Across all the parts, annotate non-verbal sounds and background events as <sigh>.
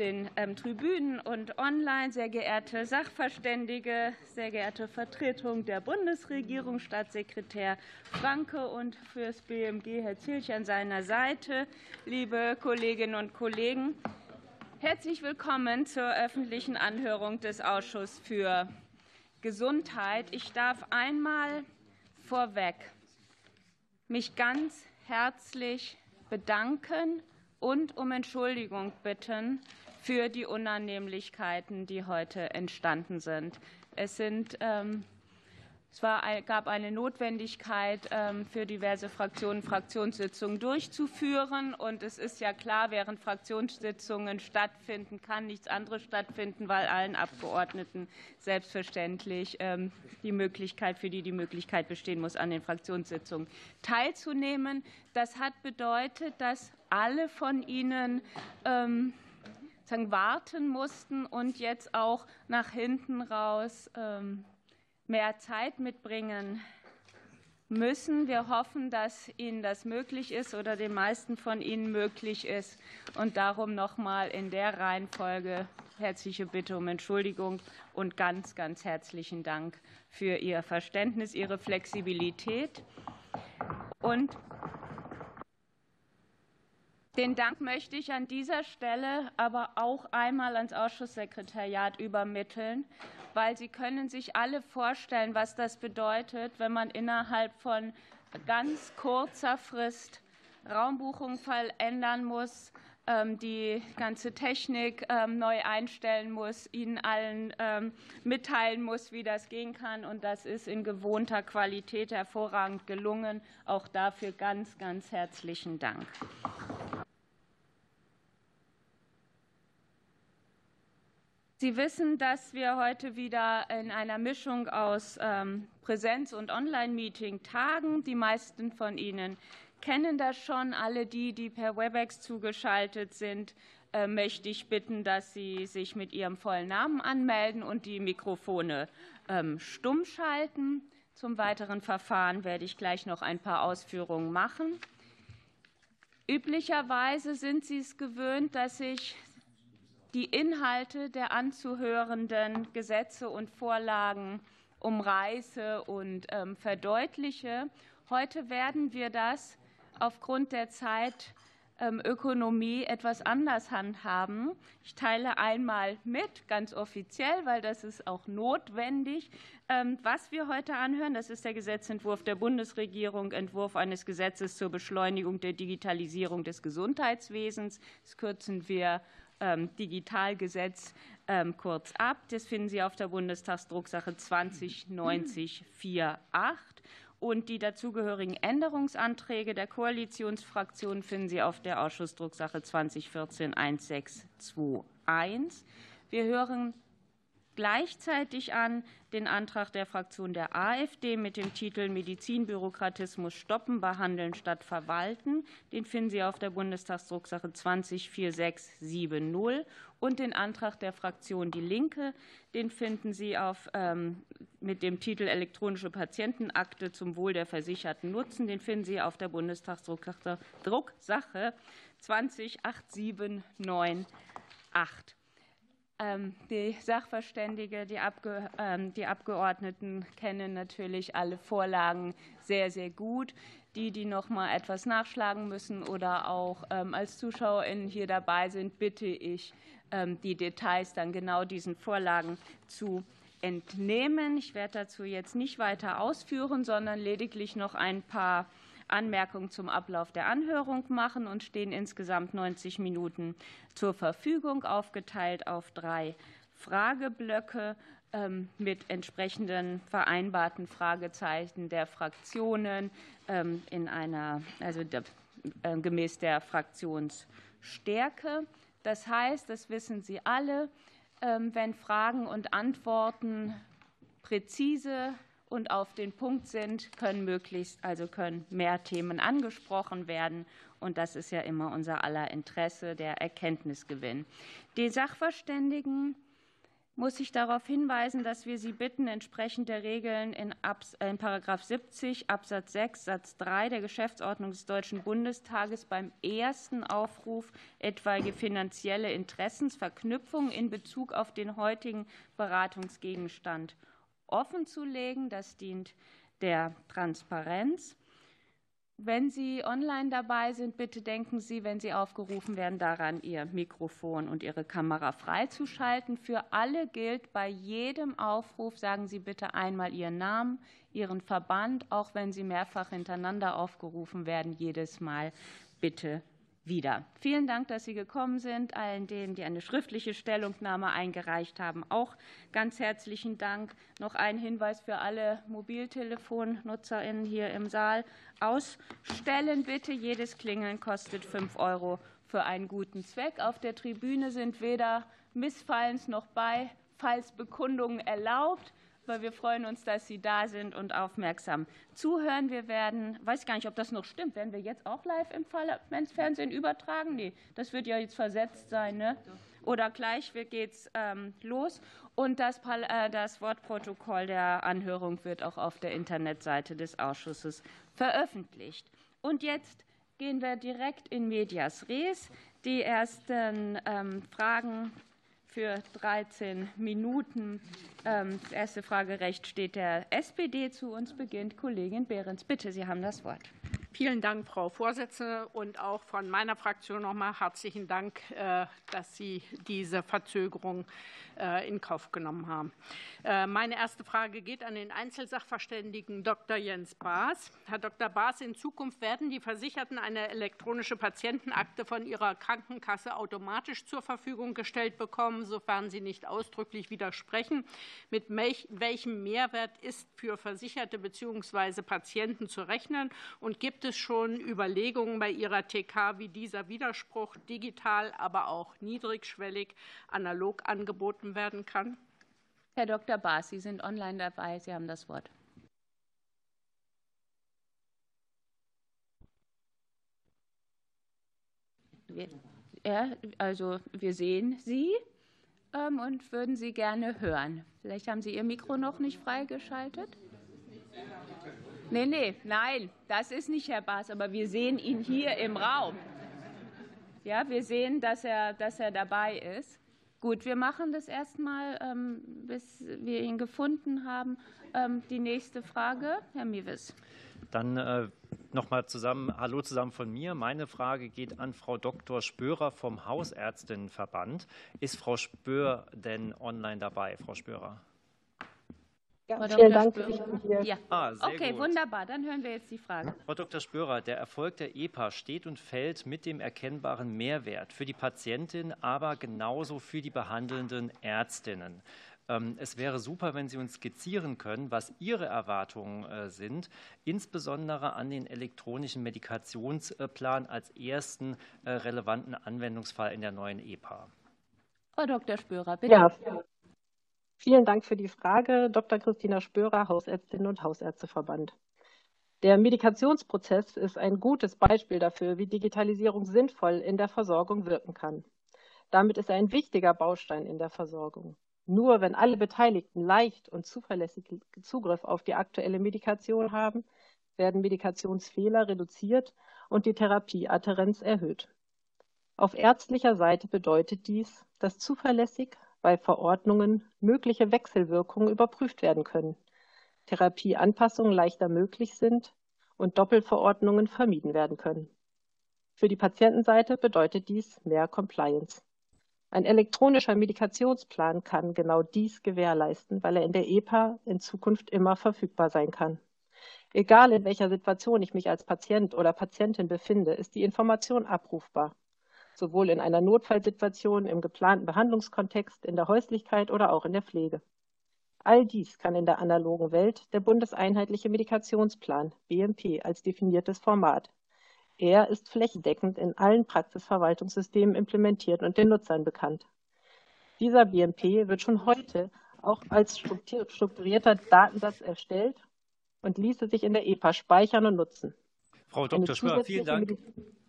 den ähm, Tribünen und online, sehr geehrte Sachverständige, sehr geehrte Vertretung der Bundesregierung, Staatssekretär Franke und fürs BMG Herr Zilch an seiner Seite, liebe Kolleginnen und Kollegen. Herzlich willkommen zur öffentlichen Anhörung des Ausschusses für Gesundheit. Ich darf einmal vorweg mich ganz herzlich bedanken und um Entschuldigung bitten für die Unannehmlichkeiten, die heute entstanden sind. Es sind ähm, es war, gab eine Notwendigkeit ähm, für diverse Fraktionen, Fraktionssitzungen durchzuführen. Und es ist ja klar, während Fraktionssitzungen stattfinden, kann nichts anderes stattfinden, weil allen Abgeordneten selbstverständlich ähm, die Möglichkeit, für die die Möglichkeit bestehen muss, an den Fraktionssitzungen teilzunehmen. Das hat bedeutet, dass alle von Ihnen ähm, warten mussten und jetzt auch nach hinten raus mehr Zeit mitbringen müssen. Wir hoffen, dass Ihnen das möglich ist oder den meisten von Ihnen möglich ist. Und darum nochmal in der Reihenfolge herzliche Bitte um Entschuldigung und ganz, ganz herzlichen Dank für Ihr Verständnis, Ihre Flexibilität. Und den Dank möchte ich an dieser Stelle aber auch einmal ans Ausschusssekretariat übermitteln, weil Sie können sich alle vorstellen, was das bedeutet, wenn man innerhalb von ganz kurzer Frist Raumbuchung verändern muss, ähm, die ganze Technik ähm, neu einstellen muss, Ihnen allen ähm, mitteilen muss, wie das gehen kann. Und das ist in gewohnter Qualität hervorragend gelungen. Auch dafür ganz, ganz herzlichen Dank. Sie wissen, dass wir heute wieder in einer Mischung aus ähm, Präsenz- und Online-Meeting tagen. Die meisten von Ihnen kennen das schon. Alle die, die per Webex zugeschaltet sind, äh, möchte ich bitten, dass Sie sich mit Ihrem vollen Namen anmelden und die Mikrofone ähm, stumm schalten. Zum weiteren Verfahren werde ich gleich noch ein paar Ausführungen machen. Üblicherweise sind Sie es gewöhnt, dass ich die Inhalte der anzuhörenden Gesetze und Vorlagen umreiße und ähm, verdeutliche. Heute werden wir das aufgrund der Zeitökonomie ähm, etwas anders handhaben. Ich teile einmal mit, ganz offiziell, weil das ist auch notwendig, ähm, was wir heute anhören. Das ist der Gesetzentwurf der Bundesregierung, Entwurf eines Gesetzes zur Beschleunigung der Digitalisierung des Gesundheitswesens. Das kürzen wir Digitalgesetz ähm, kurz ab. Das finden Sie auf der Bundestagsdrucksache 209048 und die dazugehörigen Änderungsanträge der Koalitionsfraktionen finden Sie auf der Ausschussdrucksache 2014 1621. Wir hören gleichzeitig an den Antrag der Fraktion der AfD mit dem Titel Medizinbürokratismus stoppen, behandeln statt verwalten. Den finden Sie auf der Bundestagsdrucksache 204670 und den Antrag der Fraktion Die Linke. Den finden Sie auf, ähm, mit dem Titel elektronische Patientenakte zum Wohl der Versicherten nutzen. Den finden Sie auf der Bundestagsdrucksache 208798. Ähm, die Sachverständige, ähm, die Abgeordneten kennen natürlich alle Vorlagen sehr, sehr gut. Die, die noch mal etwas nachschlagen müssen oder auch ähm, als ZuschauerInnen hier dabei sind, bitte ich, die Details dann genau diesen Vorlagen zu entnehmen. Ich werde dazu jetzt nicht weiter ausführen, sondern lediglich noch ein paar Anmerkungen zum Ablauf der Anhörung machen und stehen insgesamt 90 Minuten zur Verfügung, aufgeteilt auf drei Frageblöcke ähm, mit entsprechenden vereinbarten Fragezeichen der Fraktionen ähm, in einer, also äh, gemäß der Fraktionsstärke. Das heißt, das wissen Sie alle, ähm, wenn Fragen und Antworten präzise und auf den Punkt sind, können möglichst, also können mehr Themen angesprochen werden. Und das ist ja immer unser aller Interesse, der Erkenntnisgewinn. Die Sachverständigen muss ich darauf hinweisen, dass wir Sie bitten, entsprechend der Regeln in, Abs in 70 Absatz 6 Satz 3 der Geschäftsordnung des Deutschen Bundestages beim ersten Aufruf etwaige finanzielle Interessensverknüpfung in Bezug auf den heutigen Beratungsgegenstand offenzulegen. Das dient der Transparenz. Wenn Sie online dabei sind, bitte denken Sie, wenn Sie aufgerufen werden, daran, Ihr Mikrofon und Ihre Kamera freizuschalten. Für alle gilt bei jedem Aufruf, sagen Sie bitte einmal Ihren Namen, Ihren Verband, auch wenn Sie mehrfach hintereinander aufgerufen werden, jedes Mal bitte wieder. Vielen Dank, dass Sie gekommen sind. Allen denen, die eine schriftliche Stellungnahme eingereicht haben, auch ganz herzlichen Dank. Noch ein Hinweis für alle Mobiltelefonnutzerinnen hier im Saal. Ausstellen bitte. Jedes Klingeln kostet 5 Euro für einen guten Zweck. Auf der Tribüne sind weder Missfallens noch Beifallsbekundungen erlaubt aber wir freuen uns, dass Sie da sind und aufmerksam zuhören. Wir werden, weiß gar nicht, ob das noch stimmt, werden wir jetzt auch live im Parlamentsfernsehen übertragen? Nee, das wird ja jetzt versetzt sein, ne? Oder gleich geht es ähm, los. Und das, äh, das Wortprotokoll der Anhörung wird auch auf der Internetseite des Ausschusses veröffentlicht. Und jetzt gehen wir direkt in Medias Res. Die ersten ähm, Fragen für 13 Minuten. Ähm, das erste Fragerecht steht der SPD zu. Uns beginnt Kollegin Behrens. Bitte, Sie haben das Wort. Vielen Dank, Frau Vorsitzende, und auch von meiner Fraktion noch mal herzlichen Dank, äh, dass Sie diese Verzögerung äh, in Kauf genommen haben. Äh, meine erste Frage geht an den Einzelsachverständigen Dr. Jens Baas. Herr Dr. Baas, in Zukunft werden die Versicherten eine elektronische Patientenakte von ihrer Krankenkasse automatisch zur Verfügung gestellt bekommen, sofern sie nicht ausdrücklich widersprechen. Mit welchem Mehrwert ist für Versicherte bzw. Patienten zu rechnen? Und gibt es schon Überlegungen bei Ihrer TK, wie dieser Widerspruch digital, aber auch niedrigschwellig analog angeboten werden kann? Herr Dr. Baas, Sie sind online dabei. Sie haben das Wort. Ja, also wir sehen Sie ähm, und würden Sie gerne hören. Vielleicht haben Sie Ihr Mikro noch nicht freigeschaltet. Nee, nee, nein, das ist nicht Herr Baas, aber wir sehen ihn hier im Raum. Ja, wir sehen, dass er, dass er dabei ist. Gut, wir machen das erstmal, ähm, bis wir ihn gefunden haben. Ähm, die nächste Frage, Herr Miewes. Dann äh, nochmal zusammen, hallo zusammen von mir. Meine Frage geht an Frau Dr. Spörer vom Hausärztinnenverband. Ist Frau Spör denn online dabei, Frau Spörer? Ja, vielen Dank. Ich bin hier. Ja. Ah, okay, gut. wunderbar. Dann hören wir jetzt die Frage. Frau Dr. Spörer, der Erfolg der EPA steht und fällt mit dem erkennbaren Mehrwert für die Patientin, aber genauso für die behandelnden Ärztinnen. Ähm, es wäre super, wenn Sie uns skizzieren können, was Ihre Erwartungen äh, sind, insbesondere an den elektronischen Medikationsplan als ersten äh, relevanten Anwendungsfall in der neuen EPA. Frau Dr. Spörer, bitte. Ja, Vielen Dank für die Frage, Dr. Christina Spörer, Hausärztin und Hausärzteverband. Der Medikationsprozess ist ein gutes Beispiel dafür, wie Digitalisierung sinnvoll in der Versorgung wirken kann. Damit ist er ein wichtiger Baustein in der Versorgung. Nur wenn alle Beteiligten leicht und zuverlässig Zugriff auf die aktuelle Medikation haben, werden Medikationsfehler reduziert und die Therapieadherenz erhöht. Auf ärztlicher Seite bedeutet dies, dass zuverlässig, bei Verordnungen mögliche Wechselwirkungen überprüft werden können, Therapieanpassungen leichter möglich sind und Doppelverordnungen vermieden werden können. Für die Patientenseite bedeutet dies mehr Compliance. Ein elektronischer Medikationsplan kann genau dies gewährleisten, weil er in der EPA in Zukunft immer verfügbar sein kann. Egal in welcher Situation ich mich als Patient oder Patientin befinde, ist die Information abrufbar sowohl in einer Notfallsituation, im geplanten Behandlungskontext, in der Häuslichkeit oder auch in der Pflege. All dies kann in der analogen Welt der Bundeseinheitliche Medikationsplan BMP als definiertes Format. Er ist flächendeckend in allen Praxisverwaltungssystemen implementiert und den Nutzern bekannt. Dieser BMP wird schon heute auch als strukturierter Datensatz erstellt und ließe sich in der EPA speichern und nutzen. Frau Dr. Schwör, vielen Dank.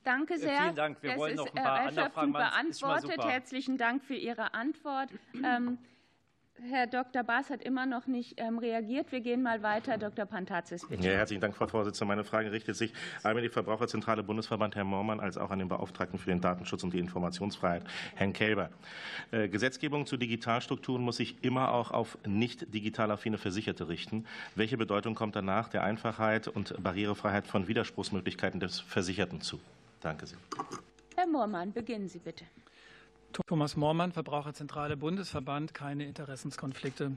Danke sehr. Vielen Dank. Wir das wollen noch ein paar andere Fragen beantwortet. Herzlichen Dank für Ihre Antwort. <clears throat> Ähm, Herr Dr. Baas hat immer noch nicht ähm, reagiert. Wir gehen mal weiter. Dr. Pantazis, bitte. Ja, herzlichen Dank, Frau Vorsitzende. Meine Frage richtet sich einmal an die Verbraucherzentrale Bundesverband, Herrn Mormann, als auch an den Beauftragten für den Datenschutz und die Informationsfreiheit, Herrn Kelber. Äh, Gesetzgebung zu Digitalstrukturen muss sich immer auch auf nicht digital affine Versicherte richten. Welche Bedeutung kommt danach der Einfachheit und Barrierefreiheit von Widerspruchsmöglichkeiten des Versicherten zu? Danke sehr. Herr Moormann, beginnen Sie bitte. Thomas Moormann, Verbraucherzentrale Bundesverband, keine Interessenskonflikte.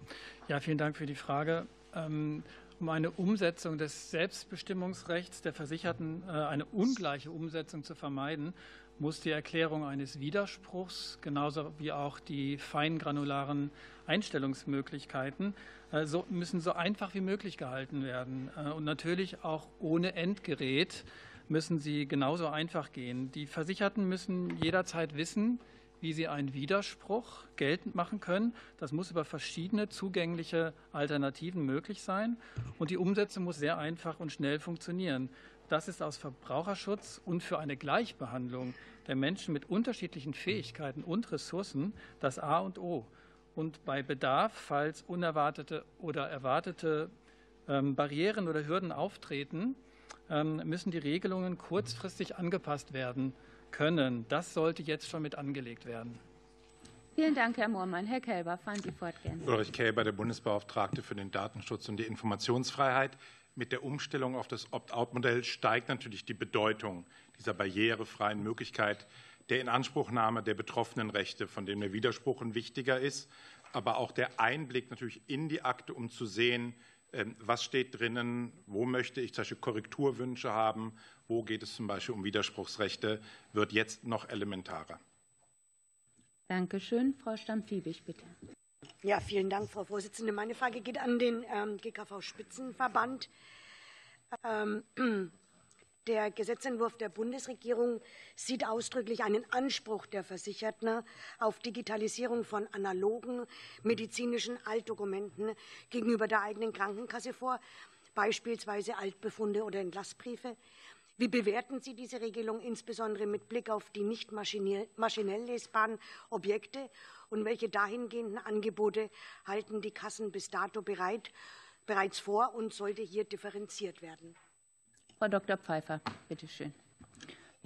Ja, vielen Dank für die Frage. Ähm, um eine Umsetzung des Selbstbestimmungsrechts der Versicherten, äh, eine ungleiche Umsetzung zu vermeiden, muss die Erklärung eines Widerspruchs genauso wie auch die feingranularen Einstellungsmöglichkeiten äh, so, müssen so einfach wie möglich gehalten werden äh, und natürlich auch ohne Endgerät müssen sie genauso einfach gehen. Die Versicherten müssen jederzeit wissen, wie sie einen Widerspruch geltend machen können. Das muss über verschiedene zugängliche Alternativen möglich sein. Und die Umsetzung muss sehr einfach und schnell funktionieren. Das ist aus Verbraucherschutz und für eine Gleichbehandlung der Menschen mit unterschiedlichen Fähigkeiten und Ressourcen das A und O. Und bei Bedarf, falls unerwartete oder erwartete ähm, Barrieren oder Hürden auftreten, müssen die Regelungen kurzfristig angepasst werden können. Das sollte jetzt schon mit angelegt werden. Vielen Dank, Herr Moormann. Herr Kelber, fahren Sie fort gerne. Ulrich Kelber, der Bundesbeauftragte für den Datenschutz und die Informationsfreiheit. Mit der Umstellung auf das Opt-out-Modell steigt natürlich die Bedeutung dieser barrierefreien Möglichkeit der Inanspruchnahme der betroffenen Rechte, von dem der Widerspruch ein wichtiger ist, aber auch der Einblick natürlich in die Akte, um zu sehen, ähm, was steht drinnen, wo möchte ich zum Beispiel Korrekturwünsche haben, wo geht es zum Beispiel um Widerspruchsrechte, wird jetzt noch elementarer. Danke schön. Frau Stamm-Fiebig, bitte. Ja, vielen Dank, Frau Vorsitzende. Meine Frage geht an den ähm, GKV-Spitzenverband. Ähm, der Gesetzentwurf der Bundesregierung sieht ausdrücklich einen Anspruch der Versicherten auf Digitalisierung von analogen medizinischen Altdokumenten gegenüber der eigenen Krankenkasse vor, beispielsweise Altbefunde oder Entlassbriefe. Wie bewerten Sie diese Regelung insbesondere mit Blick auf die nicht maschinell lesbaren Objekte und welche dahingehenden Angebote halten die Kassen bis dato bereit, bereits vor und sollte hier differenziert werden? Frau Dr. Pfeiffer, bitte schön.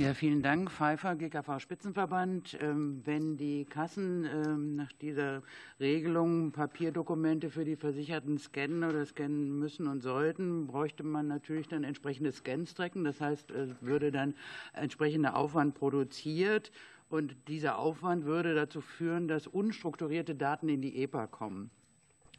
Ja, vielen Dank. Pfeiffer, GKV Spitzenverband. Ähm, wenn die Kassen ähm, nach dieser Regelung Papierdokumente für die Versicherten scannen oder scannen müssen und sollten, bräuchte man natürlich dann entsprechende Scanstrecken. Das heißt, es würde dann entsprechender Aufwand produziert. Und dieser Aufwand würde dazu führen, dass unstrukturierte Daten in die EPA kommen.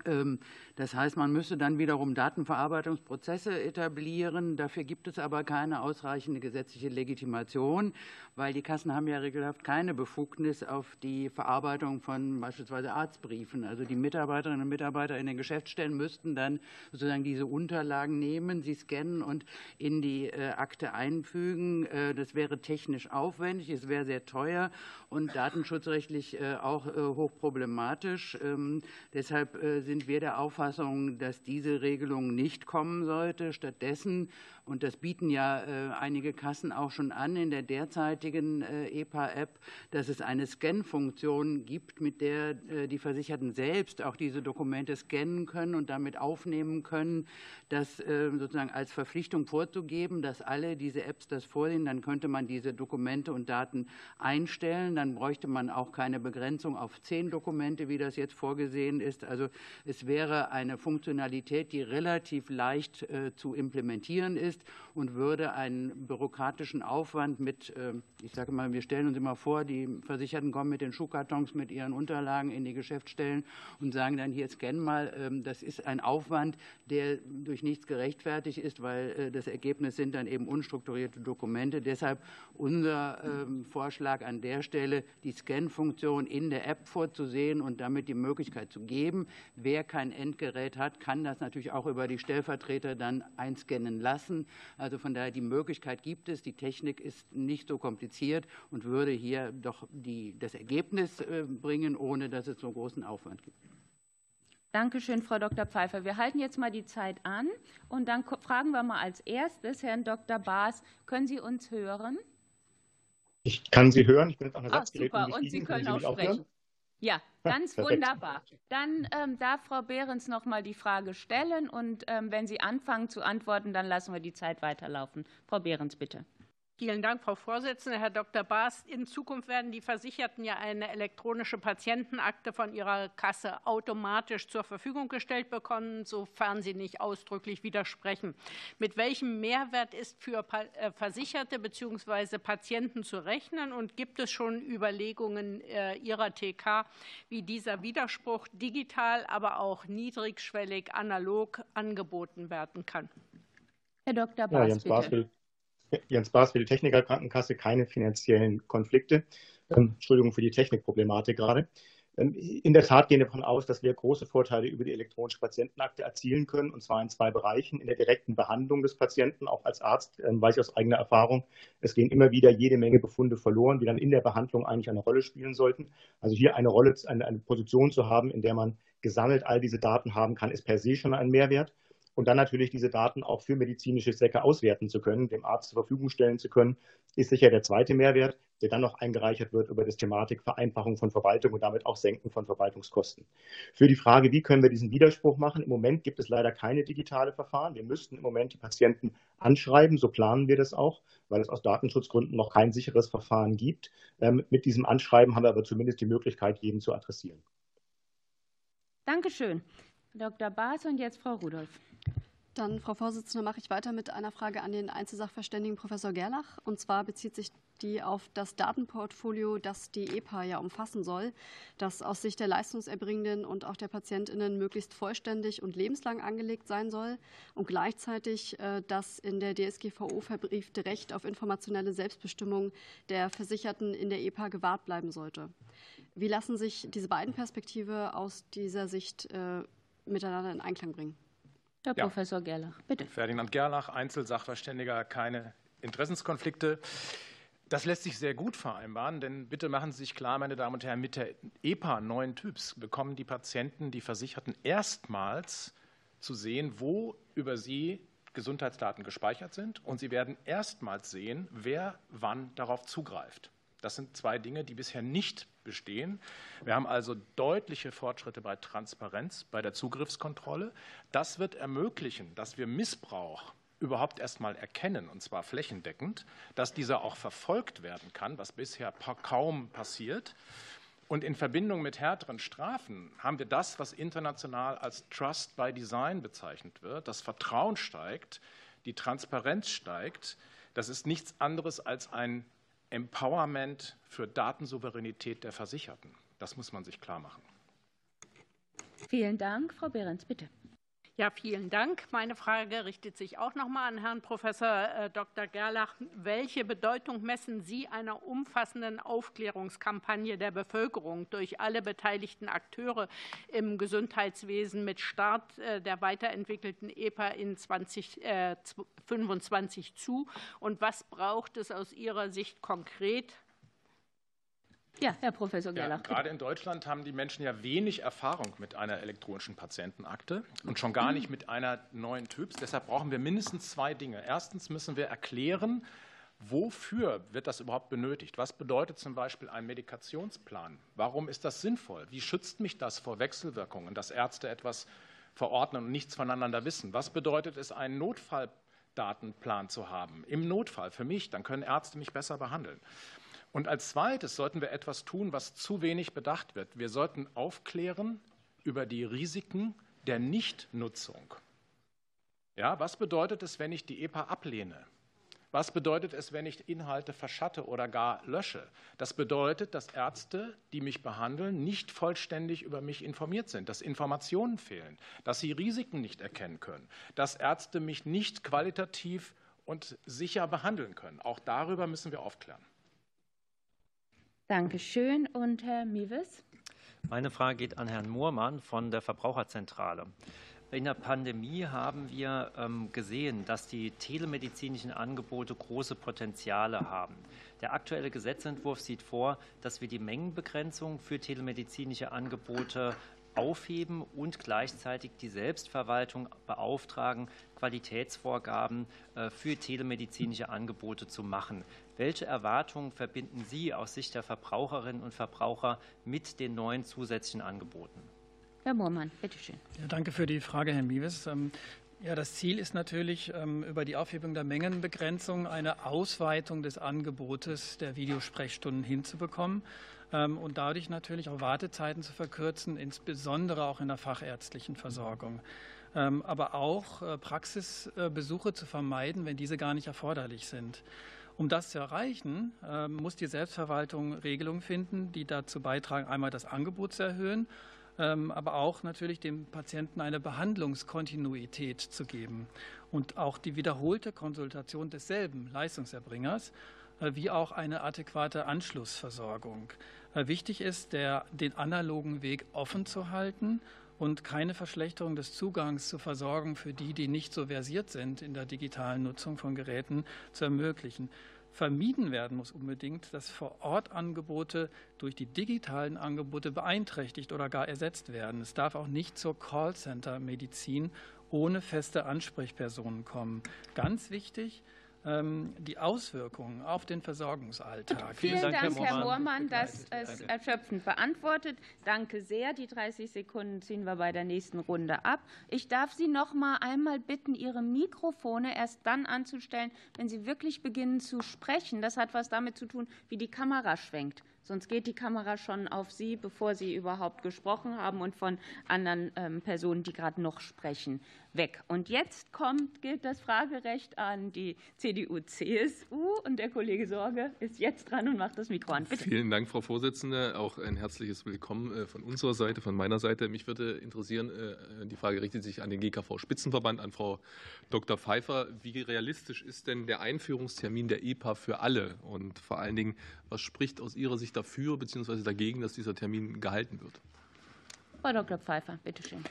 Ähm, das heißt, man müsste dann wiederum Datenverarbeitungsprozesse etablieren. Dafür gibt es aber keine ausreichende gesetzliche Legitimation, weil die Kassen haben ja regelhaft keine Befugnis auf die Verarbeitung von beispielsweise Arztbriefen. Also die Mitarbeiterinnen und Mitarbeiter in den Geschäftsstellen müssten dann sozusagen diese Unterlagen nehmen, sie scannen und in die äh, Akte einfügen. Äh, das wäre technisch aufwendig, es wäre sehr teuer und datenschutzrechtlich äh, auch hochproblematisch. Ähm, deshalb sind wir der Auffassung, dass diese Regelung nicht kommen sollte. Stattdessen und das bieten ja äh, einige Kassen auch schon an in der derzeitigen äh, EPA-App, dass es eine Scan-Funktion gibt, mit der äh, die Versicherten selbst auch diese Dokumente scannen können und damit aufnehmen können, das sozusagen als Verpflichtung vorzugeben, dass alle diese Apps das vorsehen. Dann könnte man diese Dokumente und Daten einstellen. Dann bräuchte man auch keine Begrenzung auf zehn Dokumente, wie das jetzt vorgesehen ist. Also es wäre eine Funktionalität, die relativ leicht zu implementieren ist und würde einen bürokratischen Aufwand mit, ähm, ich sage mal, wir stellen uns immer vor, die Versicherten kommen mit den Schuhkartons mit ihren Unterlagen in die Geschäftsstellen und sagen dann hier, scan mal. Ähm, das ist ein Aufwand, der durch nichts gerechtfertigt ist, weil äh, das Ergebnis sind dann eben unstrukturierte Dokumente. Deshalb unser ähm, Vorschlag an der Stelle, die Scan-Funktion in der App vorzusehen und damit die Möglichkeit zu geben, wer kein Endgerät hat, kann das natürlich auch über die Stellvertreter dann einscannen lassen. Also von daher die Möglichkeit gibt es. Die Technik ist nicht so kompliziert und würde hier doch die, das Ergebnis äh, bringen, ohne dass es so großen Aufwand gibt. Danke schön, Frau Dr. Pfeiffer. Wir halten jetzt mal die Zeit an und dann fragen wir mal als erstes Herrn Dr. Baas, können Sie uns hören? Ich kann Sie hören. Ich bin jetzt an der Satzgerät. Super, und Sie können, können Sie auch sprechen. <laughs> Ja, ganz wunderbar. Dann ähm, darf Frau Behrens noch mal die Frage stellen und ähm, wenn Sie anfangen zu antworten, dann lassen wir die Zeit weiterlaufen. Frau Behrens, bitte. Vielen Dank, Frau Vorsitzende. Herr Dr. Baas, in Zukunft werden die Versicherten ja eine elektronische Patientenakte von ihrer Kasse automatisch zur Verfügung gestellt bekommen, sofern sie nicht ausdrücklich widersprechen. Mit welchem Mehrwert ist für äh, Versicherte bzw. Patienten zu rechnen und gibt es schon Überlegungen äh, Ihrer TK, wie dieser Widerspruch digital, aber auch niedrigschwellig analog angeboten werden kann? Herr Dr. Baas, ja, bitte. Jens Baas für die Techniker Krankenkasse keine finanziellen Konflikte. Ähm, Entschuldigung für die Technikproblematik gerade. Ähm, in der Tat gehen wir davon aus, dass wir große Vorteile über die elektronische Patientenakte erzielen können, und zwar in zwei Bereichen. In der direkten Behandlung des Patienten, auch als Arzt ähm, weiß ich aus eigener Erfahrung, es gehen immer wieder jede Menge Befunde verloren, die dann in der Behandlung eigentlich eine Rolle spielen sollten. Also hier eine Rolle, eine Position zu haben, in der man gesammelt all diese Daten haben kann, ist per se schon ein Mehrwert und dann natürlich diese Daten auch für medizinische Zwecke auswerten zu können, dem Arzt zur Verfügung stellen zu können, ist sicher der zweite Mehrwert, der dann noch eingereichert wird über das Thematik Vereinfachung von Verwaltung und damit auch Senken von Verwaltungskosten. Für die Frage, wie können wir diesen Widerspruch machen? Im Moment gibt es leider keine digitale Verfahren. Wir müssten im Moment die Patienten anschreiben, so planen wir das auch, weil es aus Datenschutzgründen noch kein sicheres Verfahren gibt. Ähm, mit diesem Anschreiben haben wir aber zumindest die Möglichkeit, jeden zu adressieren. Dankeschön. Dr. Baas und jetzt Frau Rudolph. Dann, Frau Vorsitzende, mache ich weiter mit einer Frage an den Einzelsachverständigen Professor Gerlach. Und zwar bezieht sich die auf das Datenportfolio, das die EPA ja umfassen soll, das aus Sicht der Leistungserbringenden und auch der PatientInnen möglichst vollständig und lebenslang angelegt sein soll und gleichzeitig äh, das in der DSGVO verbriefte Recht auf informationelle Selbstbestimmung der Versicherten in der EPA gewahrt bleiben sollte. Wie lassen sich diese beiden Perspektive aus dieser Sicht äh, miteinander in Einklang bringen? Herr ja. Professor Gerlach, bitte. Ferdinand Gerlach, Einzelsachverständiger, keine Interessenskonflikte. Das lässt sich sehr gut vereinbaren, denn bitte machen Sie sich klar, meine Damen und Herren, mit der EPA neuen Typs bekommen die Patienten, die Versicherten erstmals zu sehen, wo über sie Gesundheitsdaten gespeichert sind und sie werden erstmals sehen, wer wann darauf zugreift. Das sind zwei Dinge, die bisher nicht bestehen. Wir haben also deutliche Fortschritte bei Transparenz, bei der Zugriffskontrolle. Das wird ermöglichen, dass wir Missbrauch überhaupt erst mal erkennen, und zwar flächendeckend, dass dieser auch verfolgt werden kann, was bisher kaum passiert. Und in Verbindung mit härteren Strafen haben wir das, was international als Trust by Design bezeichnet wird. Das Vertrauen steigt, die Transparenz steigt. Das ist nichts anderes als ein Empowerment für Datensouveränität der Versicherten. Das muss man sich klar machen. Vielen Dank. Frau Behrens, bitte. Ja, vielen Dank. Meine Frage richtet sich auch noch mal an Herrn Professor äh, Dr. Gerlach. Welche Bedeutung messen Sie einer umfassenden Aufklärungskampagne der Bevölkerung durch alle beteiligten Akteure im Gesundheitswesen mit Start äh, der weiterentwickelten EPA in 2025 äh, zu? Und was braucht es aus Ihrer Sicht konkret? Ja, Herr Professor Gerlach. Ja, gerade in Deutschland haben die Menschen ja wenig Erfahrung mit einer elektronischen Patientenakte und schon gar nicht mit einer neuen Typs. Deshalb brauchen wir mindestens zwei Dinge. Erstens müssen wir erklären, wofür wird das überhaupt benötigt? Was bedeutet zum Beispiel ein Medikationsplan? Warum ist das sinnvoll? Wie schützt mich das vor Wechselwirkungen, dass Ärzte etwas verordnen und nichts voneinander wissen? Was bedeutet es, einen Notfalldatenplan zu haben? Im Notfall für mich, dann können Ärzte mich besser behandeln. Und als zweites sollten wir etwas tun, was zu wenig bedacht wird. Wir sollten aufklären über die Risiken der Nichtnutzung. Ja, was bedeutet es, wenn ich die EPA ablehne? Was bedeutet es, wenn ich Inhalte verschatte oder gar lösche? Das bedeutet, dass Ärzte, die mich behandeln, nicht vollständig über mich informiert sind, dass Informationen fehlen, dass sie Risiken nicht erkennen können, dass Ärzte mich nicht qualitativ und sicher behandeln können. Auch darüber müssen wir aufklären. Dankeschön. Und Herr Miewes? Meine Frage geht an Herrn Moormann von der Verbraucherzentrale. In der Pandemie haben wir ähm, gesehen, dass die telemedizinischen Angebote große Potenziale haben. Der aktuelle Gesetzentwurf sieht vor, dass wir die Mengenbegrenzung für telemedizinische Angebote aufheben und gleichzeitig die Selbstverwaltung beauftragen, Qualitätsvorgaben äh, für telemedizinische Angebote zu machen. Welche Erwartungen verbinden Sie aus Sicht der Verbraucherinnen und Verbraucher mit den neuen zusätzlichen Angeboten? Herr Moormann, bitteschön. Ja, danke für die Frage, Herr Miewes. Ähm, ja, das Ziel ist natürlich, ähm, über die Aufhebung der Mengenbegrenzung eine Ausweitung des Angebotes der Videosprechstunden hinzubekommen und dadurch natürlich auch Wartezeiten zu verkürzen, insbesondere auch in der fachärztlichen Versorgung. Ähm, aber auch äh, Praxisbesuche zu vermeiden, wenn diese gar nicht erforderlich sind. Um das zu erreichen, muss die Selbstverwaltung Regelungen finden, die dazu beitragen, einmal das Angebot zu erhöhen ähm, aber auch natürlich dem Patienten eine Behandlungskontinuität zu geben und auch die wiederholte Konsultation desselben Leistungserbringers äh, wie auch eine adäquate Anschlussversorgung. Äh, wichtig ist, der, den analogen Weg offen zu halten und keine Verschlechterung des Zugangs zur Versorgung für die, die nicht so versiert sind in der digitalen Nutzung von Geräten, zu ermöglichen. Vermieden werden muss unbedingt, dass Vor-Ort-Angebote durch die digitalen Angebote beeinträchtigt oder gar ersetzt werden. Es darf auch nicht zur Callcenter-Medizin ohne feste Ansprechpersonen kommen. Ganz wichtig, die Auswirkungen auf den Versorgungsalltag. Vielen Dank, Herr Moormann. Herr Moormann. Das ist erschöpfend beantwortet. Danke sehr. Die 30 Sekunden ziehen wir bei der nächsten Runde ab. Ich darf Sie noch mal einmal bitten, Ihre Mikrofone erst dann anzustellen, wenn Sie wirklich beginnen zu sprechen. Das hat was damit zu tun, wie die Kamera schwenkt. Sonst geht die Kamera schon auf Sie, bevor Sie überhaupt gesprochen haben und von anderen ähm, Personen, die gerade noch sprechen, weg. Und jetzt kommt, gilt das Fragerecht an die CDU-CSU und der Kollege Sorge ist jetzt dran und macht das Mikro an. Bitte. Vielen Dank, Frau Vorsitzende. Auch ein herzliches Willkommen äh, von unserer Seite, von meiner Seite. Mich würde interessieren, äh, die Frage richtet sich an den GKV-Spitzenverband, an Frau Dr. Pfeiffer. Wie realistisch ist denn der Einführungstermin der EPA für alle? Und vor allen Dingen, was spricht aus Ihrer Sicht dafür bzw. dagegen, dass dieser Termin gehalten wird? Frau Dr. Pfeiffer, bitte schön.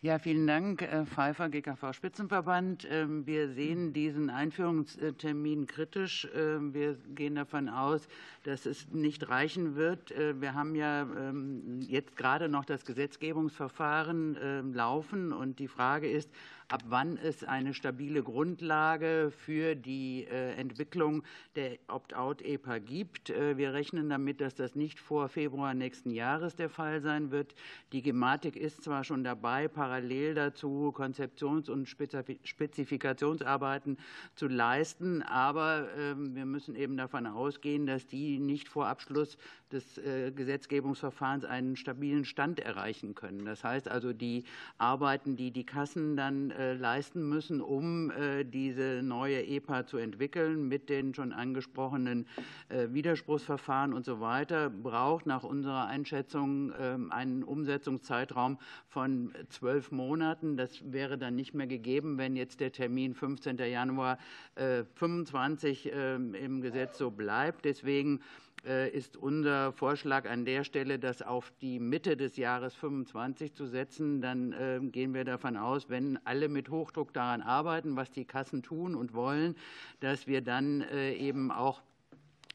Ja, vielen Dank, äh, Pfeiffer, GKV Spitzenverband. Ähm, wir sehen diesen Einführungstermin kritisch. Ähm, wir gehen davon aus, dass es nicht reichen wird. Äh, wir haben ja ähm, jetzt gerade noch das Gesetzgebungsverfahren laufen und die Frage ist, ab wann es eine stabile Grundlage für die äh, Entwicklung der Opt-out-EPA gibt. Äh, wir rechnen damit, dass das nicht vor Februar nächsten Jahres der Fall sein wird. Die Gematik ist zwar schon dabei, parallel dazu Konzeptions- und Spezifikationsarbeiten zu leisten, aber ähm, wir müssen eben davon ausgehen, dass die nicht vor Abschluss des äh, Gesetzgebungsverfahrens einen stabilen Stand erreichen können. Das heißt also, die Arbeiten, die die Kassen dann äh, leisten müssen, um äh, diese neue EPA zu entwickeln, mit den schon angesprochenen Widerspruchsverfahren und so weiter, braucht nach unserer Einschätzung ähm, einen Umsetzungszeitraum von zwölf Monaten. Das wäre dann nicht mehr gegeben, wenn jetzt der Termin 15. Januar 25 ähm, im Gesetz so bleibt. Deswegen ist unser Vorschlag an der Stelle, das auf die Mitte des Jahres 25 zu setzen. Dann äh, gehen wir davon aus, wenn alle mit Hochdruck daran arbeiten, was die Kassen tun und wollen, dass wir dann äh, eben auch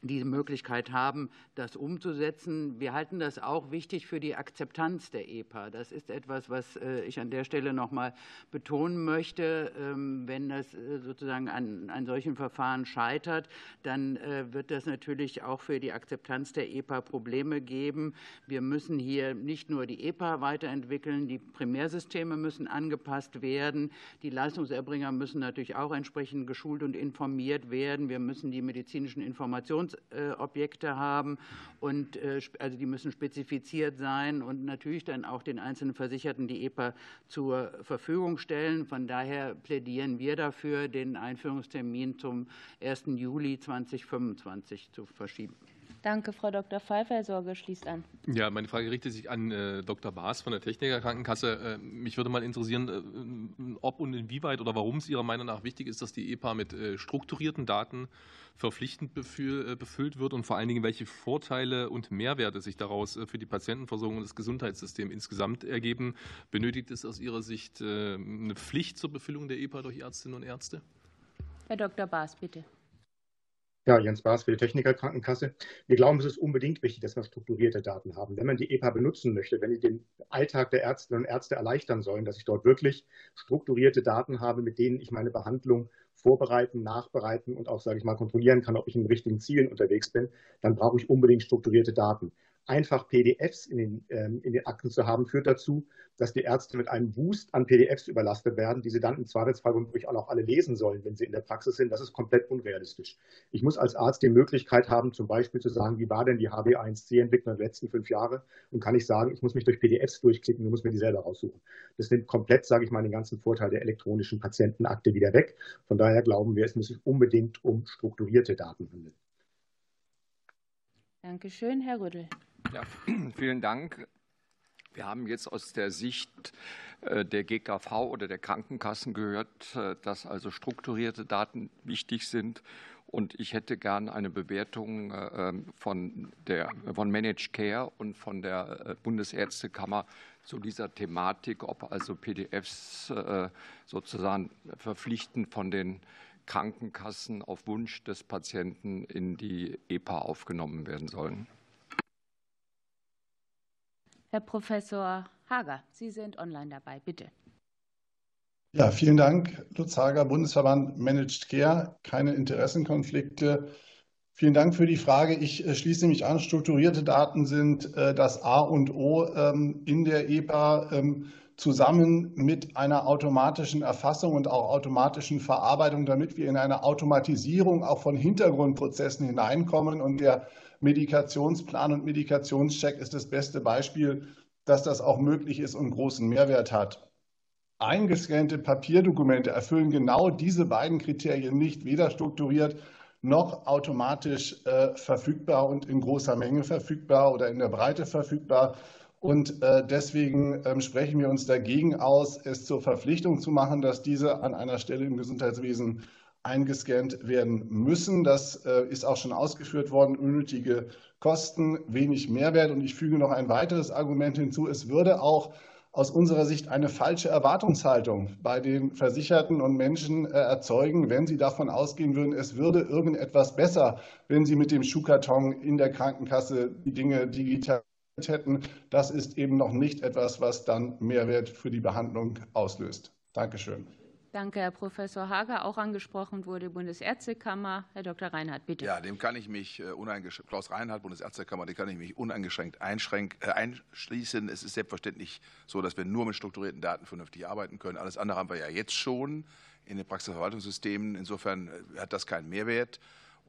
diese Möglichkeit haben, das umzusetzen. Wir halten das auch wichtig für die Akzeptanz der EPA. Das ist etwas, was äh, ich an der Stelle noch mal betonen möchte. Ähm, wenn das äh, sozusagen an, an solchen Verfahren scheitert, dann äh, wird das natürlich auch für die Akzeptanz der EPA Probleme geben. Wir müssen hier nicht nur die EPA weiterentwickeln, die Primärsysteme müssen angepasst werden. Die Leistungserbringer müssen natürlich auch entsprechend geschult und informiert werden. Wir müssen die medizinischen Informations Informationsobjekte haben und äh, also die müssen spezifiziert sein und natürlich dann auch den einzelnen Versicherten die EPA zur Verfügung stellen. Von daher plädieren wir dafür, den Einführungstermin zum 1. Juli 2025 zu verschieben. Danke, Frau Dr. Pfeiffer. Herr Sorge schließt an. Ja, meine Frage richtet sich an äh, Dr. Baas von der Technikerkrankenkasse. Äh, mich würde mal interessieren, äh, ob und inwieweit oder warum es Ihrer Meinung nach wichtig ist, dass die EPA mit strukturierten Daten verpflichtend befüllt wird und vor allen Dingen, welche Vorteile und Mehrwerte sich daraus für die Patientenversorgung und das Gesundheitssystem insgesamt ergeben. Benötigt es aus Ihrer Sicht eine Pflicht zur Befüllung der EPA durch Ärztinnen und Ärzte? Herr Dr. Baas, bitte. Ja, Jens Baas für die Technikerkrankenkasse. Wir glauben, es ist unbedingt wichtig, dass wir strukturierte Daten haben. Wenn man die EPA benutzen möchte, wenn die den Alltag der Ärztinnen und Ärzte erleichtern sollen, dass ich dort wirklich strukturierte Daten habe, mit denen ich meine Behandlung vorbereiten, nachbereiten und auch, sage ich mal, kontrollieren kann, ob ich in den richtigen Zielen unterwegs bin, dann brauche ich unbedingt strukturierte Daten einfach PDFs in den, ähm, in den Akten zu haben, führt dazu, dass die Ärzte mit einem Boost an PDFs überlastet werden, die sie dann im Zweifelsfall womöglich auch noch alle lesen sollen, wenn sie in der Praxis sind. Das ist komplett unrealistisch. Ich muss als Arzt die Möglichkeit haben, zum Beispiel zu sagen, wie war denn die HB1C-Entwicklung der letzten fünf Jahre? Und kann ich sagen, ich muss mich durch PDFs durchklicken und muss mir die selber raussuchen. Das nimmt komplett, sage ich mal, den ganzen Vorteil der elektronischen Patientenakte wieder weg. Von daher glauben wir, es muss sich unbedingt um strukturierte Daten handeln. Dankeschön, Herr Rüttel. Ja, <clears throat> vielen Dank. Wir haben jetzt aus der Sicht äh, der GKV oder der Krankenkassen gehört, äh, dass also strukturierte Daten wichtig sind. Und ich hätte gern eine Bewertung äh, ähm, von, der, von Managed Care und von der Bundesärztekammer zu dieser Thematik, ob also PDFs sozusagen verpflichtend von den Krankenkassen auf Wunsch des Patienten in die EPA aufgenommen werden sollen. Herr Professor Hager, Sie sind online dabei, bitte. Ja, vielen Dank, Lutz Hager, Bundesverband Managed Care, keine Interessenkonflikte. Vielen Dank für die Frage. Ich äh, schließe mich an. Strukturierte Daten sind äh, das A und O ähm, in der EPA ähm, zusammen mit einer automatischen Erfassung und auch automatischen Verarbeitung, damit wir in eine Automatisierung auch von Hintergrundprozessen hineinkommen. Und der Medikationsplan und Medikationscheck ist das beste Beispiel, dass das auch möglich ist und großen Mehrwert hat. Eingescannte Papierdokumente erfüllen genau diese beiden Kriterien nicht, weder strukturiert noch automatisch äh, verfügbar und in großer Menge verfügbar oder in der Breite verfügbar. Und äh, deswegen äh, sprechen wir uns dagegen aus, es zur Verpflichtung zu machen, dass diese an einer Stelle im Gesundheitswesen eingescannt werden müssen. Das äh, ist auch schon ausgeführt worden. Unnötige Kosten, wenig Mehrwert. Und ich füge noch ein weiteres Argument hinzu. Es würde auch aus unserer Sicht eine falsche Erwartungshaltung bei den Versicherten und Menschen äh, erzeugen, wenn sie davon ausgehen würden, es würde irgendetwas besser, wenn sie mit dem Schuhkarton in der Krankenkasse die Dinge digital hätten. Das ist eben noch nicht etwas, was dann Mehrwert für die Behandlung auslöst. Dankeschön. Danke, Herr Professor Hager. Auch angesprochen wurde die Bundesärztekammer. Herr Dr. Reinhardt, bitte. Ja, dem kann ich mich äh, uneingeschränkt, Klaus Reinhardt, Bundesärztekammer, dem kann ich mich uneingeschränkt äh, einschließen. Es ist selbstverständlich so, dass wir nur mit strukturierten Daten vernünftig arbeiten können. Alles andere haben wir ja jetzt schon in den Praxisverwaltungssystemen. Insofern äh, hat das keinen Mehrwert.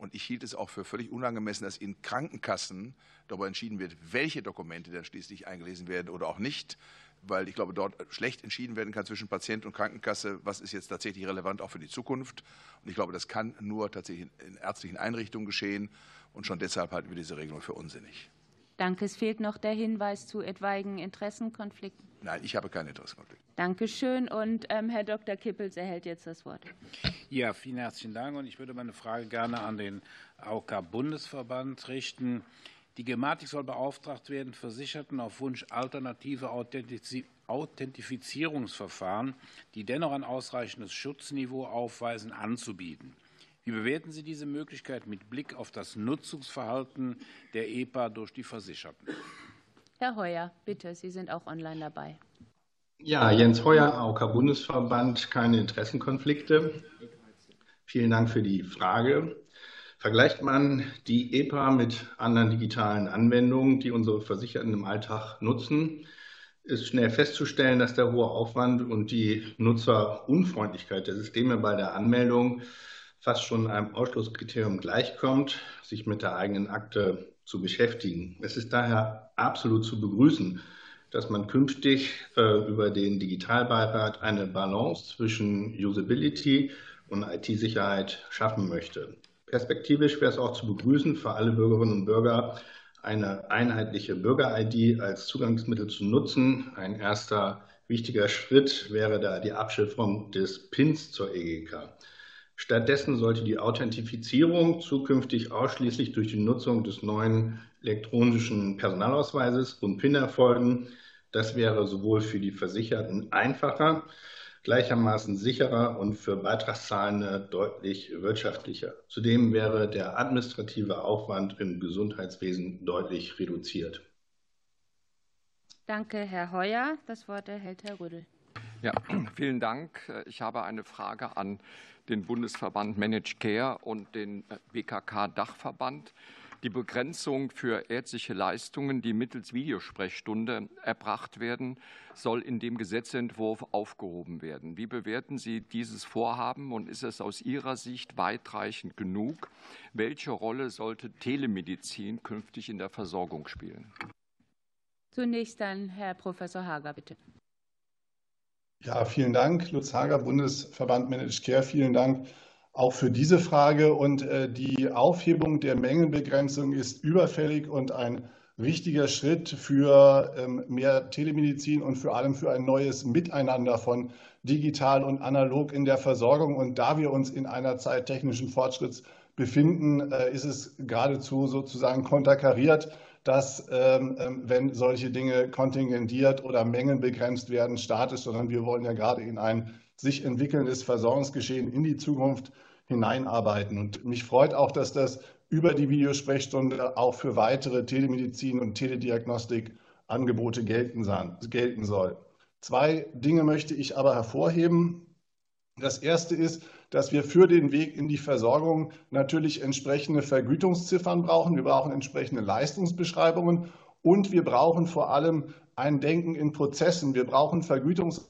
Und ich hielt es auch für völlig unangemessen, dass in Krankenkassen darüber entschieden wird, welche Dokumente dann schließlich eingelesen werden oder auch nicht weil ich glaube, dort schlecht entschieden werden kann zwischen Patient und Krankenkasse, was ist jetzt tatsächlich relevant auch für die Zukunft. Und ich glaube, das kann nur tatsächlich in ärztlichen Einrichtungen geschehen. Und schon deshalb halten wir diese Regelung für unsinnig. Danke. Es fehlt noch der Hinweis zu etwaigen Interessenkonflikten. Nein, ich habe keine Interessenkonflikte. Danke schön. Und ähm, Herr Dr. Kippels erhält jetzt das Wort. Ja, vielen herzlichen Dank. Und ich würde meine Frage gerne an den AOK-Bundesverband richten. Die Gematik soll beauftragt werden, Versicherten auf Wunsch alternative Authentifizierungsverfahren, die dennoch ein ausreichendes Schutzniveau aufweisen, anzubieten. Wie bewerten Sie diese Möglichkeit mit Blick auf das Nutzungsverhalten der EPA durch die Versicherten? Herr Heuer, bitte, Sie sind auch online dabei. Ja, Jens Heuer, AOK Bundesverband, keine Interessenkonflikte. Vielen Dank für die Frage. Vergleicht man die EPA mit anderen digitalen Anwendungen, die unsere Versicherten im Alltag nutzen, ist schnell festzustellen, dass der hohe Aufwand und die Nutzerunfreundlichkeit der Systeme bei der Anmeldung fast schon einem Ausschlusskriterium gleichkommt, sich mit der eigenen Akte zu beschäftigen. Es ist daher absolut zu begrüßen, dass man künftig äh, über den Digitalbeirat eine Balance zwischen Usability und IT-Sicherheit schaffen möchte. Perspektivisch wäre es auch zu begrüßen, für alle Bürgerinnen und Bürger eine einheitliche Bürger-ID als Zugangsmittel zu nutzen. Ein erster wichtiger Schritt wäre da die Abschiffung des PINs zur EGK. Stattdessen sollte die Authentifizierung zukünftig ausschließlich durch die Nutzung des neuen elektronischen Personalausweises und PIN erfolgen. Das wäre sowohl für die Versicherten einfacher gleichermaßen sicherer und für Beitragszahlende deutlich wirtschaftlicher. Zudem wäre der administrative Aufwand im Gesundheitswesen deutlich reduziert. Danke, Herr Heuer. Das Wort erhält Herr Rödel. Ja, <clears throat> vielen Dank. Ich habe eine Frage an den Bundesverband Managed Care und den BKK-Dachverband. Die Begrenzung für ärztliche Leistungen, die mittels Videosprechstunde erbracht werden, soll in dem Gesetzentwurf aufgehoben werden. Wie bewerten Sie dieses Vorhaben und ist es aus Ihrer Sicht weitreichend genug? Welche Rolle sollte Telemedizin künftig in der Versorgung spielen? Zunächst dann Herr Professor Hager, bitte. Ja, vielen Dank, Lutz Hager, Bundesverband Managed Care. Vielen Dank auch für diese Frage. Und äh, die Aufhebung der Mengenbegrenzung ist überfällig und ein wichtiger Schritt für ähm, mehr Telemedizin und vor allem für ein neues Miteinander von digital und analog in der Versorgung. Und da wir uns in einer Zeit technischen Fortschritts befinden, äh, ist es geradezu sozusagen konterkariert, dass, ähm, ähm, wenn solche Dinge kontingentiert oder mengenbegrenzt werden, statisch, sondern wir wollen ja gerade in ein sich entwickelndes Versorgungsgeschehen in die Zukunft hineinarbeiten. Und mich freut auch, dass das über die Videosprechstunde auch für weitere Telemedizin und Telediagnostikangebote gelten, gelten soll. Zwei Dinge möchte ich aber hervorheben. Das erste ist, dass wir für den Weg in die Versorgung natürlich entsprechende Vergütungsziffern brauchen. Wir brauchen entsprechende Leistungsbeschreibungen und wir brauchen vor allem ein Denken in Prozessen. Wir brauchen Vergütungsziffern,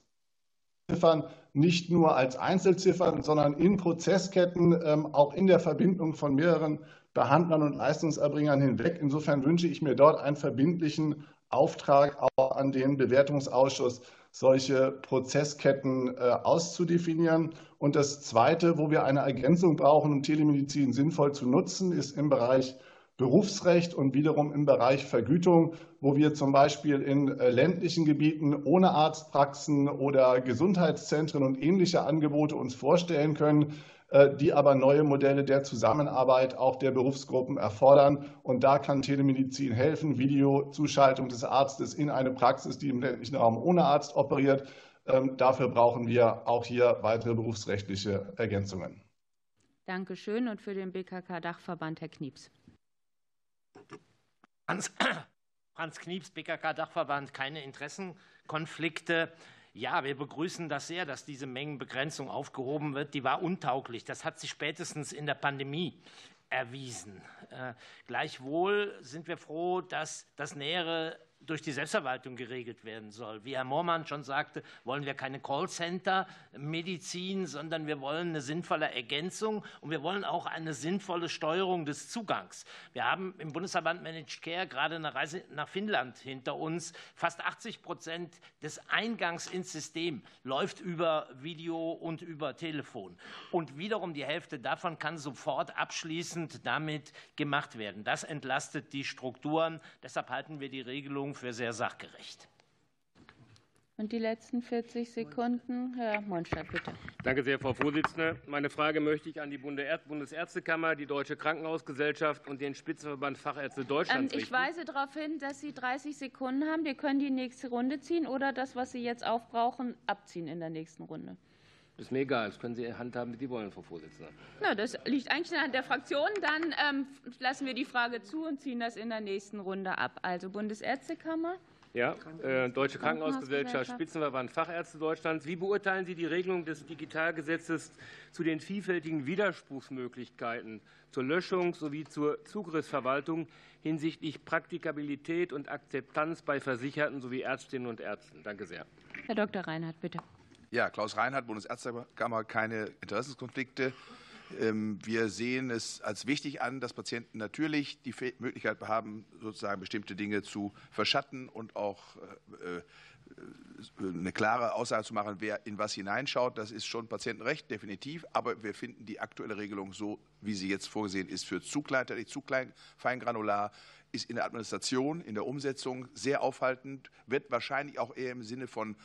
nicht nur als Einzelziffern, sondern in Prozessketten, ähm, auch in der Verbindung von mehreren Behandlern und Leistungserbringern hinweg. Insofern wünsche ich mir dort einen verbindlichen Auftrag auch an den Bewertungsausschuss, solche Prozessketten äh, auszudefinieren. Und das Zweite, wo wir eine Ergänzung brauchen, um Telemedizin sinnvoll zu nutzen, ist im Bereich Berufsrecht und wiederum im Bereich Vergütung, wo wir zum Beispiel in äh, ländlichen Gebieten ohne Arztpraxen oder Gesundheitszentren und ähnliche Angebote uns vorstellen können, die aber neue Modelle der Zusammenarbeit auch der Berufsgruppen erfordern. Und da kann Telemedizin helfen, Videozuschaltung des Arztes in eine Praxis, die im ländlichen Raum ohne Arzt operiert. Ähm, dafür brauchen wir auch hier weitere berufsrechtliche Ergänzungen. Dankeschön. Und für den BKK-Dachverband Herr Knieps. Franz, <coughs> Franz Knieps, BKK-Dachverband, keine Interessenkonflikte. Ja, wir begrüßen das sehr, dass diese Mengenbegrenzung aufgehoben wird. Die war untauglich. Das hat sich spätestens in der Pandemie erwiesen. Äh, gleichwohl sind wir froh, dass das nähere durch die Selbstverwaltung geregelt werden soll. Wie Herr Moormann schon sagte, wollen wir keine Callcenter-Medizin, sondern wir wollen eine sinnvolle Ergänzung und wir wollen auch eine sinnvolle Steuerung des Zugangs. Wir haben im Bundesverband Managed Care gerade eine Reise nach Finnland hinter uns. Fast 80 Prozent des Eingangs ins System läuft über Video und über Telefon. Und wiederum die Hälfte davon kann sofort abschließend damit gemacht werden. Das entlastet die Strukturen. Deshalb halten wir die Regelung Entschuldigung für sehr sachgerecht. Und die letzten 40 Sekunden, Herr Monstadt, bitte. Danke sehr, Frau Vorsitzende. Meine Frage möchte ich an die Bundesärztekammer, die Deutsche Krankenhausgesellschaft und den Spitzenverband Fachärzte Deutschlands ähm, Ich weise darauf hin, dass Sie 30 Sekunden haben. Wir können die nächste Runde ziehen oder das, was Sie jetzt aufbrauchen, abziehen in der nächsten Runde. Das ist mir egal. Das können Sie handhaben, wie Sie wollen, Frau Vorsitzende. Na, das liegt eigentlich in der Hand der Fraktion. Dann ähm, lassen wir die Frage zu und ziehen das in der nächsten Runde ab. Also Bundesärztekammer. Ja, äh, Deutsche Krankenhausgesellschaft, Spitzenverband Fachärzte Deutschlands. Wie beurteilen Sie die Regelung des Digitalgesetzes zu den vielfältigen Widerspruchsmöglichkeiten zur Löschung sowie zur Zugriffsverwaltung hinsichtlich Praktikabilität und Akzeptanz bei Versicherten sowie Ärztinnen und Ärzten? Danke sehr. Herr Dr. Reinhardt, bitte. Ja, Klaus Reinhardt, Bundesärztekammer, keine Interessenskonflikte. Ähm, wir sehen es als wichtig an, dass Patienten natürlich die Möglichkeit haben, sozusagen bestimmte Dinge zu verschatten und auch äh, äh, eine klare Aussage zu machen, wer in was hineinschaut. Das ist schon Patientenrecht, definitiv. Aber wir finden die aktuelle Regelung so, wie sie jetzt vorgesehen ist, für zu kleinteilig, zu klein, feingranular, ist in der Administration, in der Umsetzung sehr aufhaltend, wird wahrscheinlich auch eher im Sinne von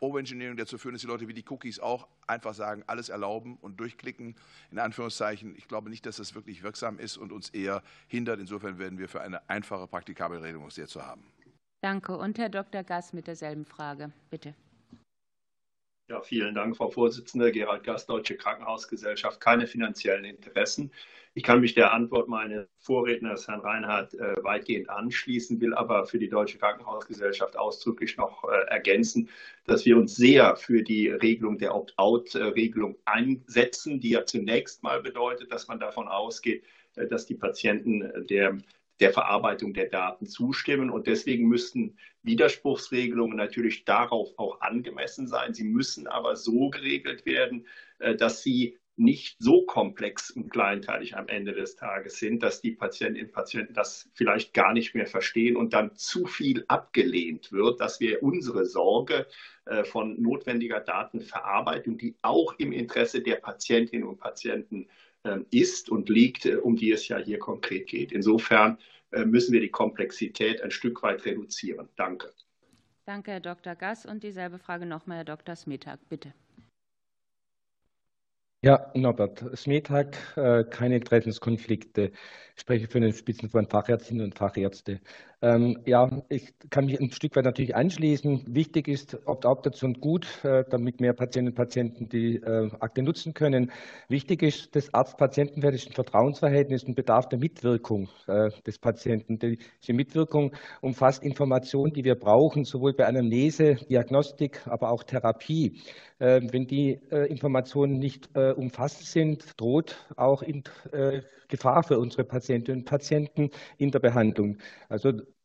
Overengineering dazu führen, dass die Leute wie die Cookies auch einfach sagen, alles erlauben und durchklicken. In Anführungszeichen, ich glaube nicht, dass das wirklich wirksam ist und uns eher hindert. Insofern werden wir für eine einfache, praktikable Regelung sehr zu haben. Danke. Und Herr Dr. Gass mit derselben Frage, bitte. Ja, vielen Dank, Frau Vorsitzende. Gerald Gast, Deutsche Krankenhausgesellschaft. Keine finanziellen Interessen. Ich kann mich der Antwort meines Vorredners, Herrn Reinhardt, äh, weitgehend anschließen, will aber für die Deutsche Krankenhausgesellschaft ausdrücklich noch äh, ergänzen, dass wir uns sehr für die Regelung der Opt-out-Regelung einsetzen, die ja zunächst mal bedeutet, dass man davon ausgeht, äh, dass die Patienten der der Verarbeitung der Daten zustimmen. Und deswegen müssten Widerspruchsregelungen natürlich darauf auch angemessen sein. Sie müssen aber so geregelt werden, äh, dass sie nicht so komplex und kleinteilig am Ende des Tages sind, dass die Patientinnen und Patienten das vielleicht gar nicht mehr verstehen und dann zu viel abgelehnt wird, dass wir unsere Sorge äh, von notwendiger Datenverarbeitung, die auch im Interesse der Patientinnen und Patienten ist und liegt, äh, um die es ja hier konkret geht. Insofern äh, müssen wir die Komplexität ein Stück weit reduzieren. Danke. Danke, Herr Dr. Gass. Und dieselbe Frage nochmal, Herr Dr. Smetag, bitte. Ja, Norbert Smetag, äh, keine Interessenskonflikte. Ich spreche für den Spitzenverband Fachärztinnen und Fachärzte. Ähm, ja, ich kann mich ein Stück weit natürlich anschließen. Wichtig ist Opt-out gut, äh, damit mehr Patientinnen und Patienten die äh, Akte nutzen können. Wichtig ist das Arzt-Patienten-Verhältnis Vertrauensverhältnis und bedarf der Mitwirkung äh, des Patienten. Diese Mitwirkung umfasst Informationen, die wir brauchen, sowohl bei Anamnese, Diagnostik, aber auch Therapie. Ähm, wenn die äh, Informationen nicht äh, umfasst sind, droht auch in äh, Gefahr für unsere Patientinnen und Patienten in der Behandlung. Also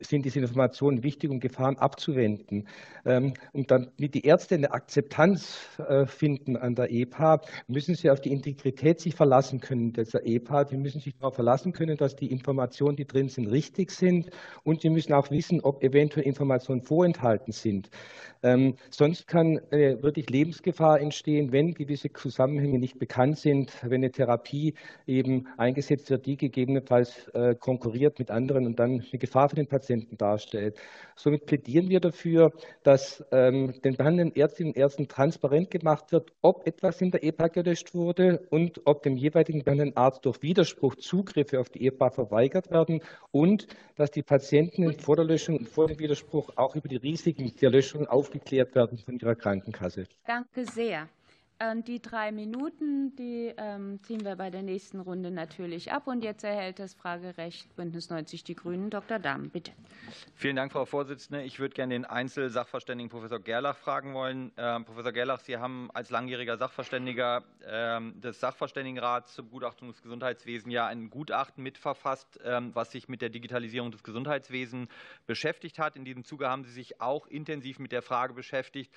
sind diese Informationen wichtig, um Gefahren abzuwenden. Ähm, und damit die Ärzte eine Akzeptanz äh, finden an der EPA, müssen sie auf die Integrität sich verlassen können dieser EPA. Die müssen sich darauf verlassen können, dass die Informationen, die drin sind, richtig sind. Und sie müssen auch wissen, ob eventuell Informationen vorenthalten sind. Ähm, sonst kann äh, wirklich Lebensgefahr entstehen, wenn gewisse Zusammenhänge nicht bekannt sind, wenn eine Therapie eben eingesetzt wird, die gegebenenfalls äh, konkurriert mit anderen und dann eine Gefahr für den Patienten Patienten darstellt. Somit plädieren wir dafür, dass ähm, den behandelnden Ärztinnen und Ärzten transparent gemacht wird, ob etwas in der EPA gelöscht wurde und ob dem jeweiligen behandelnden Arzt durch Widerspruch Zugriffe auf die EPA verweigert werden und dass die Patienten vor der Löschung und vor dem Widerspruch auch über die Risiken der Löschung aufgeklärt werden von ihrer Krankenkasse. Danke sehr. Und die drei Minuten, die ähm, ziehen wir bei der nächsten Runde natürlich ab. Und jetzt erhält das Fragerecht Bündnis 90 Die Grünen. Dr. Dahm, bitte. Vielen Dank, Frau Vorsitzende. Ich würde gerne den Einzelsachverständigen Professor Gerlach fragen wollen. Äh, Professor Gerlach, Sie haben als langjähriger Sachverständiger des Sachverständigenrats zum Gutachtung des Gesundheitswesens ja ein Gutachten mitverfasst, was sich mit der Digitalisierung des Gesundheitswesens beschäftigt hat. In diesem Zuge haben Sie sich auch intensiv mit der Frage beschäftigt,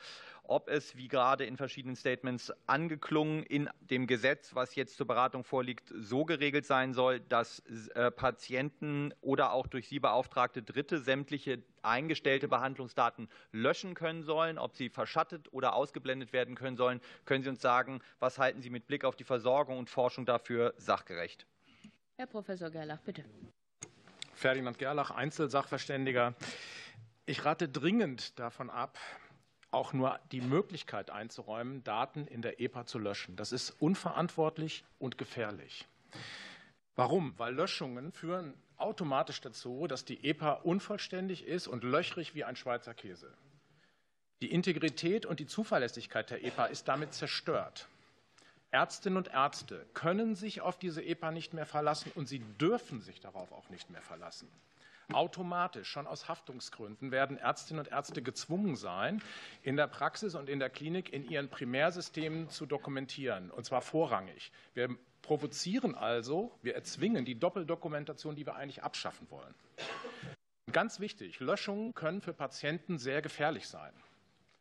ob es, wie gerade in verschiedenen Statements angeklungen, in dem Gesetz, was jetzt zur Beratung vorliegt, so geregelt sein soll, dass äh, Patienten oder auch durch sie beauftragte Dritte sämtliche eingestellte Behandlungsdaten löschen können sollen, ob sie verschattet oder ausgeblendet werden können sollen. Können Sie uns sagen, was halten Sie mit Blick auf die Versorgung und Forschung dafür sachgerecht? Herr Professor Gerlach, bitte. Ferdinand Gerlach, Einzelsachverständiger. Ich rate dringend davon ab, auch nur die Möglichkeit einzuräumen, Daten in der EPA zu löschen. Das ist unverantwortlich und gefährlich. Warum? Weil Löschungen führen automatisch dazu, dass die EPA unvollständig ist und löchrig wie ein Schweizer Käse. Die Integrität und die Zuverlässigkeit der EPA ist damit zerstört. Ärztinnen und Ärzte können sich auf diese EPA nicht mehr verlassen und sie dürfen sich darauf auch nicht mehr verlassen. Automatisch, schon aus Haftungsgründen, werden Ärztinnen und Ärzte gezwungen sein, in der Praxis und in der Klinik in ihren Primärsystemen zu dokumentieren, und zwar vorrangig. Wir provozieren also, wir erzwingen die Doppeldokumentation, die wir eigentlich abschaffen wollen. Ganz wichtig, Löschungen können für Patienten sehr gefährlich sein.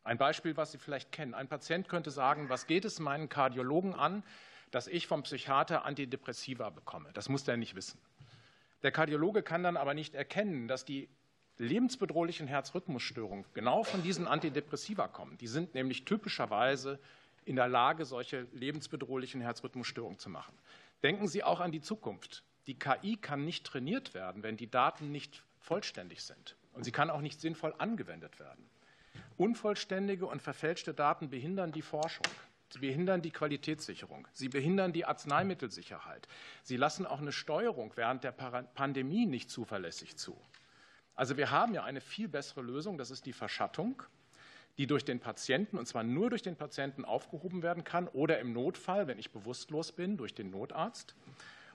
Ein Beispiel, was Sie vielleicht kennen. Ein Patient könnte sagen, was geht es meinen Kardiologen an, dass ich vom Psychiater Antidepressiva bekomme? Das muss der nicht wissen. Der Kardiologe kann dann aber nicht erkennen, dass die lebensbedrohlichen Herzrhythmusstörungen genau von diesen Antidepressiva kommen. Die sind nämlich typischerweise in der Lage, solche lebensbedrohlichen Herzrhythmusstörungen zu machen. Denken Sie auch an die Zukunft. Die KI kann nicht trainiert werden, wenn die Daten nicht vollständig sind. Und sie kann auch nicht sinnvoll angewendet werden. Unvollständige und verfälschte Daten behindern die Forschung. Sie behindern die Qualitätssicherung. Sie behindern die Arzneimittelsicherheit. Sie lassen auch eine Steuerung während der Pandemie nicht zuverlässig zu. Also wir haben ja eine viel bessere Lösung, das ist die Verschattung. die durch den Patienten, und zwar nur durch den Patienten, aufgehoben werden kann oder im Notfall, wenn ich bewusstlos bin, durch den Notarzt.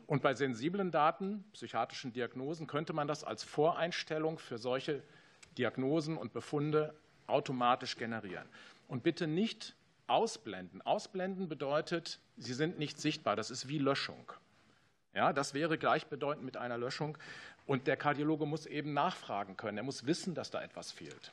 Und bei sensiblen Daten, psychiatrischen Diagnosen, könnte man das als Voreinstellung für solche Diagnosen und Befunde automatisch generieren. Und bitte nicht ausblenden. Ausblenden bedeutet, sie sind nicht sichtbar. Das ist wie Löschung. Ja, das wäre gleichbedeutend mit einer Löschung. Und der Kardiologe muss eben nachfragen können. Er muss wissen, dass da etwas fehlt.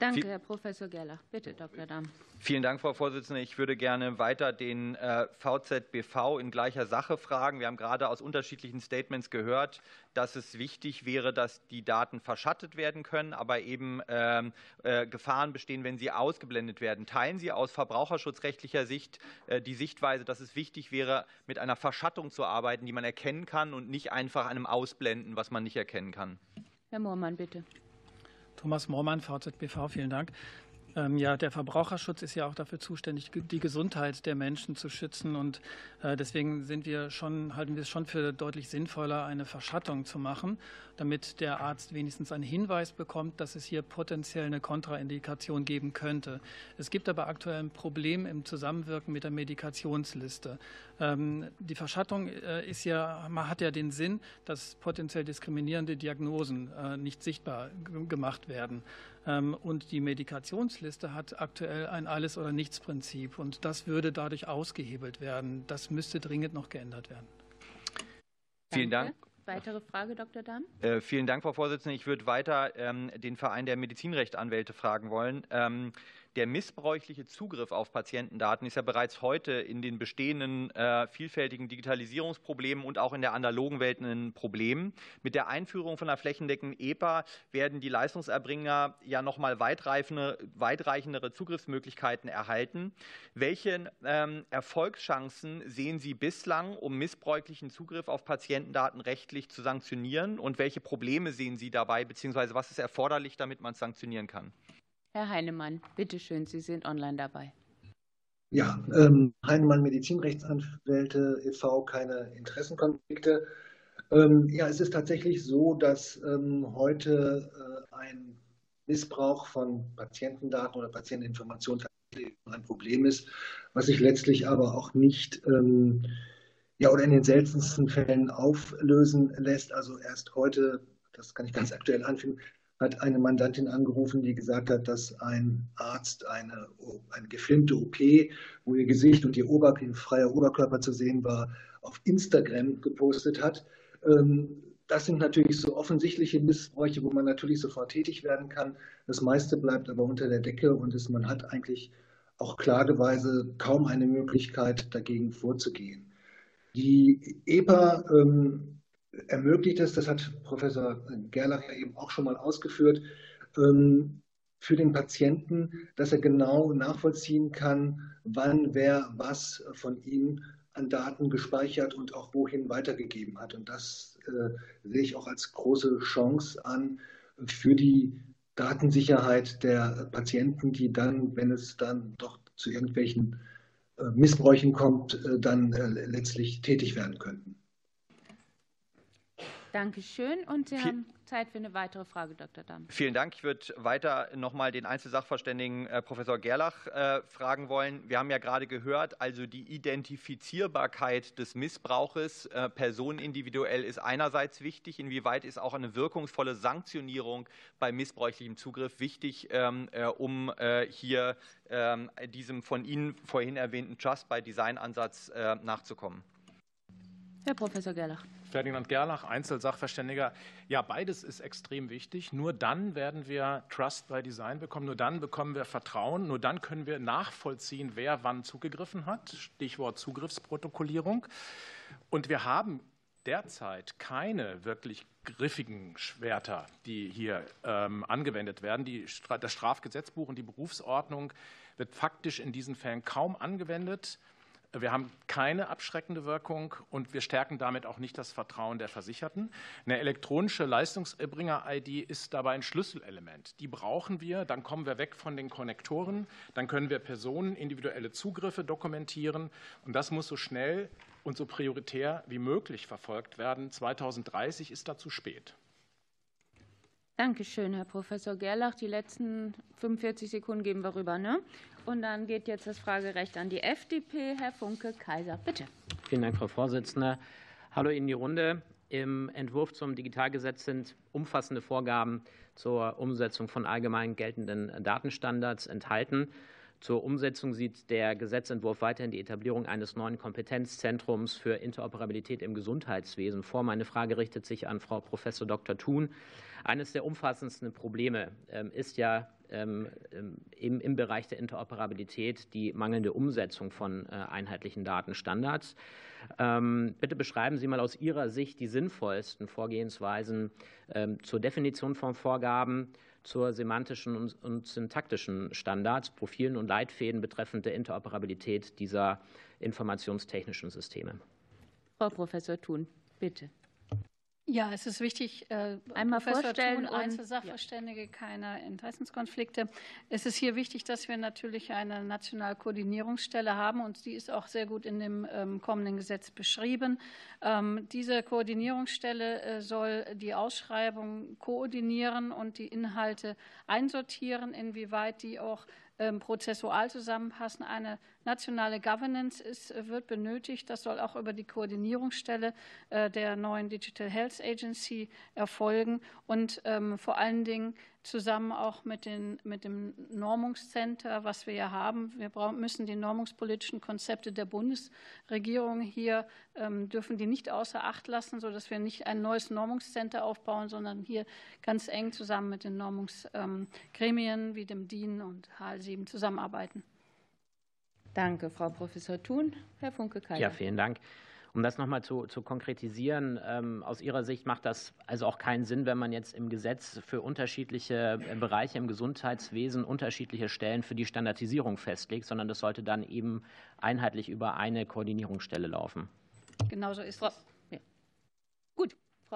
Danke, Herr Professor Gerlach. Bitte, Dr. Dahm. Vielen Dank, Frau Vorsitzende. Ich würde gerne weiter den äh, VZBV in gleicher Sache fragen. Wir haben gerade aus unterschiedlichen Statements gehört, dass es wichtig wäre, dass die Daten verschattet werden können, aber eben ähm, äh, Gefahren bestehen, wenn sie ausgeblendet werden. Teilen Sie aus verbraucherschutzrechtlicher Sicht äh, die Sichtweise, dass es wichtig wäre, mit einer Verschattung zu arbeiten, die man erkennen kann und nicht einfach einem Ausblenden, was man nicht erkennen kann? Herr Moormann, bitte. Thomas Moormann, VZBV, vielen Dank. Ähm, ja, der Verbraucherschutz ist ja auch dafür zuständig, die Gesundheit der Menschen zu schützen. Und äh, deswegen sind wir schon, halten wir es schon für deutlich sinnvoller, eine Verschattung zu machen, damit der Arzt wenigstens einen Hinweis bekommt, dass es hier potenziell eine Kontraindikation geben könnte. Es gibt aber aktuell ein Problem im Zusammenwirken mit der Medikationsliste. Ähm, die Verschattung äh, ist ja, man hat ja den Sinn, dass potenziell diskriminierende Diagnosen äh, nicht sichtbar gemacht werden. Ähm, und die Medikationsliste hat aktuell ein Alles- oder Nichts-Prinzip. Und das würde dadurch ausgehebelt werden. Das müsste dringend noch geändert werden. Vielen Dank. Weitere Frage, Dr. Dahm? Äh, vielen Dank, Frau Vorsitzende. Ich würde weiter ähm, den Verein der Medizinrechtanwälte fragen wollen. Ähm, der missbräuchliche Zugriff auf Patientendaten ist ja bereits heute in den bestehenden äh, vielfältigen Digitalisierungsproblemen und auch in der analogen Welt ein Problem. Mit der Einführung von einer flächendeckenden EPA werden die Leistungserbringer ja nochmal weitreichendere Zugriffsmöglichkeiten erhalten. Welche ähm, Erfolgschancen sehen Sie bislang, um missbräuchlichen Zugriff auf Patientendaten rechtlich zu sanktionieren? Und welche Probleme sehen Sie dabei, beziehungsweise was ist erforderlich, damit man es sanktionieren kann? Herr Heinemann, bitte schön, Sie sind online dabei. Ja, ähm, Heinemann Medizinrechtsanwälte e.V., keine Interessenkonflikte. Ähm, ja, es ist tatsächlich so, dass ähm, heute äh, ein Missbrauch von Patientendaten oder Patienteninformationen ein Problem ist, was sich letztlich aber auch nicht ähm, ja, oder in den seltensten Fällen auflösen lässt. Also erst heute, das kann ich ganz aktuell anfügen, hat eine Mandantin angerufen, die gesagt hat, dass ein Arzt eine, eine gefilmte OP, wo ihr Gesicht und ihr Ober, freier Oberkörper zu sehen war, auf Instagram gepostet hat. Ähm, das sind natürlich so offensichtliche Missbräuche, wo man natürlich sofort tätig werden kann. Das meiste bleibt aber unter der Decke und es, man hat eigentlich auch klageweise kaum eine Möglichkeit, dagegen vorzugehen. Die EPA ähm, ermöglicht es, das hat Professor Gerlach ja eben auch schon mal ausgeführt, ähm, für den Patienten, dass er genau nachvollziehen kann, wann wer was von ihm an Daten gespeichert und auch wohin weitergegeben hat. Und das äh, sehe ich auch als große Chance an für die Datensicherheit der Patienten, die dann, wenn es dann doch zu irgendwelchen äh, Missbräuchen kommt, äh, dann äh, letztlich tätig werden könnten. Dankeschön. Und Sie haben Zeit für eine weitere Frage, Dr. Damm. Vielen Dank. Ich würde weiter noch mal den Einzelsachverständigen äh, Professor Gerlach äh, fragen wollen. Wir haben ja gerade gehört, also die Identifizierbarkeit des Missbrauches äh, personenindividuell ist einerseits wichtig. Inwieweit ist auch eine wirkungsvolle Sanktionierung bei missbräuchlichem Zugriff wichtig, ähm, äh, um hier ähm, diesem von Ihnen vorhin erwähnten Trust by Design Ansatz äh, nachzukommen? Herr Professor Gerlach. Ferdinand Gerlach, Einzelsachverständiger. Ja, beides ist extrem wichtig. Nur dann werden wir Trust by Design bekommen, nur dann bekommen wir Vertrauen, nur dann können wir nachvollziehen, wer wann zugegriffen hat. Stichwort Zugriffsprotokollierung. Und wir haben derzeit keine wirklich griffigen Schwerter, die hier ähm, angewendet werden. Die, das Strafgesetzbuch und die Berufsordnung wird faktisch in diesen Fällen kaum angewendet. Wir haben keine abschreckende Wirkung und wir stärken damit auch nicht das Vertrauen der Versicherten. Eine elektronische Leistungserbringer-ID ist dabei ein Schlüsselelement. Die brauchen wir, dann kommen wir weg von den Konnektoren, dann können wir Personen individuelle Zugriffe dokumentieren und das muss so schnell und so prioritär wie möglich verfolgt werden. 2030 ist da zu spät. Dankeschön, Herr Professor Gerlach. Die letzten 45 Sekunden geben wir rüber. Ne? Und dann geht jetzt das Fragerecht an die FDP. Herr Funke-Kaiser, bitte. Vielen Dank, Frau Vorsitzende. Hallo in die Runde. Im Entwurf zum Digitalgesetz sind umfassende Vorgaben zur Umsetzung von allgemein geltenden Datenstandards enthalten. Zur Umsetzung sieht der Gesetzentwurf weiterhin die Etablierung eines neuen Kompetenzzentrums für Interoperabilität im Gesundheitswesen vor. Meine Frage richtet sich an Frau Prof. Dr. Thun. Eines der umfassendsten Probleme ähm, ist ja ähm, ähm, im Bereich der Interoperabilität die mangelnde Umsetzung von äh, einheitlichen Datenstandards. Bitte beschreiben Sie mal aus Ihrer Sicht die sinnvollsten Vorgehensweisen zur Definition von Vorgaben, zur semantischen und syntaktischen Standards, Profilen und Leitfäden betreffend der Interoperabilität dieser informationstechnischen Systeme. Frau Professor Thun, bitte. Ja, es ist wichtig, äh, einmal Professor vorstellen Thun, Einzelsachverständige, ja. keine Interessenskonflikte. Es ist hier wichtig, dass wir natürlich eine nationale Koordinierungsstelle haben und die ist auch sehr gut in dem ähm, kommenden Gesetz beschrieben. Ähm, diese Koordinierungsstelle äh, soll die Ausschreibung koordinieren und die Inhalte einsortieren, inwieweit die auch ähm, prozessual zusammenpassen. Eine nationale Governance ist, wird benötigt. Das soll auch über die Koordinierungsstelle äh, der neuen Digital Health Agency erfolgen und ähm, vor allen Dingen zusammen auch mit, den, mit dem Normungscenter, was wir ja haben. Wir müssen die normungspolitischen Konzepte der Bundesregierung hier, ähm, dürfen die nicht außer Acht lassen, sodass wir nicht ein neues Normungscenter aufbauen, sondern hier ganz eng zusammen mit den Normungsgremien wie dem DIN und HL7 zusammenarbeiten. Danke, Frau Professor Thun. Herr Funke-Kaiser. Ja, vielen Dank. Um das nochmal zu, zu konkretisieren, ähm, aus Ihrer Sicht macht das also auch keinen Sinn, wenn man jetzt im Gesetz für unterschiedliche äh, Bereiche im Gesundheitswesen unterschiedliche Stellen für die Standardisierung festlegt, sondern das sollte dann eben einheitlich über eine Koordinierungsstelle laufen. Genauso ist es.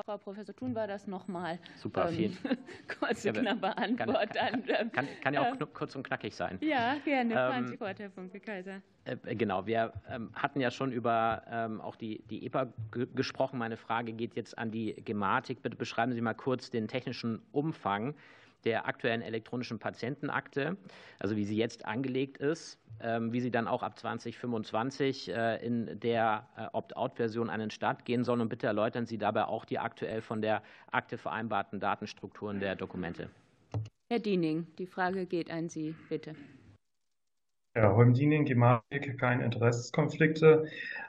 Frau Professor Thun war das nochmal. Super, vielen <laughs> ähm, Kurze, knappe Antwort. Kann, kann, kann, ja auch äh, kurz und knackig sein. Ja, gerne. Fahren Sie fort, Herr Funke-Kaiser. Äh, genau, wir ähm, hatten ja schon über ähm, auch die, die EPA gesprochen. Meine Frage geht jetzt an die Gematik. Bitte beschreiben Sie mal kurz den technischen Umfang der aktuellen elektronischen Patientenakte, also wie sie jetzt angelegt ist, ähm, wie sie dann auch ab 2025 äh, in der äh, Opt-out-Version an den Start gehen soll. Und bitte erläutern Sie dabei auch die aktuell von der Akte vereinbarten Datenstrukturen der Dokumente. Herr Diening, die Frage geht an Sie, bitte. Ja, Holm-Diening, Gematik, keine Interessenskonflikte.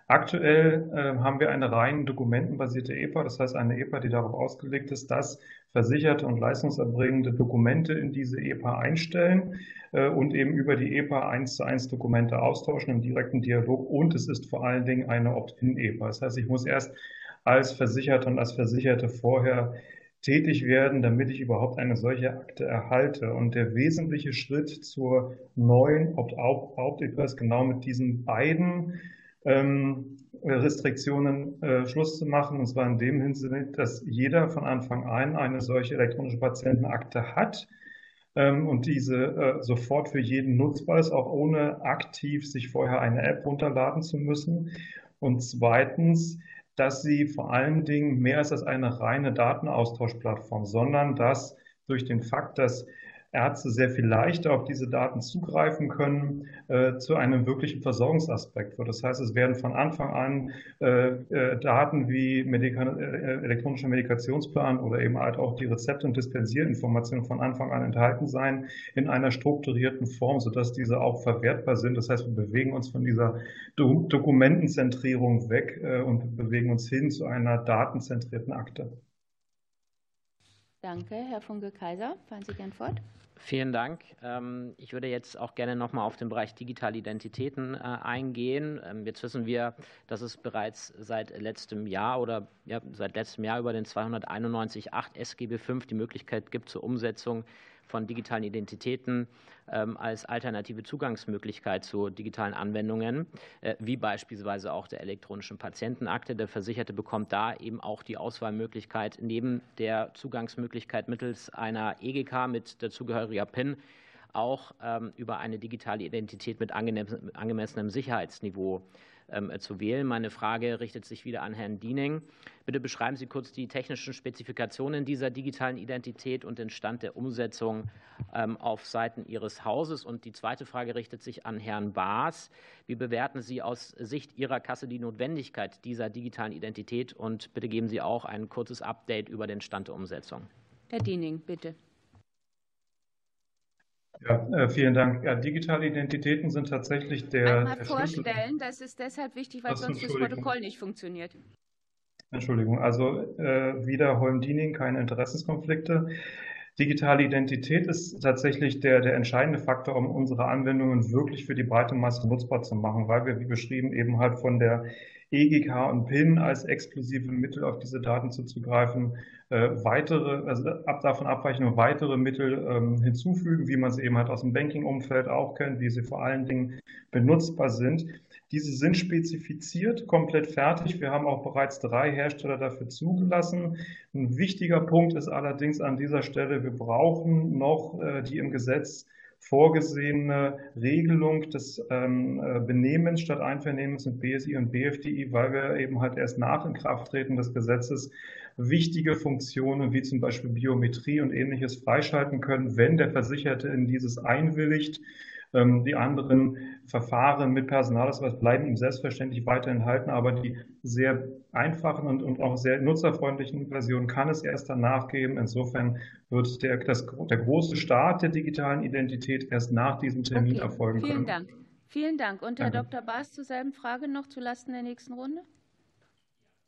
Aktuell äh, haben wir eine rein dokumentenbasierte EPA, das heißt eine EPA, die darauf ausgelegt ist, dass versicherte und leistungserbringende Dokumente in diese EPA einstellen äh, und eben über die EPA eins zu eins Dokumente austauschen im direkten Dialog. Und es ist vor allen Dingen eine Opt-in-EPA. Das heißt, ich muss erst als Versicherte und als Versicherte vorher tätig werden, damit ich überhaupt eine solche Akte erhalte. Und der wesentliche Schritt zur neuen Opt-out-EPA ist genau mit diesen beiden ähm, Restriktionen äh, Schluss zu machen. Und zwar in dem Hinsicht, dass jeder von Anfang an eine solche elektronische Patientenakte hat ähm, und diese äh, sofort für jeden nutzbar ist, auch ohne aktiv sich vorher eine App runterladen zu müssen. Und zweitens, dass sie vor allen Dingen mehr ist als eine reine Datenaustauschplattform, sondern dass durch den Fakt, dass Ärzte sehr viel leichter auf diese Daten zugreifen können, äh, zu einem wirklichen Versorgungsaspekt. Das heißt, es werden von Anfang an äh, äh, Daten wie elektronischer Medikationsplan oder eben halt auch die Rezepte- und Dispensierinformationen von Anfang an enthalten sein in einer strukturierten Form, sodass diese auch verwertbar sind. Das heißt, wir bewegen uns von dieser Do Dokumentenzentrierung weg und bewegen uns hin zu einer datenzentrierten Akte. Danke. Herr Funke-Kaiser, fahren Sie gern fort. Vielen Dank. Ähm, ich würde jetzt auch gerne noch mal auf den Bereich digitale Identitäten äh, eingehen. Ähm, jetzt wissen wir, dass es bereits seit letztem Jahr oder ja, seit letztem Jahr über den 291.8 SGB V die Möglichkeit gibt zur Umsetzung von digitalen Identitäten ähm, als alternative Zugangsmöglichkeit zu digitalen Anwendungen, äh, wie beispielsweise auch der elektronischen Patientenakte. Der Versicherte bekommt da eben auch die Auswahlmöglichkeit neben der Zugangsmöglichkeit mittels einer EGK mit dazugehöriger PIN auch ähm, über eine digitale Identität mit angemessenem Sicherheitsniveau zu wählen. Meine Frage richtet sich wieder an Herrn Diening. Bitte beschreiben Sie kurz die technischen Spezifikationen dieser digitalen Identität und den Stand der Umsetzung ähm, auf Seiten Ihres Hauses. Und die zweite Frage richtet sich an Herrn Baas. Wie bewerten Sie aus Sicht Ihrer Kasse die Notwendigkeit dieser digitalen Identität? Und bitte geben Sie auch ein kurzes Update über den Stand der Umsetzung. Herr Diening, bitte. Ja, äh, vielen Dank. Ja, digitale Identitäten sind tatsächlich der. Einmal der vorstellen, das ist deshalb wichtig, weil sonst das Protokoll nicht funktioniert. Entschuldigung, also äh, wieder Holm-Diening, keine Interessenskonflikte. Digitale Identität ist tatsächlich der, der entscheidende Faktor, um unsere Anwendungen wirklich für die breite Masse nutzbar zu machen, weil wir, wie beschrieben, eben halt von der EGK und PIN als exklusive Mittel auf diese Daten zuzugreifen, äh, weitere, also ab davon abweichende weitere Mittel ähm, hinzufügen, wie man sie eben halt aus dem Banking-Umfeld auch kennt, wie sie vor allen Dingen benutzbar sind. Diese sind spezifiziert, komplett fertig. Wir haben auch bereits drei Hersteller dafür zugelassen. Ein wichtiger Punkt ist allerdings an dieser Stelle, wir brauchen noch äh, die im Gesetz vorgesehene Regelung des ähm, äh, Benehmens statt Einvernehmens mit BSI und BFDI, weil wir eben halt erst nach Inkrafttreten des Gesetzes wichtige Funktionen wie zum Beispiel Biometrie und ähnliches freischalten können, wenn der Versicherte in dieses einwilligt. Ähm, die anderen Verfahren mit Personalausweis bleiben ihm selbstverständlich weiterhin halten, aber die sehr einfachen und, und auch sehr nutzerfreundlichen Versionen kann es erst danach geben. Insofern wird der, das, der große Start der digitalen Identität erst nach diesem Termin okay, erfolgen vielen können. Vielen Dank. Vielen Dank. Und Herr Danke. Dr. Baas zur selben Frage noch zulasten der nächsten Runde?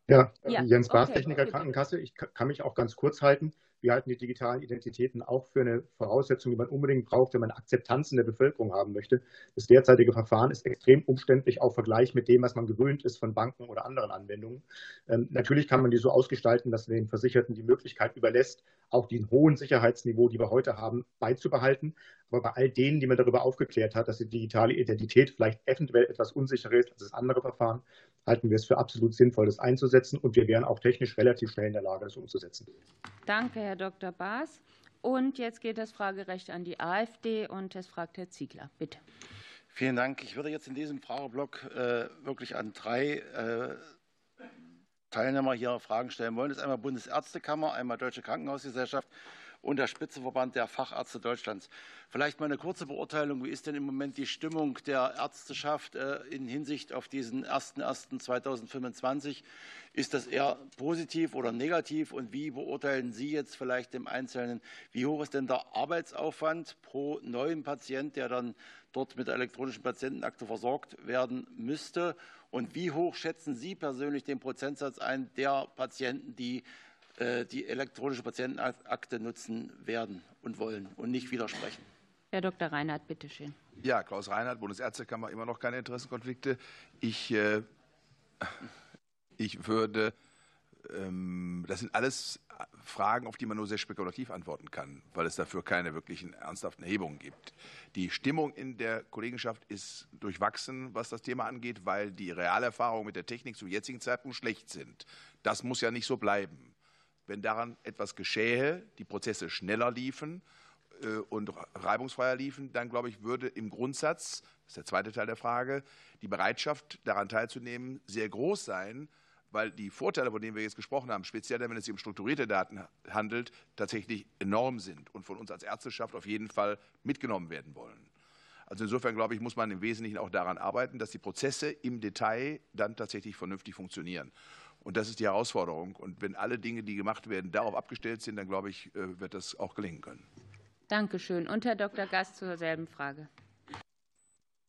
Ja, ja. Jens Baas, okay. Techniker Krankenkasse. Ich kann mich auch ganz kurz halten. Wir halten die digitalen Identitäten auch für eine Voraussetzung, die man unbedingt braucht, wenn man Akzeptanz in der Bevölkerung haben möchte. Das derzeitige Verfahren ist extrem umständlich, auch Vergleich mit dem, was man gewöhnt ist von Banken oder anderen Anwendungen. Ähm, natürlich kann man die so ausgestalten, dass man den Versicherten die Möglichkeit überlässt, auch diesen hohen Sicherheitsniveau, die wir heute haben, beizubehalten. Aber bei all denen, die man darüber aufgeklärt hat, dass die digitale Identität vielleicht eventuell etwas unsicherer ist als das andere Verfahren, halten wir es für absolut sinnvoll, das einzusetzen. Und wir wären auch technisch relativ schnell in der Lage, das umzusetzen. Danke, Herr Dr. Baas. Und jetzt geht das Fragerecht an die AfD und es fragt Herr Ziegler. Bitte. Vielen Dank. Ich würde jetzt in diesem Frageblock äh, wirklich an drei äh, Teilnehmer hier Fragen stellen wollen. Das ist einmal Bundesärztekammer, einmal Deutsche Krankenhausgesellschaft und der Spitzenverband der Fachärzte Deutschlands. Vielleicht mal eine kurze Beurteilung. Wie ist denn im Moment die Stimmung der Ärzteschaft äh, in Hinsicht auf diesen 01.01.2025? Ist das eher positiv oder negativ? Und wie beurteilen Sie jetzt vielleicht im Einzelnen, wie hoch ist denn der Arbeitsaufwand pro neuen Patient, der dann dort mit der elektronischen Patientenakte versorgt werden müsste? Und wie hoch schätzen Sie persönlich den Prozentsatz ein der Patienten, die die elektronische Patientenakte nutzen werden und wollen und nicht widersprechen. Herr Dr. Reinhardt, bitte schön. Ja, Klaus Reinhardt, Bundesärztekammer, immer noch keine Interessenkonflikte. Ich, äh, ich würde, ähm, das sind alles Fragen, auf die man nur sehr spekulativ antworten kann, weil es dafür keine wirklichen ernsthaften Erhebungen gibt. Die Stimmung in der Kollegenschaft ist durchwachsen, was das Thema angeht, weil die Realerfahrungen mit der Technik zum jetzigen Zeitpunkt schlecht sind. Das muss ja nicht so bleiben wenn daran etwas geschähe, die Prozesse schneller liefen äh, und reibungsfreier liefen, dann glaube ich, würde im Grundsatz, das ist der zweite Teil der Frage, die Bereitschaft daran teilzunehmen sehr groß sein, weil die Vorteile, von denen wir jetzt gesprochen haben, speziell wenn es sich um strukturierte Daten handelt, tatsächlich enorm sind und von uns als Ärzteschaft auf jeden Fall mitgenommen werden wollen. Also insofern glaube ich, muss man im Wesentlichen auch daran arbeiten, dass die Prozesse im Detail dann tatsächlich vernünftig funktionieren. Und das ist die Herausforderung. Und wenn alle Dinge, die gemacht werden, darauf abgestellt sind, dann glaube ich, äh, wird das auch gelingen können. Dankeschön. Und Herr Dr. Gast zur selben Frage.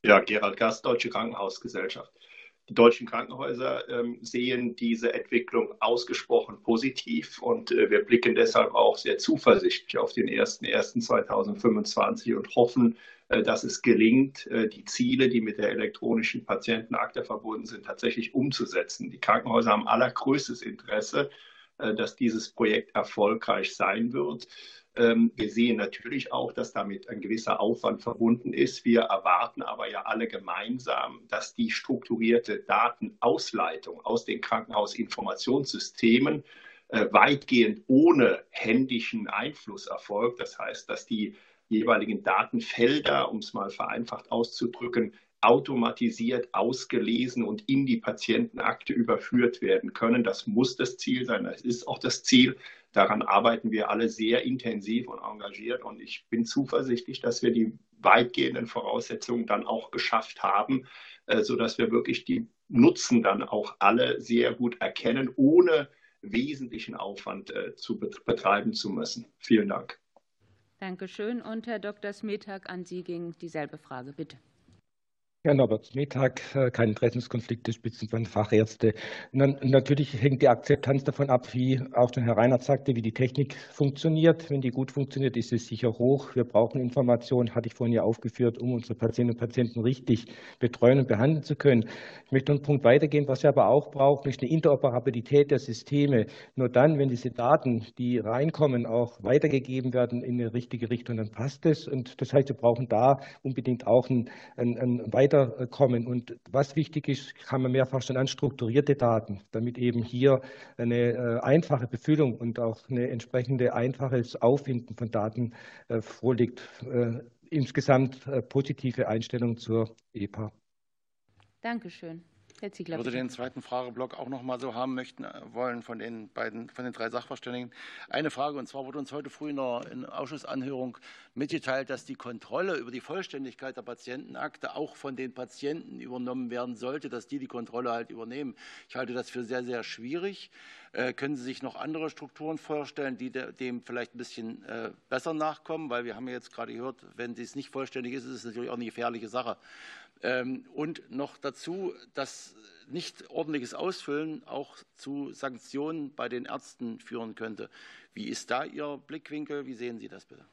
Ja, Gerald Gast, Deutsche Krankenhausgesellschaft. Die deutschen Krankenhäuser ähm, sehen diese Entwicklung ausgesprochen positiv und äh, wir blicken deshalb auch sehr zuversichtlich auf den 01.01.2025 und hoffen, äh, dass es gelingt, äh, die Ziele, die mit der elektronischen Patientenakte verbunden sind, tatsächlich umzusetzen. Die Krankenhäuser haben allergrößtes Interesse, dass dieses Projekt erfolgreich sein wird. Ähm, wir sehen natürlich auch, dass damit ein gewisser Aufwand verbunden ist. Wir erwarten aber ja alle gemeinsam, dass die strukturierte Datenausleitung aus den Krankenhausinformationssystemen weitgehend ohne händischen Einfluss erfolgt. Das heißt, dass die jeweiligen Datenfelder, um es mal vereinfacht auszudrücken, automatisiert ausgelesen und in die Patientenakte überführt werden können. Das muss das Ziel sein, das ist auch das Ziel. Daran arbeiten wir alle sehr intensiv und engagiert und ich bin zuversichtlich, dass wir die weitgehenden Voraussetzungen dann auch geschafft haben, äh, sodass wir wirklich die Nutzen dann auch alle sehr gut erkennen, ohne wesentlichen Aufwand äh, zu betreiben zu müssen. Vielen Dank. Dankeschön. Und Herr Dr. Smetag, an Sie ging dieselbe Frage. Bitte. Herr Norbert Smetag, äh, kein Interessenskonflikt der Spitzenfachärzte. Natürlich hängt die Akzeptanz davon ab, wie auch schon Herr Reinhardt sagte, wie die Technik funktioniert. Wenn die gut funktioniert, ist es sicher hoch. Wir brauchen Informationen, hatte ich vorhin ja aufgeführt, um unsere Patientinnen und Patienten richtig betreuen und behandeln zu können. Ich möchte einen Punkt weitergehen. Was wir aber auch brauchen, ist eine Interoperabilität der Systeme. Nur dann, wenn diese Daten, die reinkommen, auch weitergegeben werden in eine richtige Richtung, dann passt es. Und das heißt, wir brauchen da unbedingt auch ein, ein, ein weiterkommen. Und was wichtig ist, haben wir mehrfach schon an, strukturierte Daten, damit eben hier eine äh, einfache Befüllung und auch eine entsprechende einfaches Auffinden von Daten äh, vorliegt. Äh, insgesamt positive Einstellung zur EPA. Dankeschön. Herr Ziegler. Ich würde den zweiten Frageblock auch noch mal so haben möchten äh, wollen von den beiden, von den drei Sachverständigen. Eine Frage, und zwar wurde uns heute früh in der, in Ausschussanhörung mitgeteilt, dass die Kontrolle über die Vollständigkeit der Patientenakte auch von den Patienten übernommen werden sollte, dass die die Kontrolle halt übernehmen. Ich halte das für sehr, sehr schwierig. Äh, können Sie sich noch andere Strukturen vorstellen, die dem vielleicht ein bisschen äh, besser nachkommen? Weil wir haben ja jetzt gerade gehört, wenn dies nicht vollständig ist, ist es natürlich auch eine gefährliche Sache. Ähm, und noch dazu, dass nicht ordentliches Ausfüllen auch zu Sanktionen bei den Ärzten führen könnte. Wie ist da Ihr Blickwinkel? Wie sehen Sie das bitte?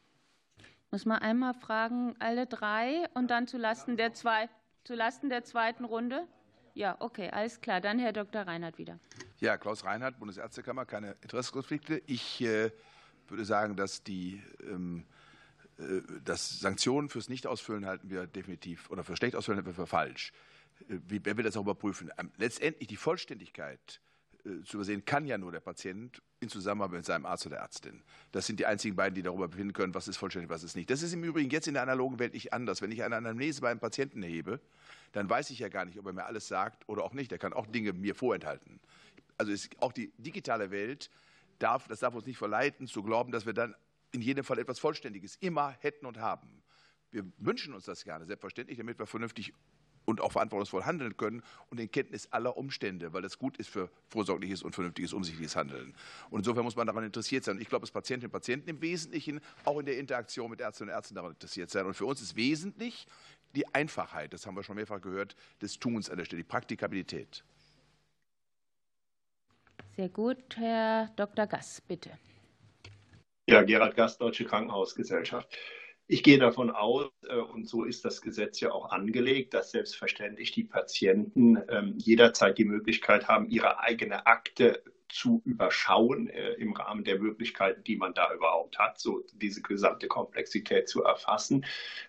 Muss man einmal fragen, alle drei und dann zulasten der, zwei, zulasten der zweiten Runde? Ja, okay, alles klar. Dann Herr Dr. Reinhardt wieder. Ja, Klaus Reinhardt, Bundesärztekammer, keine Interessenskonflikte. Ich äh, würde sagen, dass die ähm, äh, das Sanktionen fürs Nichtausfüllen halten wir definitiv oder für schlecht ausfüllen halten wir für falsch. Äh, wie, wer will das auch überprüfen? Ähm, letztendlich die Vollständigkeit äh, zu übersehen kann ja nur der Patient in Zusammenarbeit mit seinem Arzt oder Ärztin. Das sind die einzigen beiden, die darüber befinden können, was ist vollständig, was ist nicht. Das ist im Übrigen jetzt in der analogen Welt nicht anders. Wenn ich eine Anamnese bei einem Patienten erhebe, dann weiß ich ja gar nicht, ob er mir alles sagt oder auch nicht. Er kann auch Dinge mir vorenthalten. Also auch die digitale Welt darf, das darf uns nicht verleiten, zu glauben, dass wir dann in jedem Fall etwas Vollständiges immer hätten und haben. Wir wünschen uns das gerne, selbstverständlich, damit wir vernünftig und auch verantwortungsvoll handeln können und in Kenntnis aller Umstände, weil das gut ist für vorsorgliches und vernünftiges, umsichtiges Handeln. Und insofern muss man daran interessiert sein. Und ich glaube, dass Patientinnen und Patienten im Wesentlichen auch in der Interaktion mit Ärztinnen und Ärzten daran interessiert sein. Und für uns ist wesentlich die Einfachheit, das haben wir schon mehrfach gehört, des Tuns an der Stelle, die Praktikabilität. Sehr gut. Herr Dr. Gass, bitte. Ja, Gerhard Gast, Deutsche Krankenhausgesellschaft. Ich gehe davon aus, äh, und so ist das Gesetz ja auch angelegt, dass selbstverständlich die Patienten ähm, jederzeit die Möglichkeit haben, ihre eigene Akte zu überschauen äh, im Rahmen der Möglichkeiten, die man da überhaupt hat, so diese gesamte Komplexität zu erfassen.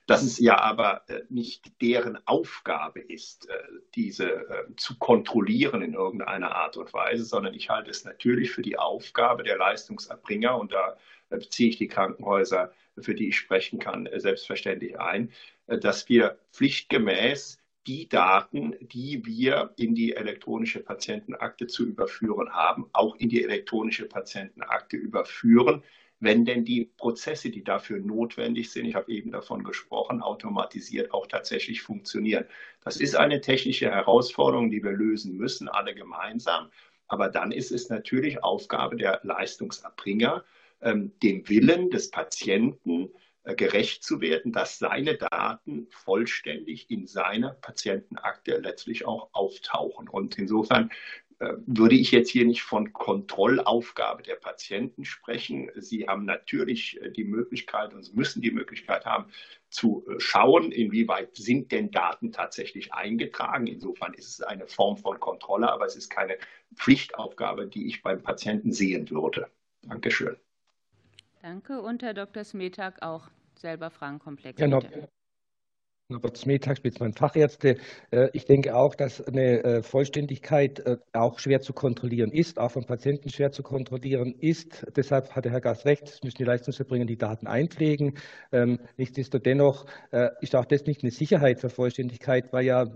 Dass es ja aber äh, nicht deren Aufgabe ist, diese zu kontrollieren in irgendeiner Art und Weise, sondern ich halte es natürlich für die Aufgabe der Leistungserbringer und da beziehe ich die Krankenhäuser, für die ich sprechen kann, selbstverständlich ein, dass wir pflichtgemäß die Daten, die wir in die elektronische Patientenakte zu überführen haben, auch in die elektronische Patientenakte überführen, wenn denn die Prozesse, die dafür notwendig sind, ich habe eben davon gesprochen, automatisiert auch tatsächlich funktionieren. Das ist eine technische Herausforderung, die wir lösen müssen, alle gemeinsam. Aber dann ist es natürlich Aufgabe der Leistungserbringer, ähm, dem Willen des Patienten gerecht zu werden, dass seine Daten vollständig in seiner Patientenakte letztlich auch auftauchen. Und insofern äh, würde ich jetzt hier nicht von Kontrollaufgabe der Patienten sprechen. Sie haben natürlich äh, die Möglichkeit und müssen die Möglichkeit haben, zu schauen, inwieweit sind denn Daten tatsächlich eingetragen. Insofern ist es eine Form von Kontrolle, aber es ist keine Pflichtaufgabe, die ich beim Patienten sehen würde. Dankeschön. Danke. Und Herr Dr. Smetag auch selber Fragenkomplex. Ja, no, aber Smetag, Spitzmann Fachärzte. Äh, ich denke auch, dass eine äh, Vollständigkeit äh, auch schwer zu kontrollieren ist, auch vom Patienten schwer zu kontrollieren ist. Deshalb hat der Herr Gast recht, es müssen die Leistungserbringer die Daten einpflegen. Ähm, nichtsdestotrotz ist auch das nicht eine Sicherheit für Vollständigkeit, weil ja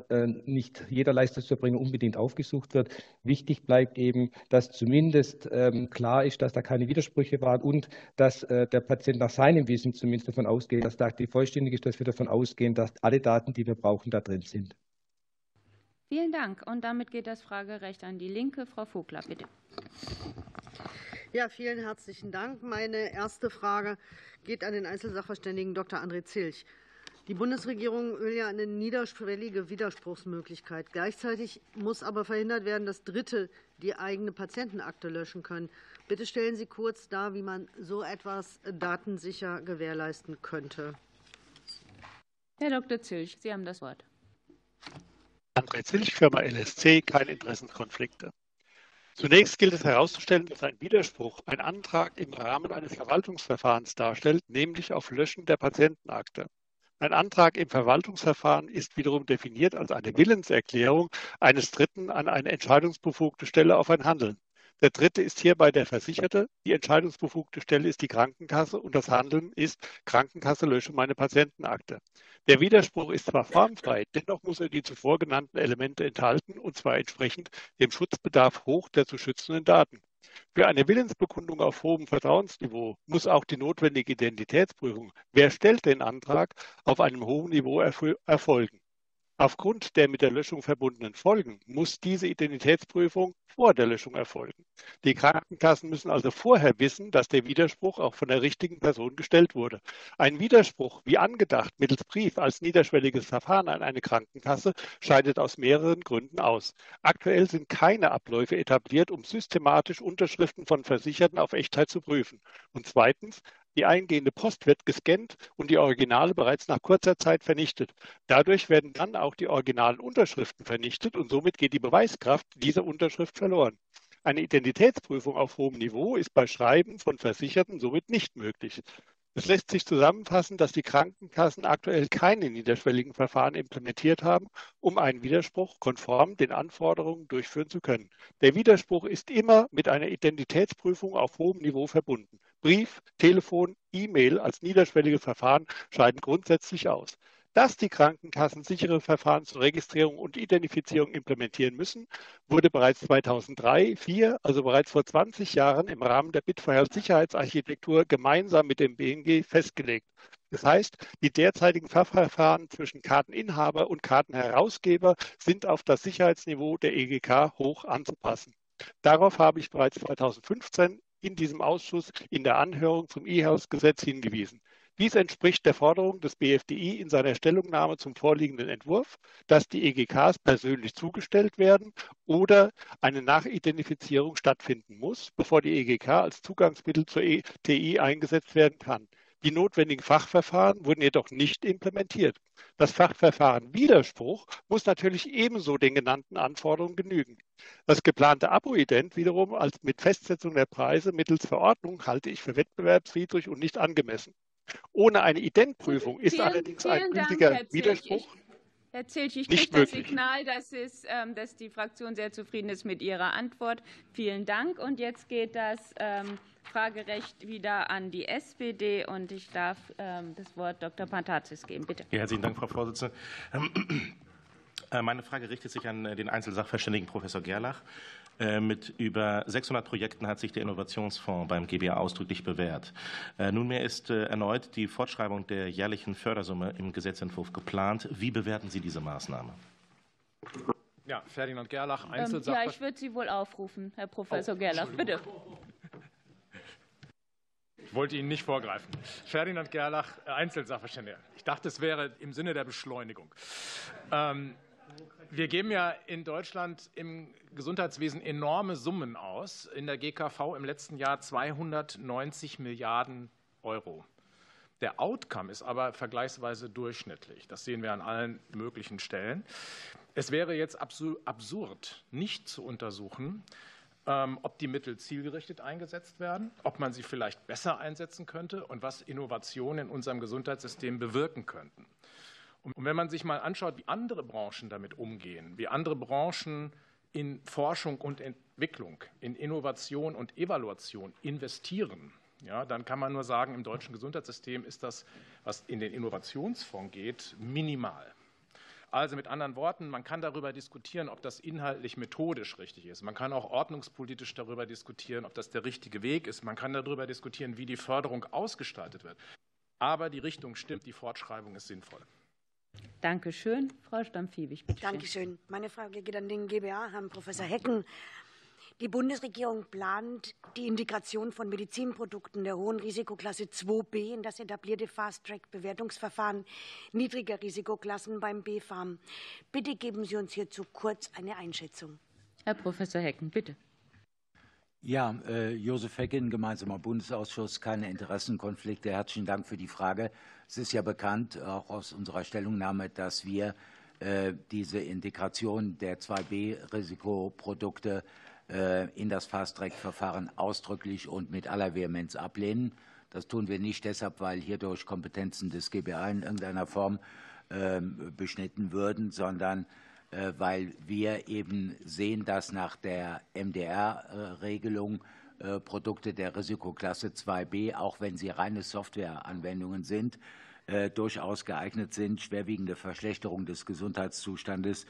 nicht jeder Leistungserbringer unbedingt aufgesucht wird. Wichtig bleibt eben, dass zumindest ähm, klar ist, dass da keine Widersprüche waren und dass der Patient nach seinem Wissen zumindest davon ausgeht, dass da die vollständig ist, dass wir davon ausgehen, dass alle Daten, die wir brauchen, da drin sind. Vielen Dank. Und damit geht das Fragerecht an die Linke. Frau Vogler, bitte. Ja, vielen herzlichen Dank. Meine erste Frage geht an den Einzelsachverständigen Dr. André Zilch. Die Bundesregierung will ja eine niederschwellige Widerspruchsmöglichkeit. Gleichzeitig muss aber verhindert werden, dass Dritte die eigene Patientenakte löschen können. Bitte stellen Sie kurz dar, wie man so etwas datensicher gewährleisten könnte. Herr Dr. Zilch, Sie haben das Wort. André Zilch, Firma LSC, keine Interessenkonflikte. Zunächst gilt es herauszustellen, dass ein Widerspruch ein Antrag im Rahmen eines Verwaltungsverfahrens darstellt, nämlich auf Löschen der Patientenakte. Ein Antrag im Verwaltungsverfahren ist wiederum definiert als eine Willenserklärung eines Dritten an eine entscheidungsbefugte Stelle auf ein Handeln. Der dritte ist hierbei der Versicherte, die entscheidungsbefugte Stelle ist die Krankenkasse und das Handeln ist Krankenkasse lösche meine Patientenakte. Der Widerspruch ist zwar formfrei, dennoch muss er die zuvor genannten Elemente enthalten, und zwar entsprechend dem Schutzbedarf hoch der zu schützenden Daten. Für eine Willensbekundung auf hohem Vertrauensniveau muss auch die notwendige Identitätsprüfung, wer stellt den Antrag, auf einem hohen Niveau erfolgen. Aufgrund der mit der Löschung verbundenen Folgen muss diese Identitätsprüfung vor der Löschung erfolgen. Die Krankenkassen müssen also vorher wissen, dass der Widerspruch auch von der richtigen Person gestellt wurde. Ein Widerspruch, wie angedacht, mittels Brief als niederschwelliges Verfahren an eine Krankenkasse, scheidet aus mehreren Gründen aus. Aktuell sind keine Abläufe etabliert, um systematisch Unterschriften von Versicherten auf Echtheit zu prüfen. Und zweitens, die eingehende Post wird gescannt und die Originale bereits nach kurzer Zeit vernichtet. Dadurch werden dann auch die originalen Unterschriften vernichtet und somit geht die Beweiskraft dieser Unterschrift verloren. Eine Identitätsprüfung auf hohem Niveau ist bei Schreiben von Versicherten somit nicht möglich. Es lässt sich zusammenfassen, dass die Krankenkassen aktuell keine niederschwelligen Verfahren implementiert haben, um einen Widerspruch konform den Anforderungen durchführen zu können. Der Widerspruch ist immer mit einer Identitätsprüfung auf hohem Niveau verbunden. Brief, Telefon, E-Mail als niederschwellige Verfahren scheiden grundsätzlich aus. Dass die Krankenkassen sichere Verfahren zur Registrierung und Identifizierung implementieren müssen, wurde bereits 2003, 2004, also bereits vor 20 Jahren im Rahmen der Bitfire Sicherheitsarchitektur gemeinsam mit dem BNG festgelegt. Das heißt, die derzeitigen Fachverfahren zwischen Karteninhaber und Kartenherausgeber sind auf das Sicherheitsniveau der EGK hoch anzupassen. Darauf habe ich bereits 2015 in diesem Ausschuss in der Anhörung zum E-House-Gesetz hingewiesen. Dies entspricht der Forderung des BFDI in seiner Stellungnahme zum vorliegenden Entwurf, dass die EGKs persönlich zugestellt werden oder eine Nachidentifizierung stattfinden muss, bevor die EGK als Zugangsmittel zur ETI eingesetzt werden kann. Die notwendigen Fachverfahren wurden jedoch nicht implementiert. Das Fachverfahren Widerspruch muss natürlich ebenso den genannten Anforderungen genügen. Das geplante Abo-Ident wiederum als mit Festsetzung der Preise mittels Verordnung halte ich für wettbewerbswidrig und nicht angemessen. Ohne eine Identprüfung ist vielen, allerdings ein gültiger Widerspruch. Herr Zilch, ich kriege das Signal, dass, es, ähm, dass, die Fraktion sehr zufrieden ist mit Ihrer Antwort. Vielen Dank. Und jetzt geht das ähm, Fragerecht wieder an die SPD. Und ich darf ähm, das Wort Dr. Pantazis geben. Bitte. Ja, herzlichen Dank, Frau Vorsitzende. Äh, meine Frage richtet sich an äh, den Einzelsachverständigen Professor Gerlach. Äh, mit über 600 Projekten hat sich der Innovationsfonds beim GBA ausdrücklich bewährt. Äh, nunmehr ist äh, erneut die Fortschreibung der jährlichen Fördersumme im Gesetzentwurf geplant. Wie bewerten Sie diese Maßnahme? Ja, Ferdinand Gerlach, Einzelsachverständiger. Ähm, ja, ich würde Sie wohl aufrufen, Herr Professor oh, Gerlach. Bitte. Ich wollte Ihnen nicht vorgreifen. Ferdinand Gerlach, Einzelsachverständiger. Ich dachte, es wäre im Sinne der Beschleunigung. Ähm, wir geben ja in Deutschland im Gesundheitswesen enorme Summen aus. In der GKV im letzten Jahr 290 Milliarden Euro. Der Outcome ist aber vergleichsweise durchschnittlich. Das sehen wir an allen möglichen Stellen. Es wäre jetzt absurd, nicht zu untersuchen, ähm, ob die Mittel zielgerichtet eingesetzt werden, ob man sie vielleicht besser einsetzen könnte und was Innovationen in unserem Gesundheitssystem bewirken könnten. Und wenn man sich mal anschaut, wie andere Branchen damit umgehen, wie andere Branchen in Forschung und Entwicklung, in Innovation und Evaluation investieren, ja, dann kann man nur sagen, im deutschen Gesundheitssystem ist das, was in den Innovationsfonds geht, minimal. Also mit anderen Worten, man kann darüber diskutieren, ob das inhaltlich methodisch richtig ist. Man kann auch ordnungspolitisch darüber diskutieren, ob das der richtige Weg ist. Man kann darüber diskutieren, wie die Förderung ausgestaltet wird. Aber die Richtung stimmt, die Fortschreibung ist sinnvoll. Danke schön. Frau Stampfiewig, bitte. Danke schön. Meine Frage geht an den GBA, Herrn Professor Hecken. Die Bundesregierung plant die Integration von Medizinprodukten der hohen Risikoklasse 2b in das etablierte Fast-Track-Bewertungsverfahren niedriger Risikoklassen beim BfArM. Bitte geben Sie uns hierzu kurz eine Einschätzung. Herr Professor Hecken, bitte. Ja, äh, Josef Hecken, gemeinsamer Bundesausschuss, keine Interessenkonflikte. Herzlichen Dank für die Frage. Es ist ja bekannt, auch aus unserer Stellungnahme, dass wir äh, diese Integration der 2b-Risikoprodukte äh, in das Fast-Track-Verfahren ausdrücklich und mit aller Vehemenz ablehnen. Das tun wir nicht deshalb, weil hierdurch Kompetenzen des GBA in irgendeiner Form ähm, beschnitten würden, sondern weil wir eben sehen, dass nach der MDR-Regelung äh, Produkte der Risikoklasse 2b, auch wenn sie reine Softwareanwendungen sind, durchaus geeignet sind, schwerwiegende Verschlechterung des Gesundheitszustandes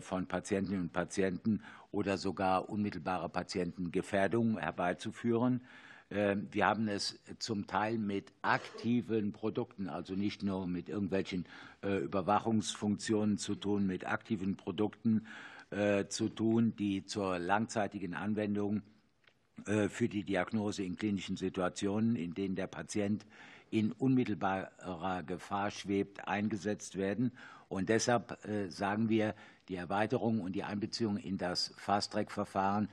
von Patientinnen und Patienten oder sogar unmittelbare Patientengefährdung herbeizuführen. Ähm, wir haben es zum Teil mit aktiven Produkten, also nicht nur mit irgendwelchen äh, Überwachungsfunktionen zu tun, mit aktiven Produkten äh, zu tun, die zur langzeitigen Anwendung äh, für die Diagnose in klinischen Situationen, in denen der Patient in unmittelbarer Gefahr schwebt, eingesetzt werden. Und deshalb sagen wir, die Erweiterung und die Einbeziehung in das Fast-Track-Verfahren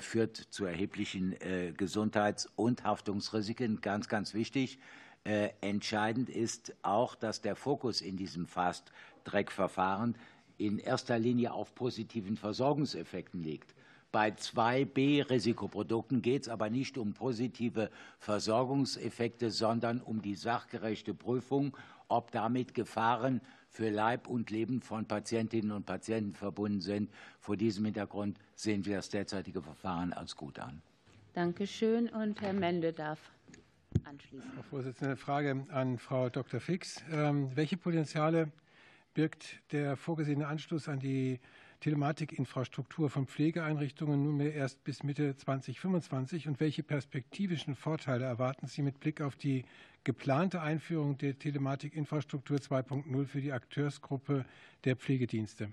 führt zu erheblichen äh, Gesundheits- und Haftungsrisiken. Ganz, ganz wichtig. Äh, entscheidend ist auch, dass der Fokus in diesem Fast-Track-Verfahren in erster Linie auf positiven Versorgungseffekten liegt. Bei 2b-Risikoprodukten geht es aber nicht um positive Versorgungseffekte, sondern um die sachgerechte Prüfung, ob damit Gefahren für Leib und Leben von Patientinnen und Patienten verbunden sind. Vor diesem Hintergrund sehen wir das derzeitige Verfahren als gut an. Danke schön. Und Herr Mende darf anschließen. Frau Vorsitzende, Frage an Frau Dr. Fix. Ähm, welche Potenziale birgt der vorgesehene Anschluss an die Telematikinfrastruktur von Pflegeeinrichtungen nunmehr erst bis Mitte 2025 und welche perspektivischen Vorteile erwarten Sie mit Blick auf die geplante Einführung der Telematikinfrastruktur 2.0 für die Akteursgruppe der Pflegedienste?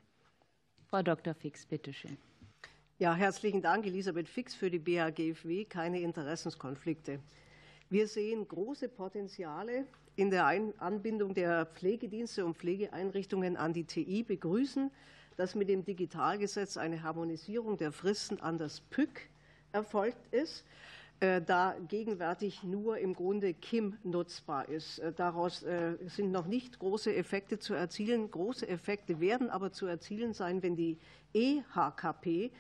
Frau Dr. Fix, bitte schön. Ja, herzlichen Dank, Elisabeth Fix für die BAGFW. Keine Interessenskonflikte. Wir sehen große Potenziale in der Anbindung der Pflegedienste und Pflegeeinrichtungen an die TI, begrüßen dass mit dem Digitalgesetz eine Harmonisierung der Fristen an das PÜC erfolgt ist, da gegenwärtig nur im Grunde KIM nutzbar ist. Äh, daraus äh, sind noch nicht große Effekte zu erzielen. Große Effekte werden aber zu erzielen sein, wenn die EHKP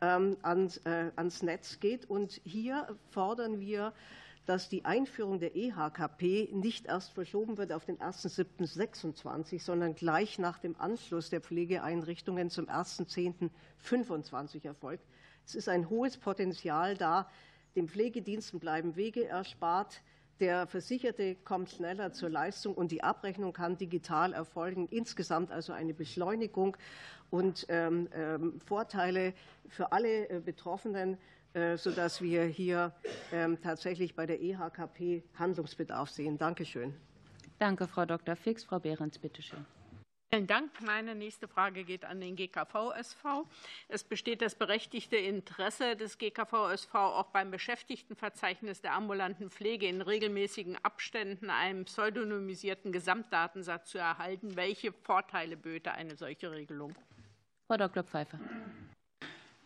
ähm, ans Netz geht. Und hier fordern wir dass die Einführung der EHKP nicht erst verschoben wird auf den 1.7.26, sondern gleich nach dem Anschluss der Pflegeeinrichtungen zum 1.10.25 erfolgt. Es ist ein hohes Potenzial da. Den Pflegediensten bleiben Wege erspart. Der Versicherte kommt schneller zur Leistung und die Abrechnung kann digital erfolgen. Insgesamt also eine Beschleunigung und ähm, ähm, Vorteile für alle äh, Betroffenen. Äh, sodass wir hier ähm, tatsächlich bei der EHKP Handlungsbedarf sehen. Danke schön. Danke, Frau Dr. Fix. Frau Behrens, bitte schön. Vielen Dank. Meine nächste Frage geht an den GKV-SV. Es besteht das berechtigte Interesse des GKV-SV, auch beim Beschäftigtenverzeichnis der ambulanten Pflege in regelmäßigen Abständen einen pseudonymisierten Gesamtdatensatz zu erhalten. Welche Vorteile böte eine solche Regelung? Frau Dr. Pfeiffer.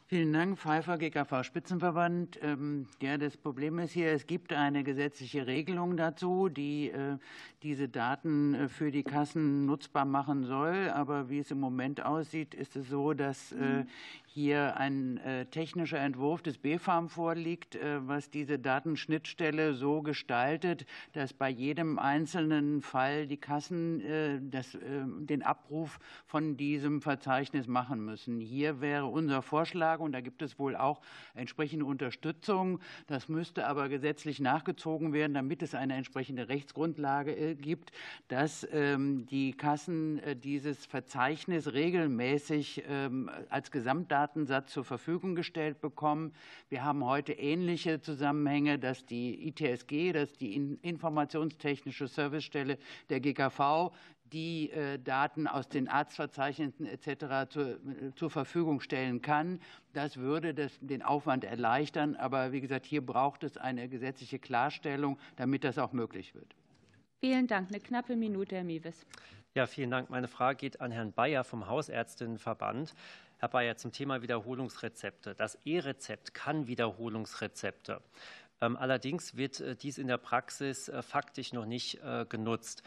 Vielen Dank, Pfeiffer, GKV-Spitzenverband. Ähm, ja, das Problem ist hier, es gibt eine gesetzliche Regelung dazu, die äh, diese Daten äh, für die Kassen nutzbar machen soll. Aber wie es im Moment aussieht, ist es so, dass äh, hier ein äh, technischer Entwurf des BfArM vorliegt, äh, was diese Datenschnittstelle so gestaltet, dass bei jedem einzelnen Fall die Kassen äh, das, den Abruf von diesem Verzeichnis machen müssen. Hier wäre unser Vorschlag, und da gibt es wohl auch entsprechende Unterstützung, das müsste aber gesetzlich nachgezogen werden, damit es eine entsprechende Rechtsgrundlage gibt, dass ähm, die Kassen dieses Verzeichnis regelmäßig ähm, als Gesamtdaten Datensatz zur Verfügung gestellt bekommen. Wir haben heute ähnliche Zusammenhänge, dass die ITSG, dass die Informationstechnische Servicestelle der GKV die äh, Daten aus den Arztverzeichnissen etc. Zur, äh, zur Verfügung stellen kann. Das würde das, den Aufwand erleichtern. Aber wie gesagt, hier braucht es eine gesetzliche Klarstellung, damit das auch möglich wird. Vielen Dank. Eine knappe Minute, Herr Miewes. Ja, vielen Dank. Meine Frage geht an Herrn Bayer vom Hausärztinnenverband. Herr Bayer, zum Thema Wiederholungsrezepte. Das E-Rezept kann Wiederholungsrezepte. Ähm, allerdings wird äh, dies in der Praxis äh, faktisch noch nicht äh, genutzt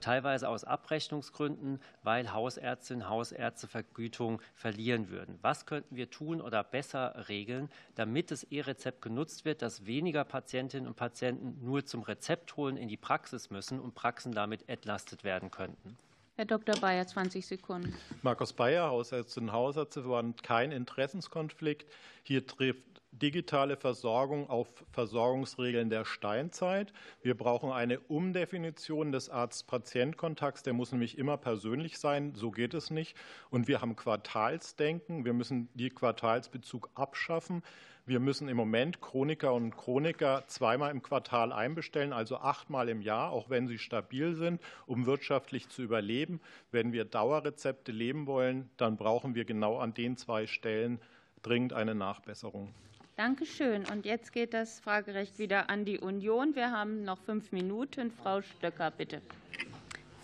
teilweise aus Abrechnungsgründen, weil Hausärztinnen und Hausärzte Vergütung verlieren würden. Was könnten wir tun oder besser regeln, damit das E-Rezept genutzt wird, dass weniger Patientinnen und Patienten nur zum Rezept holen in die Praxis müssen und Praxen damit entlastet werden könnten? Herr Dr. Bayer, 20 Sekunden. Markus Bayer, Hausärztin und Hausärzteverband, kein Interessenskonflikt. Hier trifft digitale Versorgung auf Versorgungsregeln der Steinzeit. Wir brauchen eine Umdefinition des Arzt-Patient-Kontakts. Der muss nämlich immer persönlich sein. So geht es nicht. Und wir haben Quartalsdenken. Wir müssen die Quartalsbezug abschaffen. Wir müssen im Moment Chroniker und Chroniker zweimal im Quartal einbestellen, also achtmal im Jahr, auch wenn sie stabil sind, um wirtschaftlich zu überleben. Wenn wir Dauerrezepte leben wollen, dann brauchen wir genau an den zwei Stellen dringend eine Nachbesserung. Dankeschön. Und jetzt geht das Fragerecht wieder an die Union. Wir haben noch fünf Minuten. Frau Stöcker, bitte.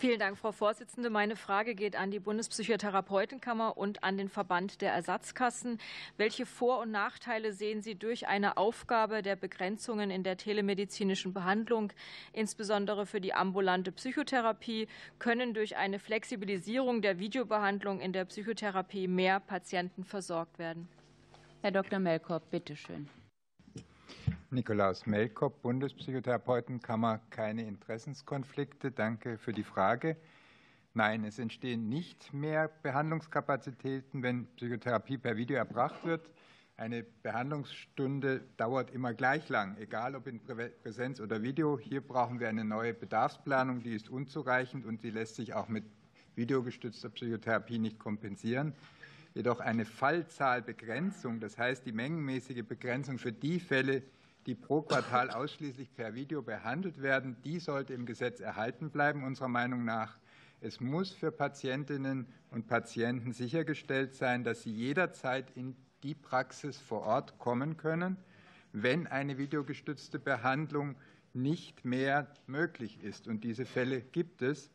Vielen Dank, Frau Vorsitzende. Meine Frage geht an die Bundespsychotherapeutenkammer und an den Verband der Ersatzkassen. Welche Vor- und Nachteile sehen Sie durch eine Aufgabe der Begrenzungen in der telemedizinischen Behandlung, insbesondere für die ambulante Psychotherapie? Können durch eine Flexibilisierung der Videobehandlung in der Psychotherapie mehr Patienten versorgt werden? Herr Dr. Melkorb, bitte schön. Nikolaus Melkop, Bundespsychotherapeutenkammer, keine Interessenskonflikte. Danke für die Frage. Nein, es entstehen nicht mehr Behandlungskapazitäten, wenn Psychotherapie per Video erbracht wird. Eine Behandlungsstunde dauert immer gleich lang, egal ob in Präsenz oder Video. Hier brauchen wir eine neue Bedarfsplanung, die ist unzureichend und sie lässt sich auch mit videogestützter Psychotherapie nicht kompensieren. Jedoch eine Fallzahlbegrenzung, das heißt die mengenmäßige Begrenzung für die Fälle, die pro Quartal ausschließlich per Video behandelt werden, die sollte im Gesetz erhalten bleiben, unserer Meinung nach. Es muss für Patientinnen und Patienten sichergestellt sein, dass sie jederzeit in die Praxis vor Ort kommen können, wenn eine videogestützte Behandlung nicht mehr möglich ist. Und diese Fälle gibt es.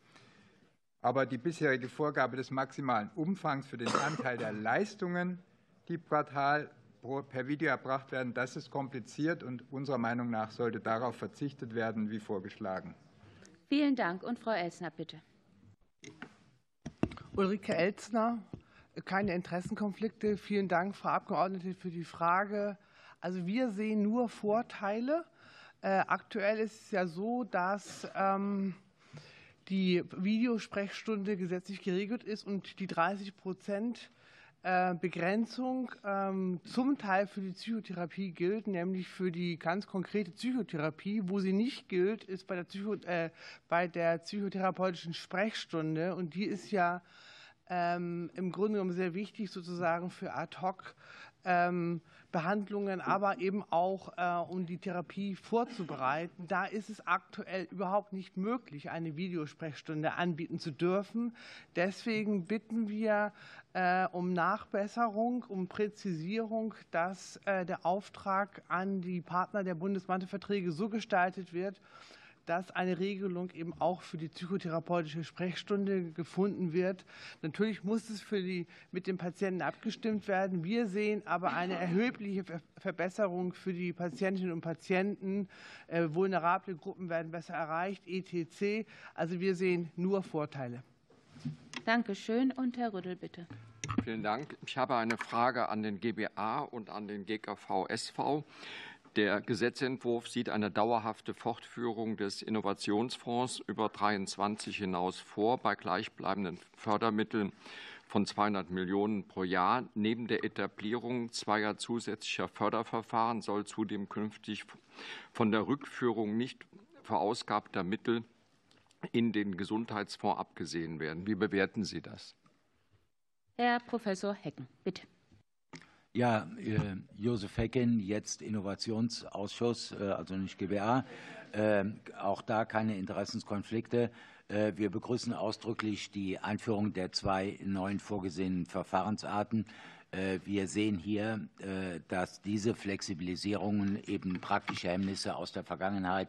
Aber die bisherige Vorgabe des maximalen Umfangs für den Anteil der Leistungen, die Quartal per Video erbracht werden, das ist kompliziert und unserer Meinung nach sollte darauf verzichtet werden, wie vorgeschlagen. Vielen Dank. Und Frau Elsner, bitte. Ulrike Elzner, keine Interessenkonflikte. Vielen Dank, Frau Abgeordnete, für die Frage. Also wir sehen nur Vorteile. Äh, aktuell ist es ja so, dass ähm, die Videosprechstunde gesetzlich geregelt ist und die 30 Prozent Begrenzung ähm, zum Teil für die Psychotherapie gilt, nämlich für die ganz konkrete Psychotherapie. Wo sie nicht gilt, ist bei der, Psycho, äh, bei der psychotherapeutischen Sprechstunde. Und die ist ja ähm, im Grunde genommen sehr wichtig sozusagen für Ad-Hoc. Ähm, Behandlungen, aber eben auch äh, um die Therapie vorzubereiten. Da ist es aktuell überhaupt nicht möglich, eine Videosprechstunde anbieten zu dürfen. Deswegen bitten wir äh, um Nachbesserung, um Präzisierung, dass äh, der Auftrag an die Partner der Bundesmantelverträge so gestaltet wird, dass eine Regelung eben auch für die psychotherapeutische Sprechstunde gefunden wird. Natürlich muss es für die, mit dem Patienten abgestimmt werden. Wir sehen aber eine erhebliche Verbesserung für die Patientinnen und Patienten. Äh, vulnerable Gruppen werden besser erreicht, etc. Also wir sehen nur Vorteile. Danke schön. Und Herr Rüttel, bitte. Vielen Dank. Ich habe eine Frage an den GBA und an den GKV-SV. Der Gesetzentwurf sieht eine dauerhafte Fortführung des Innovationsfonds über 23 hinaus vor bei gleichbleibenden Fördermitteln von 200 Millionen pro Jahr. Neben der Etablierung zweier zusätzlicher Förderverfahren soll zudem künftig von der Rückführung nicht verausgabter Mittel in den Gesundheitsfonds abgesehen werden. Wie bewerten Sie das? Herr Professor Hecken, bitte. Ja, äh, Josef Hecken, jetzt Innovationsausschuss, äh, also nicht GBA. Äh, auch da keine Interessenskonflikte. Wir begrüßen ausdrücklich die Einführung der zwei neuen vorgesehenen Verfahrensarten. Wir sehen hier, dass diese Flexibilisierungen eben praktische Hemmnisse aus der Vergangenheit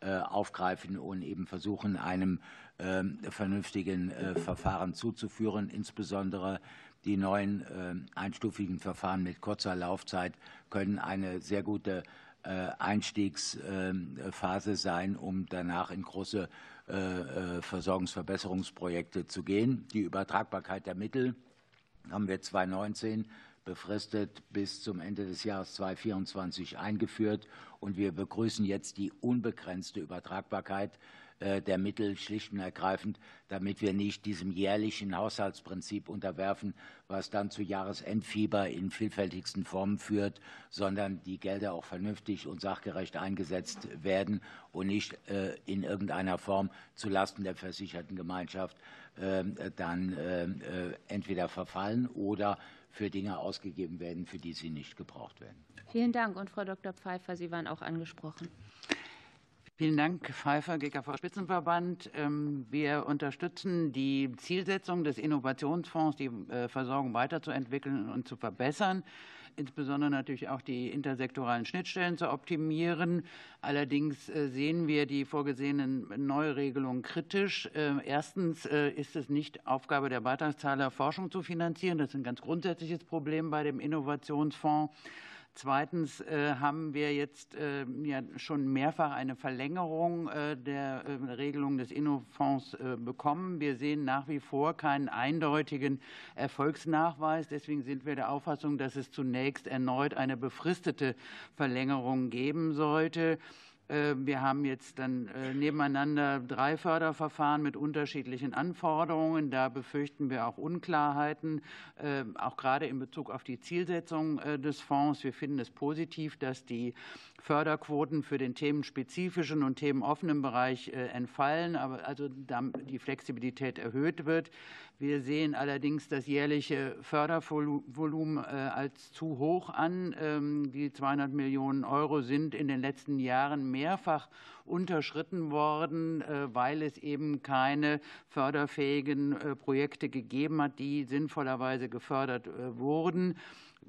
aufgreifen und eben versuchen, einem ähm, vernünftigen Verfahren zuzuführen, insbesondere die neuen äh, einstufigen Verfahren mit kurzer Laufzeit können eine sehr gute äh, Einstiegsphase sein, um danach in große äh, Versorgungsverbesserungsprojekte zu gehen. Die Übertragbarkeit der Mittel haben wir 2019 befristet bis zum Ende des Jahres 2024 eingeführt. Und wir begrüßen jetzt die unbegrenzte Übertragbarkeit äh, der Mittel schlicht und ergreifend, damit wir nicht diesem jährlichen Haushaltsprinzip unterwerfen, was dann zu Jahresendfieber in vielfältigsten Formen führt, sondern die Gelder auch vernünftig und sachgerecht eingesetzt werden und nicht äh, in irgendeiner Form zulasten der versicherten Gemeinschaft ähm, dann äh, entweder verfallen oder für Dinge ausgegeben werden, für die sie nicht gebraucht werden. Vielen Dank. Und Frau Dr. Pfeiffer, Sie waren auch angesprochen. Vielen Dank, Pfeiffer, GKV Spitzenverband. Ähm, wir unterstützen die Zielsetzung des Innovationsfonds, die äh, Versorgung weiterzuentwickeln und zu verbessern insbesondere natürlich auch die intersektoralen Schnittstellen zu optimieren. Allerdings äh, sehen wir die vorgesehenen Neuregelungen kritisch. Äh, erstens ist es nicht Aufgabe der Beitragszahler, Forschung zu finanzieren. Das ist ein ganz grundsätzliches Problem bei dem Innovationsfonds. Zweitens äh, haben wir jetzt äh, ja schon mehrfach eine Verlängerung äh, der Regelung des Innofonds bekommen. Wir sehen nach wie vor keinen eindeutigen Erfolgsnachweis. Deswegen sind wir der Auffassung, dass es zunächst erneut eine befristete Verlängerung geben sollte. Äh, wir haben jetzt dann äh, nebeneinander drei Förderverfahren mit unterschiedlichen Anforderungen. Da befürchten wir auch Unklarheiten, äh, auch gerade in Bezug auf die Zielsetzung des Fonds. Wir finden es positiv, dass die Förderquoten für den themenspezifischen und themenoffenen Bereich entfallen, aber also die Flexibilität erhöht wird. Wir sehen allerdings das jährliche Fördervolumen als zu hoch an. Ähm, die 200 Millionen Euro sind in den letzten Jahren mehrfach unterschritten worden, äh, weil es eben keine förderfähigen äh, Projekte gegeben hat, die sinnvollerweise gefördert äh, wurden.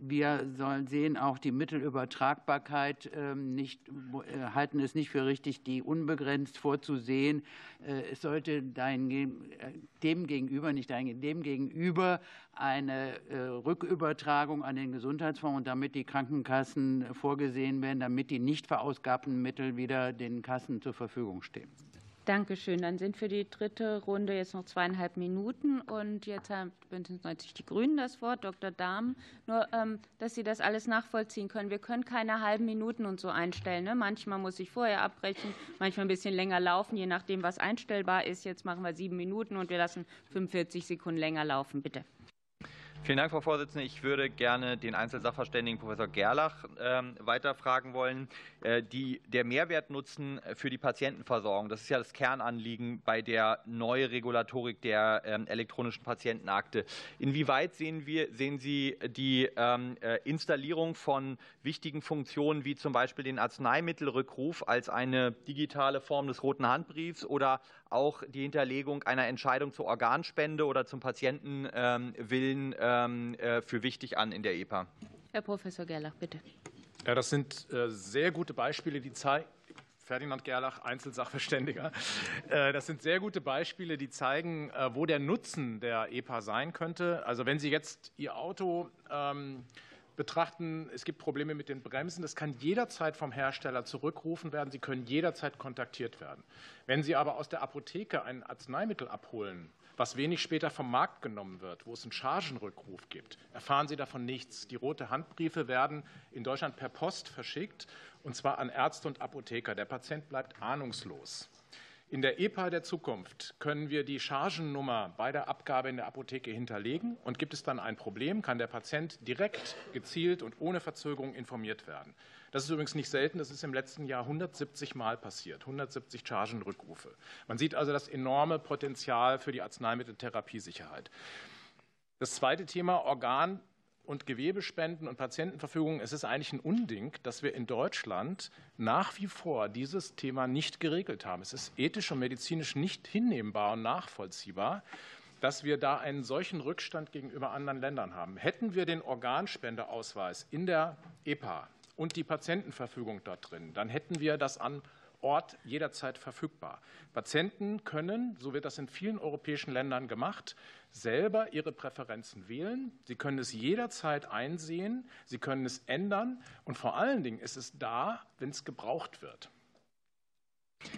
Wir sollen sehen auch die Mittelübertragbarkeit ähm, nicht, äh, halten es nicht für richtig, die unbegrenzt vorzusehen. Äh, es sollte äh, dem gegenüber, nicht dem gegenüber eine Rückübertragung an den Gesundheitsfonds und damit die Krankenkassen vorgesehen werden, damit die nicht verausgabten Mittel wieder den Kassen zur Verfügung stehen. Dankeschön. Dann sind für die dritte Runde jetzt noch zweieinhalb Minuten. Und jetzt haben Bündnis 90 Die Grünen das Wort. Dr. Dahm, nur, ähm, dass Sie das alles nachvollziehen können. Wir können keine halben Minuten und so einstellen. Ne? Manchmal muss ich vorher abbrechen, manchmal ein bisschen länger laufen, je nachdem, was einstellbar ist. Jetzt machen wir sieben Minuten und wir lassen 45 Sekunden länger laufen. Bitte. Vielen Dank, Frau Vorsitzende. Ich würde gerne den Einzelsachverständigen Professor Gerlach äh, weiterfragen wollen. Äh, die, der Mehrwertnutzen für die Patientenversorgung, das ist ja das Kernanliegen bei der Neuregulatorik der äh, elektronischen Patientenakte. Inwieweit sehen, wir, sehen Sie die ähm, äh, Installierung von wichtigen Funktionen wie zum Beispiel den Arzneimittelrückruf als eine digitale Form des roten Handbriefs oder auch die Hinterlegung einer Entscheidung zur Organspende oder zum Patientenwillen ähm, äh, für wichtig an in der EPA. Herr Professor Gerlach, bitte. Ja, das sind äh, sehr gute Beispiele, die zeigen, Ferdinand Gerlach, Einzelsachverständiger. <laughs> Äh, das sind sehr gute Beispiele, die zeigen, wo der Nutzen der EPA sein könnte. Also wenn Sie jetzt Ihr Auto ähm, betrachten, es gibt Probleme mit den Bremsen. Das kann jederzeit vom Hersteller zurückgerufen werden. Sie können jederzeit kontaktiert werden. Wenn Sie aber aus der Apotheke ein Arzneimittel abholen, was wenig später vom Markt genommen wird, wo es einen Chargenrückruf gibt, erfahren Sie davon nichts. Die rote Handbriefe werden in Deutschland per Post verschickt, und zwar an Ärzte und Apotheker. Der Patient bleibt ahnungslos. In der EPA der Zukunft können wir die Chargennummer bei der Abgabe in der Apotheke hinterlegen. Und gibt es dann ein Problem, kann der Patient direkt, gezielt und ohne Verzögerung informiert werden. Das ist übrigens nicht selten. Das ist im letzten Jahr 170 Mal passiert, 170 Chargenrückrufe. Man sieht also das enorme Potenzial für die Arzneimitteltherapiesicherheit. Das zweite Thema Organ und Gewebespenden und Patientenverfügung, es ist eigentlich ein Unding, dass wir in Deutschland nach wie vor dieses Thema nicht geregelt haben. Es ist ethisch und medizinisch nicht hinnehmbar und nachvollziehbar, dass wir da einen solchen Rückstand gegenüber anderen Ländern haben. Hätten wir den Organspendeausweis in der EPA und die Patientenverfügung dort drin, dann hätten wir das an Ort jederzeit verfügbar. Patienten können, so wird das in vielen europäischen Ländern gemacht, selber ihre Präferenzen wählen. Sie können es jederzeit einsehen, sie können es ändern und vor allen Dingen ist es da, wenn es gebraucht wird.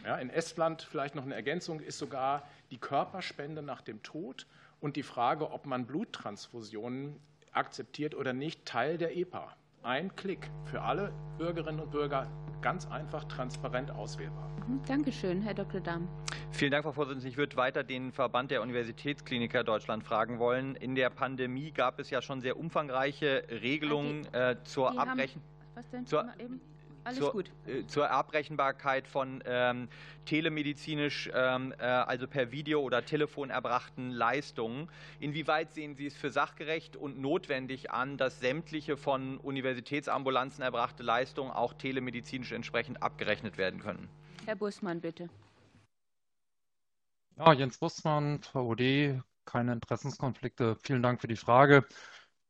Ja, in Estland vielleicht noch eine Ergänzung ist sogar die Körperspende nach dem Tod und die Frage, ob man Bluttransfusionen akzeptiert oder nicht, Teil der EPA. Ein Klick für alle Bürgerinnen und Bürger, ganz einfach, transparent auswählbar. Mhm, Dankeschön, Herr Dr. Damm. Vielen Dank, Frau Vorsitzende. Ich würde weiter den Verband der Universitätskliniker Deutschland fragen wollen. In der Pandemie gab es ja schon sehr umfangreiche Regelungen die, äh, zur Abrechnung. Was denn? Zur, eben? Alles zur, gut. Äh, zur Abrechenbarkeit von ähm, telemedizinisch, ähm, äh, also per Video oder Telefon erbrachten Leistungen. Inwieweit sehen Sie es für sachgerecht und notwendig an, dass sämtliche von Universitätsambulanzen erbrachte Leistungen auch telemedizinisch entsprechend abgerechnet werden können? Herr Bussmann, bitte. Ja, Jens Bussmann, VOD, keine Interessenskonflikte. Vielen Dank für die Frage.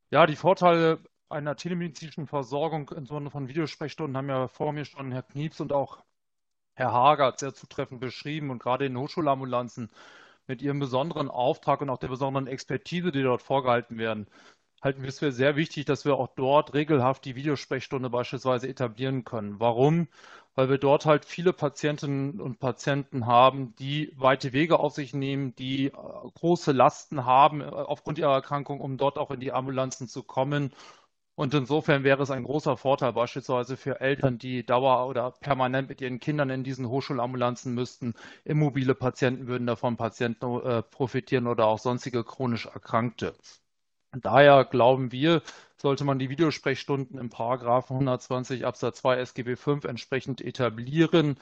Ja, die Vorteile einer telemedizinischen Versorgung, insbesondere von Videosprechstunden, haben ja vor mir schon Herr Knieps und auch Herr Hagert sehr zutreffend beschrieben. Und gerade in Hochschulambulanzen mit ihrem besonderen Auftrag und auch der besonderen Expertise, die dort vorgehalten werden, halten wir es für sehr wichtig, dass wir auch dort regelhaft die Videosprechstunde beispielsweise etablieren können. Warum? Weil wir dort halt viele Patientinnen und Patienten haben, die weite Wege auf sich nehmen, die äh, große Lasten haben äh, aufgrund ihrer Erkrankung, um dort auch in die Ambulanzen zu kommen und insofern wäre es ein großer Vorteil beispielsweise für Eltern, die dauer- oder permanent mit ihren Kindern in diesen Hochschulambulanzen müssten. Immobile Patienten würden davon Patienten äh, profitieren oder auch sonstige chronisch Erkrankte. Daher glauben wir, sollte man die Videosprechstunden im Paragraphen 120 Absatz 2 SGB V entsprechend etablieren,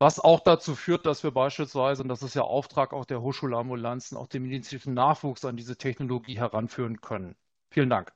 was auch dazu führt, dass wir beispielsweise, und das ist ja Auftrag auch der Hochschulambulanzen, auch den medizinischen Nachwuchs an diese Technologie heranführen können. Vielen Dank.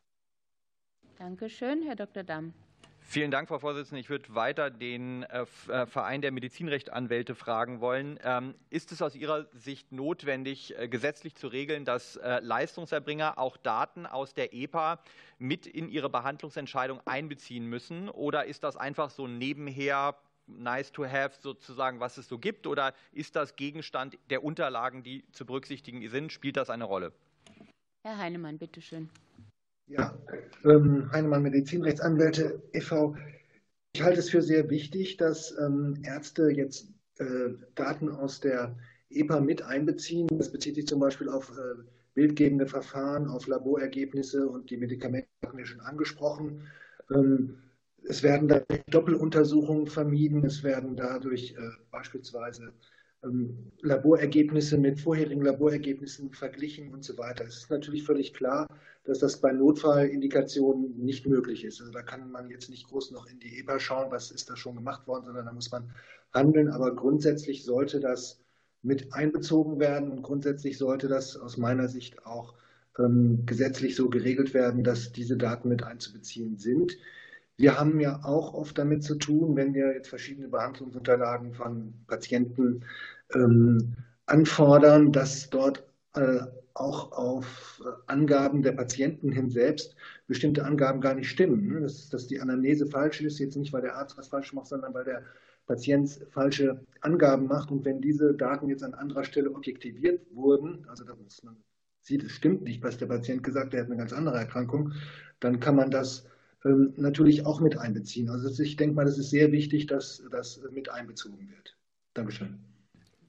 Dankeschön, Herr Dr. Damm. Vielen Dank, Frau Vorsitzende. Ich würde weiter den äh, äh, Verein der Medizinrechtanwälte fragen wollen. Ähm, ist es aus Ihrer Sicht notwendig, äh, gesetzlich zu regeln, dass Leistungserbringer auch Daten aus der EPA mit in ihre Behandlungsentscheidung einbeziehen müssen? Oder ist das einfach so nebenher nice to have sozusagen, was es so gibt? Oder ist das Gegenstand der Unterlagen, die zu berücksichtigen sind? Spielt das eine Rolle? Herr Heinemann, bitteschön. Ja, ähm, Heinemann Medizinrechtsanwälte e.V. Ich halte es für sehr wichtig, dass ähm, Ärzte jetzt äh, Daten aus der EPA mit einbeziehen. Das bezieht sich zum Beispiel auf äh, bildgebende Verfahren, auf Laborergebnisse und die Medikamente hatten wir schon angesprochen. Ähm, es werden dadurch Doppeluntersuchungen vermieden. Es werden dadurch äh, beispielsweise Laborergebnisse mit vorherigen Laborergebnissen verglichen und so weiter. Es ist natürlich völlig klar, dass das bei Notfallindikationen nicht möglich ist. Also da kann man jetzt nicht groß noch in die EPA schauen, was ist da schon gemacht worden, sondern da muss man handeln. Aber grundsätzlich sollte das mit einbezogen werden und grundsätzlich sollte das aus meiner Sicht auch ähm, gesetzlich so geregelt werden, dass diese Daten mit einzubeziehen sind. Wir haben ja auch oft damit zu tun, wenn wir jetzt verschiedene Behandlungsunterlagen von Patienten ähm, anfordern, dass dort äh, auch auf Angaben der Patienten hin selbst bestimmte Angaben gar nicht stimmen. Ne? Dass, dass die Anamnese falsch ist, jetzt nicht, weil der Arzt was falsch macht, sondern weil der Patient falsche Angaben macht. Und wenn diese Daten jetzt an anderer Stelle objektiviert wurden, also dass man sieht, es stimmt nicht, was der Patient gesagt hat, er hat eine ganz andere Erkrankung, dann kann man das ähm, natürlich auch mit einbeziehen. Also ich denke mal, das ist sehr wichtig, dass das mit einbezogen wird. Dankeschön.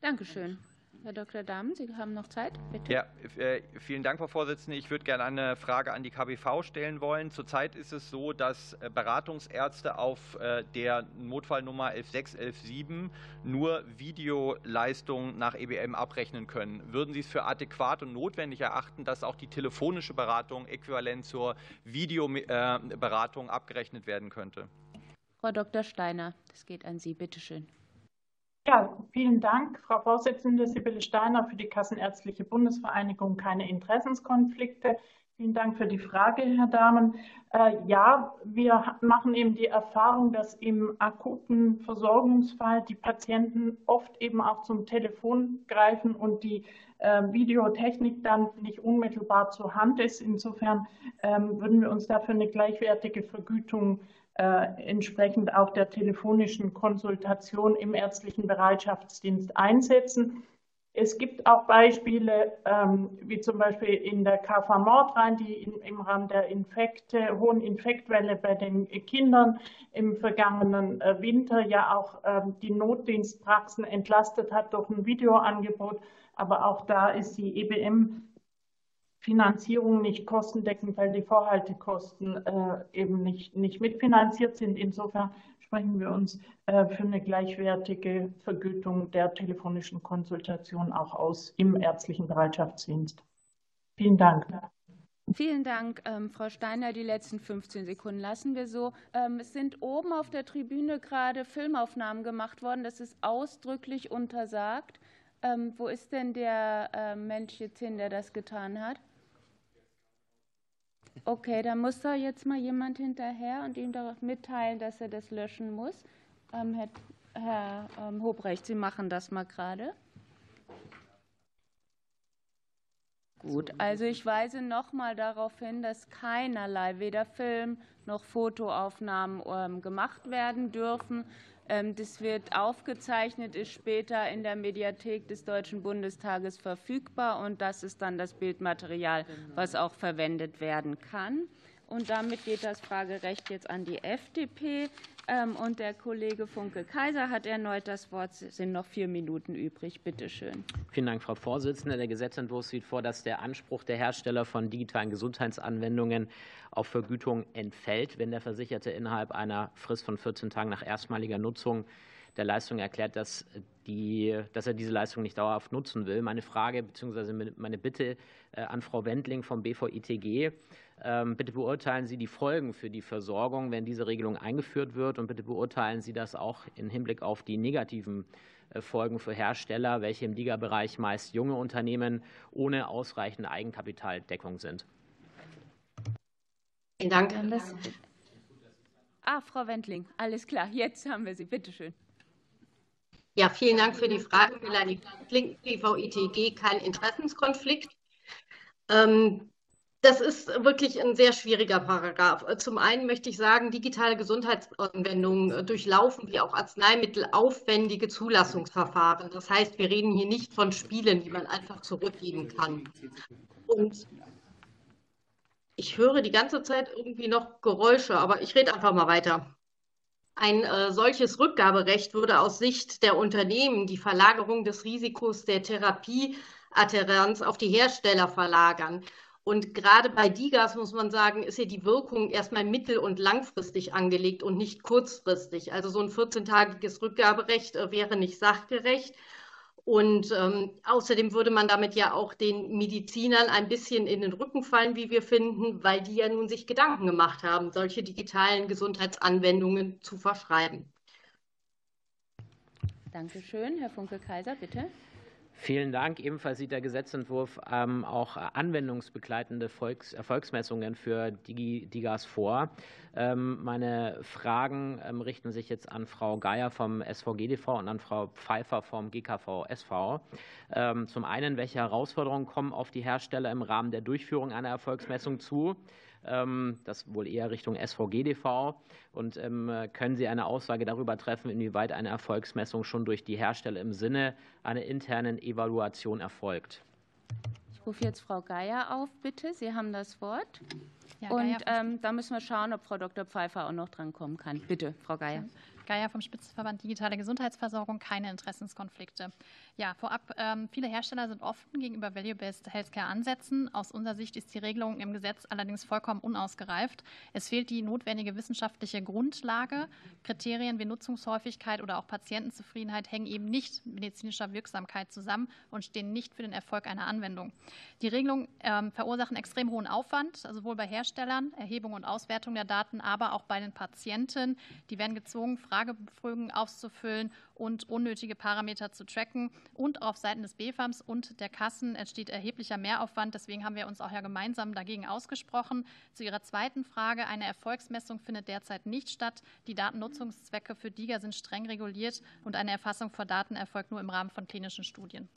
Dankeschön. Herr Dr. Dahmen, Sie haben noch Zeit, bitte. Ja, äh, vielen Dank, Frau Vorsitzende. Ich würde gerne eine Frage an die KBV stellen wollen. Zurzeit ist es so, dass äh, Beratungsärzte auf äh, der Notfallnummer 11617 nur Videoleistungen nach EBM abrechnen können. Würden Sie es für adäquat und notwendig erachten, dass auch die telefonische Beratung äquivalent zur Videoberatung abgerechnet werden könnte? Frau Dr. Steiner, das geht an Sie. Bitte schön. Ja, vielen Dank, Frau Vorsitzende Sibylle Steiner für die Kassenärztliche Bundesvereinigung. Keine Interessenskonflikte. Vielen Dank für die Frage, Herr Dahmen. Äh, ja, wir machen eben die Erfahrung, dass im akuten Versorgungsfall die Patienten oft eben auch zum Telefon greifen und die äh, Videotechnik dann nicht unmittelbar zur Hand ist. Insofern ähm, würden wir uns dafür eine gleichwertige Vergütung äh, entsprechend auch der telefonischen Konsultation im ärztlichen Bereitschaftsdienst einsetzen. Es gibt auch Beispiele, ähm, wie zum Beispiel in der KV Nordrhein, die im Rahmen der Infekte, hohen Infektwelle bei den Kindern im vergangenen äh, Winter ja auch ähm, die Notdienstpraxen entlastet hat durch ein Videoangebot. Aber auch da ist die EBM Finanzierung nicht kostendeckend, weil die Vorhaltekosten äh, eben nicht, nicht mitfinanziert sind. Insofern sprechen wir uns äh, für eine gleichwertige Vergütung der telefonischen Konsultation auch aus im ärztlichen Bereitschaftsdienst. Vielen Dank. Vielen Dank, ähm, Frau Steiner. Die letzten 15 Sekunden lassen wir so. Ähm, es sind oben auf der Tribüne gerade Filmaufnahmen gemacht worden. Das ist ausdrücklich untersagt. Ähm, wo ist denn der Mensch jetzt hin, der das getan hat? Okay, dann muss da jetzt mal jemand hinterher und ihm darauf mitteilen, dass er das löschen muss. Ähm, Herr, Herr ähm, Hobrecht, Sie machen das mal gerade. Gut, also ich weise noch mal darauf hin, dass keinerlei weder Film noch Fotoaufnahmen ähm, gemacht werden dürfen. Ähm, das wird aufgezeichnet, ist später in der Mediathek des Deutschen Bundestages verfügbar und das ist dann das Bildmaterial, was auch verwendet werden kann. Und damit geht das Fragerecht jetzt an die FDP. Ähm, und der Kollege Funke Kaiser hat erneut das Wort. Es sind noch vier Minuten übrig. Bitte schön. Vielen Dank, Frau Vorsitzende. Der Gesetzentwurf sieht vor, dass der Anspruch der Hersteller von digitalen Gesundheitsanwendungen auf Vergütung entfällt, wenn der Versicherte innerhalb einer Frist von 14 Tagen nach erstmaliger Nutzung der Leistung erklärt, dass, die, dass er diese Leistung nicht dauerhaft nutzen will. Meine Frage bzw. meine Bitte äh, an Frau Wendling vom BVITG bitte beurteilen Sie die Folgen für die Versorgung, wenn diese Regelung eingeführt wird. Und bitte beurteilen Sie das auch im Hinblick auf die negativen äh, Folgen für Hersteller, welche im DIGA-Bereich meist junge Unternehmen ohne ausreichende Eigenkapitaldeckung sind. Vielen Dank. Ah, Frau Wendling, alles klar. Jetzt haben wir Sie. Bitte schön. Ja, vielen Dank für die Frage, Melanie BVITG, kein Interessenskonflikt. Ähm, das ist wirklich ein sehr schwieriger Paragraph. Zum einen möchte ich sagen, digitale Gesundheitsanwendungen äh, durchlaufen wie auch Arzneimittel aufwendige Zulassungsverfahren. Das heißt, wir reden hier nicht von Spielen, die man einfach zurückgeben kann. Und ich höre die ganze Zeit irgendwie noch Geräusche, aber ich rede einfach mal weiter. Ein äh, solches Rückgaberecht würde aus Sicht der Unternehmen die Verlagerung des Risikos der Therapieadherenz auf die Hersteller verlagern. Und gerade bei Digas muss man sagen, ist ja die Wirkung erstmal mittel- und langfristig angelegt und nicht kurzfristig. Also so ein 14-tagiges Rückgaberecht äh, wäre nicht sachgerecht. Und ähm, außerdem würde man damit ja auch den Medizinern ein bisschen in den Rücken fallen, wie wir finden, weil die ja nun sich Gedanken gemacht haben, solche digitalen Gesundheitsanwendungen zu verschreiben. Dankeschön. Herr Funke-Kaiser, bitte. Vielen Dank. Ebenfalls sieht der Gesetzentwurf ähm, auch anwendungsbegleitende Volks Erfolgsmessungen für Digas vor. Ähm, meine Fragen ähm, richten sich jetzt an Frau Geier vom SVGDV und an Frau Pfeiffer vom GKV-SV. Zum einen, welche Herausforderungen kommen auf die Hersteller im Rahmen der Durchführung einer Erfolgsmessung zu? Ähm, das wohl eher Richtung SVGDV. Und ähm, können Sie eine Aussage darüber treffen, inwieweit eine Erfolgsmessung schon durch die Hersteller im Sinne einer internen Evaluation erfolgt? Ich rufe jetzt Frau Geier auf, bitte. Sie haben das Wort. Ja, und ähm, da müssen wir schauen, ob Frau Dr. Pfeiffer auch noch dran kommen kann. Bitte, Frau Geier. Geier vom Spitzenverband Digitale Gesundheitsversorgung. Keine Interessenskonflikte. Ja, vorab, ähm, viele Hersteller sind offen gegenüber Value-Based Healthcare-Ansätzen. Aus unserer Sicht ist die Regelung im Gesetz allerdings vollkommen unausgereift. Es fehlt die notwendige wissenschaftliche Grundlage. Kriterien wie Nutzungshäufigkeit oder auch Patientenzufriedenheit hängen eben nicht mit medizinischer Wirksamkeit zusammen und stehen nicht für den Erfolg einer Anwendung. Die Regelungen ähm, verursachen extrem hohen Aufwand, sowohl bei Herstellern, Erhebung und Auswertung der Daten, aber auch bei den Patienten. Die werden gezwungen, Fragebögen auszufüllen und unnötige Parameter zu tracken. Und auf Seiten des BFAMs und der Kassen entsteht erheblicher Mehraufwand. Deswegen haben wir uns auch ja gemeinsam dagegen ausgesprochen. Zu Ihrer zweiten Frage. Eine Erfolgsmessung findet derzeit nicht statt. Die Datennutzungszwecke für DIGA sind streng reguliert und eine Erfassung von Daten erfolgt nur im Rahmen von klinischen Studien.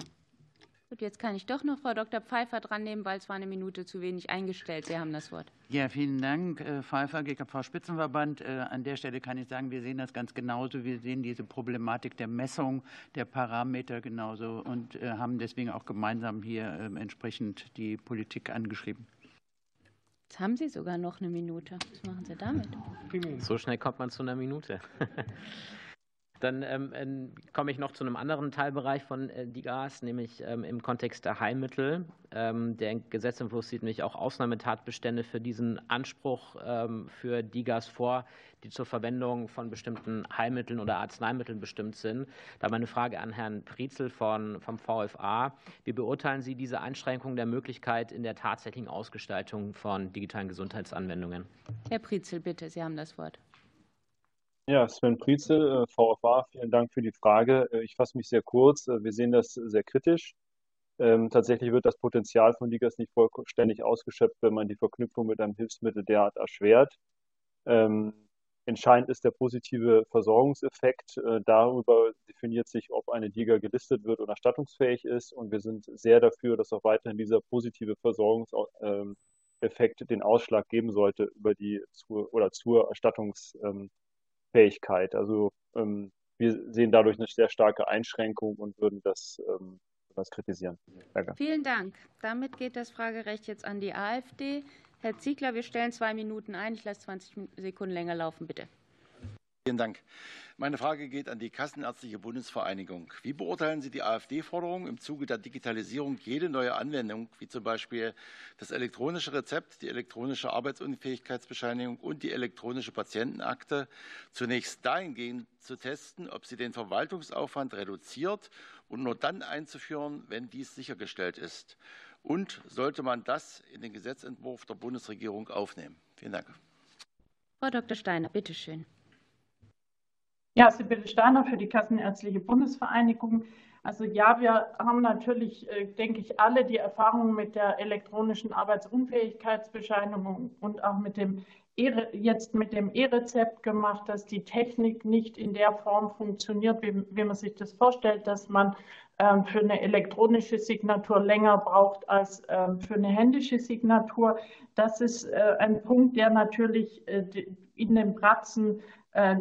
Gut, jetzt kann ich doch noch Frau Dr. Pfeiffer dran nehmen, weil es war eine Minute zu wenig eingestellt. Sie haben das Wort. Ja, vielen Dank, äh, Pfeiffer, GKV Spitzenverband. Äh, an der Stelle kann ich sagen, wir sehen das ganz genauso. Wir sehen diese Problematik der Messung der Parameter genauso und äh, haben deswegen auch gemeinsam hier ähm, entsprechend die Politik angeschrieben. Jetzt haben Sie sogar noch eine Minute. Was machen Sie damit? So schnell kommt man zu einer Minute. <laughs> Dann ähm, ähm, komme ich noch zu einem anderen Teilbereich von äh, DIGAS, nämlich ähm, im Kontext der Heilmittel. Ähm, der Gesetzentwurf sieht nämlich auch Ausnahmetatbestände für diesen Anspruch ähm, für DIGAS vor, die zur Verwendung von bestimmten Heilmitteln oder Arzneimitteln bestimmt sind. Da meine Frage an Herrn Prietzel von, vom VFA. Wie beurteilen Sie diese Einschränkung der Möglichkeit in der tatsächlichen Ausgestaltung von digitalen Gesundheitsanwendungen? Herr Prietzel, bitte, Sie haben das Wort. Ja, Sven Prietzel, äh, VFA, vielen Dank für die Frage. Äh, ich fasse mich sehr kurz. Äh, wir sehen das sehr kritisch. Ähm, tatsächlich wird das Potenzial von Ligas nicht vollständig ausgeschöpft, wenn man die Verknüpfung mit einem Hilfsmittel derart erschwert. Ähm, entscheidend ist der positive Versorgungseffekt. darüber definiert sich, ob eine Liga gelistet wird und erstattungsfähig ist. Und wir sind sehr dafür, dass auch weiterhin dieser positive Versorgungseffekt den Ausschlag geben sollte über die zur oder zur Erstattungs Fähigkeit. Also ähm, wir sehen dadurch eine sehr starke Einschränkung und würden das, ähm, das kritisieren. Danke. Vielen Dank. Damit geht das Fragerecht jetzt an die AfD. Herr Ziegler, wir stellen zwei Minuten ein. Ich lasse 20 Sekunden länger laufen, bitte. Vielen Dank. Meine Frage geht an die Kassenärztliche Bundesvereinigung. Wie beurteilen Sie die AfD-Forderung im Zuge der Digitalisierung, jede neue Anwendung, wie zum Beispiel das elektronische Rezept, die elektronische Arbeitsunfähigkeitsbescheinigung und die elektronische Patientenakte, zunächst dahingehend zu testen, ob sie den Verwaltungsaufwand reduziert und nur dann einzuführen, wenn dies sichergestellt ist? Und sollte man das in den Gesetzentwurf der Bundesregierung aufnehmen? Vielen Dank. Frau Dr. Steiner, bitte schön. Ja, Sibylle Steiner für die Kassenärztliche Bundesvereinigung. Also ja, wir haben natürlich, äh, denke ich, alle die Erfahrung mit der elektronischen Arbeitsunfähigkeitsbescheinigung und auch mit dem e jetzt mit dem E-Rezept gemacht, dass die Technik nicht in der Form funktioniert, wie, wie man sich das vorstellt, dass man ähm, für eine elektronische Signatur länger braucht als ähm, für eine händische Signatur. Das ist äh, ein Punkt, der natürlich äh, in den Praxen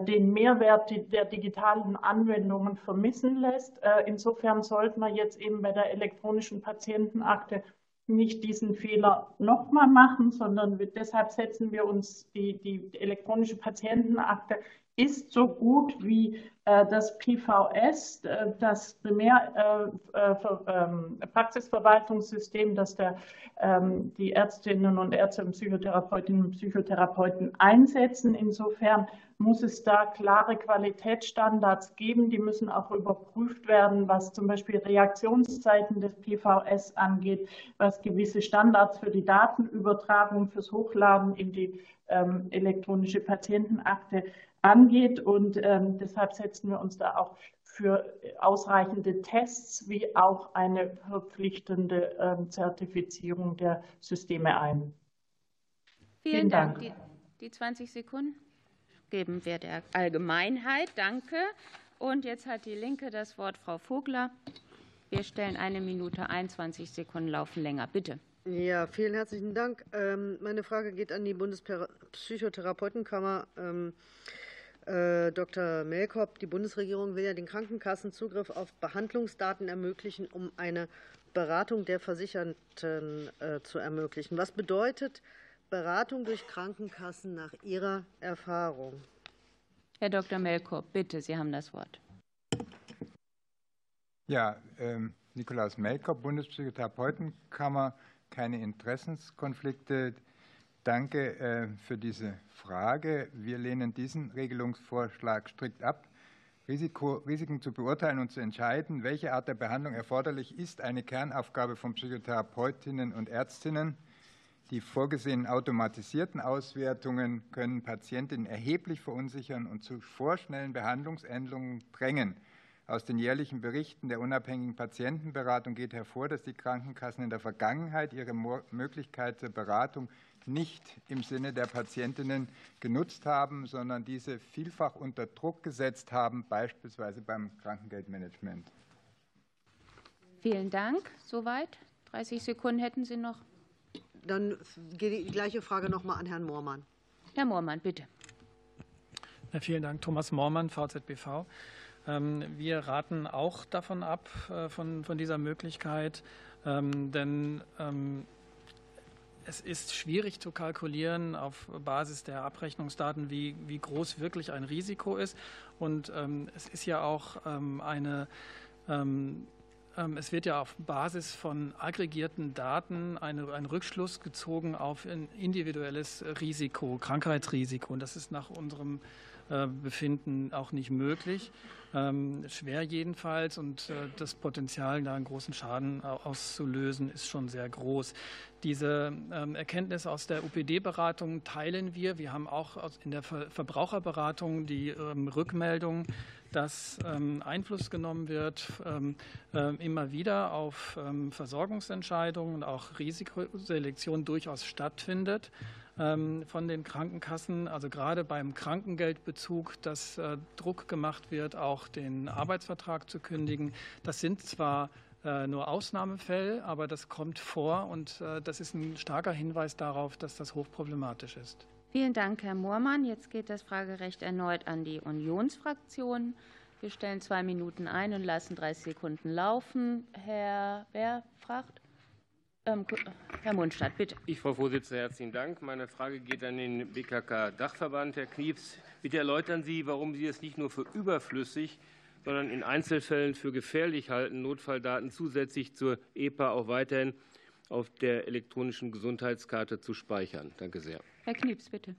den Mehrwert der digitalen Anwendungen vermissen lässt. Äh, insofern sollte man jetzt eben bei der elektronischen Patientenakte nicht diesen Fehler nochmal machen, sondern deshalb setzen wir uns die, die elektronische Patientenakte ist so gut wie äh, das PVS, äh, das Primärpraxisverwaltungssystem, äh, ähm, das der, ähm, die Ärztinnen und Ärzte und Psychotherapeutinnen und Psychotherapeuten einsetzen. Insofern muss es da klare Qualitätsstandards geben. Die müssen auch überprüft werden, was zum Beispiel Reaktionszeiten des PVS angeht, was gewisse Standards für die Datenübertragung, fürs Hochladen in die ähm, elektronische Patientenakte angeht. Und ähm, deshalb setzen wir uns da auch für ausreichende Tests wie auch eine verpflichtende ähm, Zertifizierung der Systeme ein. Vielen, Vielen Dank. Dank. Die, die 20 Sekunden geben wir der Allgemeinheit. Danke. Und jetzt hat die Linke das Wort, Frau Vogler. Wir stellen eine Minute 21 Sekunden laufen länger. Bitte. Ja, vielen herzlichen Dank. Ähm, meine Frage geht an die Bundespsychotherapeutenkammer. Äh, Dr. Melkop, die Bundesregierung will ja den Krankenkassen Zugriff auf Behandlungsdaten ermöglichen, um eine Beratung der Versicherten äh, zu ermöglichen. Was bedeutet Beratung durch Krankenkassen nach Ihrer Erfahrung? Herr Dr. Melkop, bitte, Sie haben das Wort. Ja, ähm, Nikolaus Melkop, Bundespsychotherapeutenkammer, keine Interessenskonflikte. Danke äh, für diese Frage. Wir lehnen diesen Regelungsvorschlag strikt ab. Risiko, Risiken zu beurteilen und zu entscheiden, welche Art der Behandlung erforderlich ist, eine Kernaufgabe von Psychotherapeutinnen und Ärztinnen. Die vorgesehenen automatisierten Auswertungen können Patientinnen erheblich verunsichern und zu vorschnellen Behandlungsänderungen drängen. Aus den jährlichen Berichten der unabhängigen Patientenberatung geht hervor, dass die Krankenkassen in der Vergangenheit ihre Möglichkeit zur Beratung nicht im Sinne der Patientinnen genutzt haben, sondern diese vielfach unter Druck gesetzt haben, beispielsweise beim Krankengeldmanagement. Vielen Dank. Soweit. 30 Sekunden hätten Sie noch. Dann geht die gleiche Frage noch mal an Herrn Moormann. Herr Moormann, bitte. Ja, vielen Dank. Thomas Moormann, VZBV. Ähm, wir raten auch davon ab, äh, von, von dieser Möglichkeit, ähm, denn ähm, es ist schwierig zu kalkulieren auf Basis der Abrechnungsdaten, wie, wie groß wirklich ein Risiko ist. Und es ist ja auch eine es wird ja auf Basis von aggregierten Daten eine, ein Rückschluss gezogen auf ein individuelles Risiko, Krankheitsrisiko. Und das ist nach unserem Befinden auch nicht möglich. Ähm, schwer jedenfalls. Und äh, das Potenzial, da einen großen Schaden auszulösen, ist schon sehr groß. Diese ähm, Erkenntnis aus der UPD-Beratung teilen wir. Wir haben auch in der Verbraucherberatung die Rückmeldung dass ähm, Einfluss genommen wird ähm, äh, immer wieder auf ähm, Versorgungsentscheidungen und auch Risikoselektion durchaus stattfindet von den Krankenkassen, also gerade beim Krankengeldbezug, dass äh, Druck gemacht wird, auch den Arbeitsvertrag zu kündigen. Das sind zwar äh, nur Ausnahmefälle, aber das kommt vor und das ist ein starker Hinweis darauf, dass das hochproblematisch ist. Vielen Dank, Herr Moormann. Jetzt geht das Fragerecht erneut an die Unionsfraktion. Wir stellen zwei Minuten ein und lassen 30 Sekunden laufen. Herr, wer fragt? Ähm, Herr Mundstadt, bitte. Ich, Frau Vorsitzende, herzlichen Dank. Meine Frage geht an den BKK-Dachverband. Herr Knieps, bitte erläutern Sie, warum Sie es nicht nur für überflüssig, sondern in Einzelfällen für gefährlich halten, Notfalldaten zusätzlich zur EPA auch weiterhin auf der elektronischen Gesundheitskarte zu speichern. Danke sehr. Herr Knieps, bitte.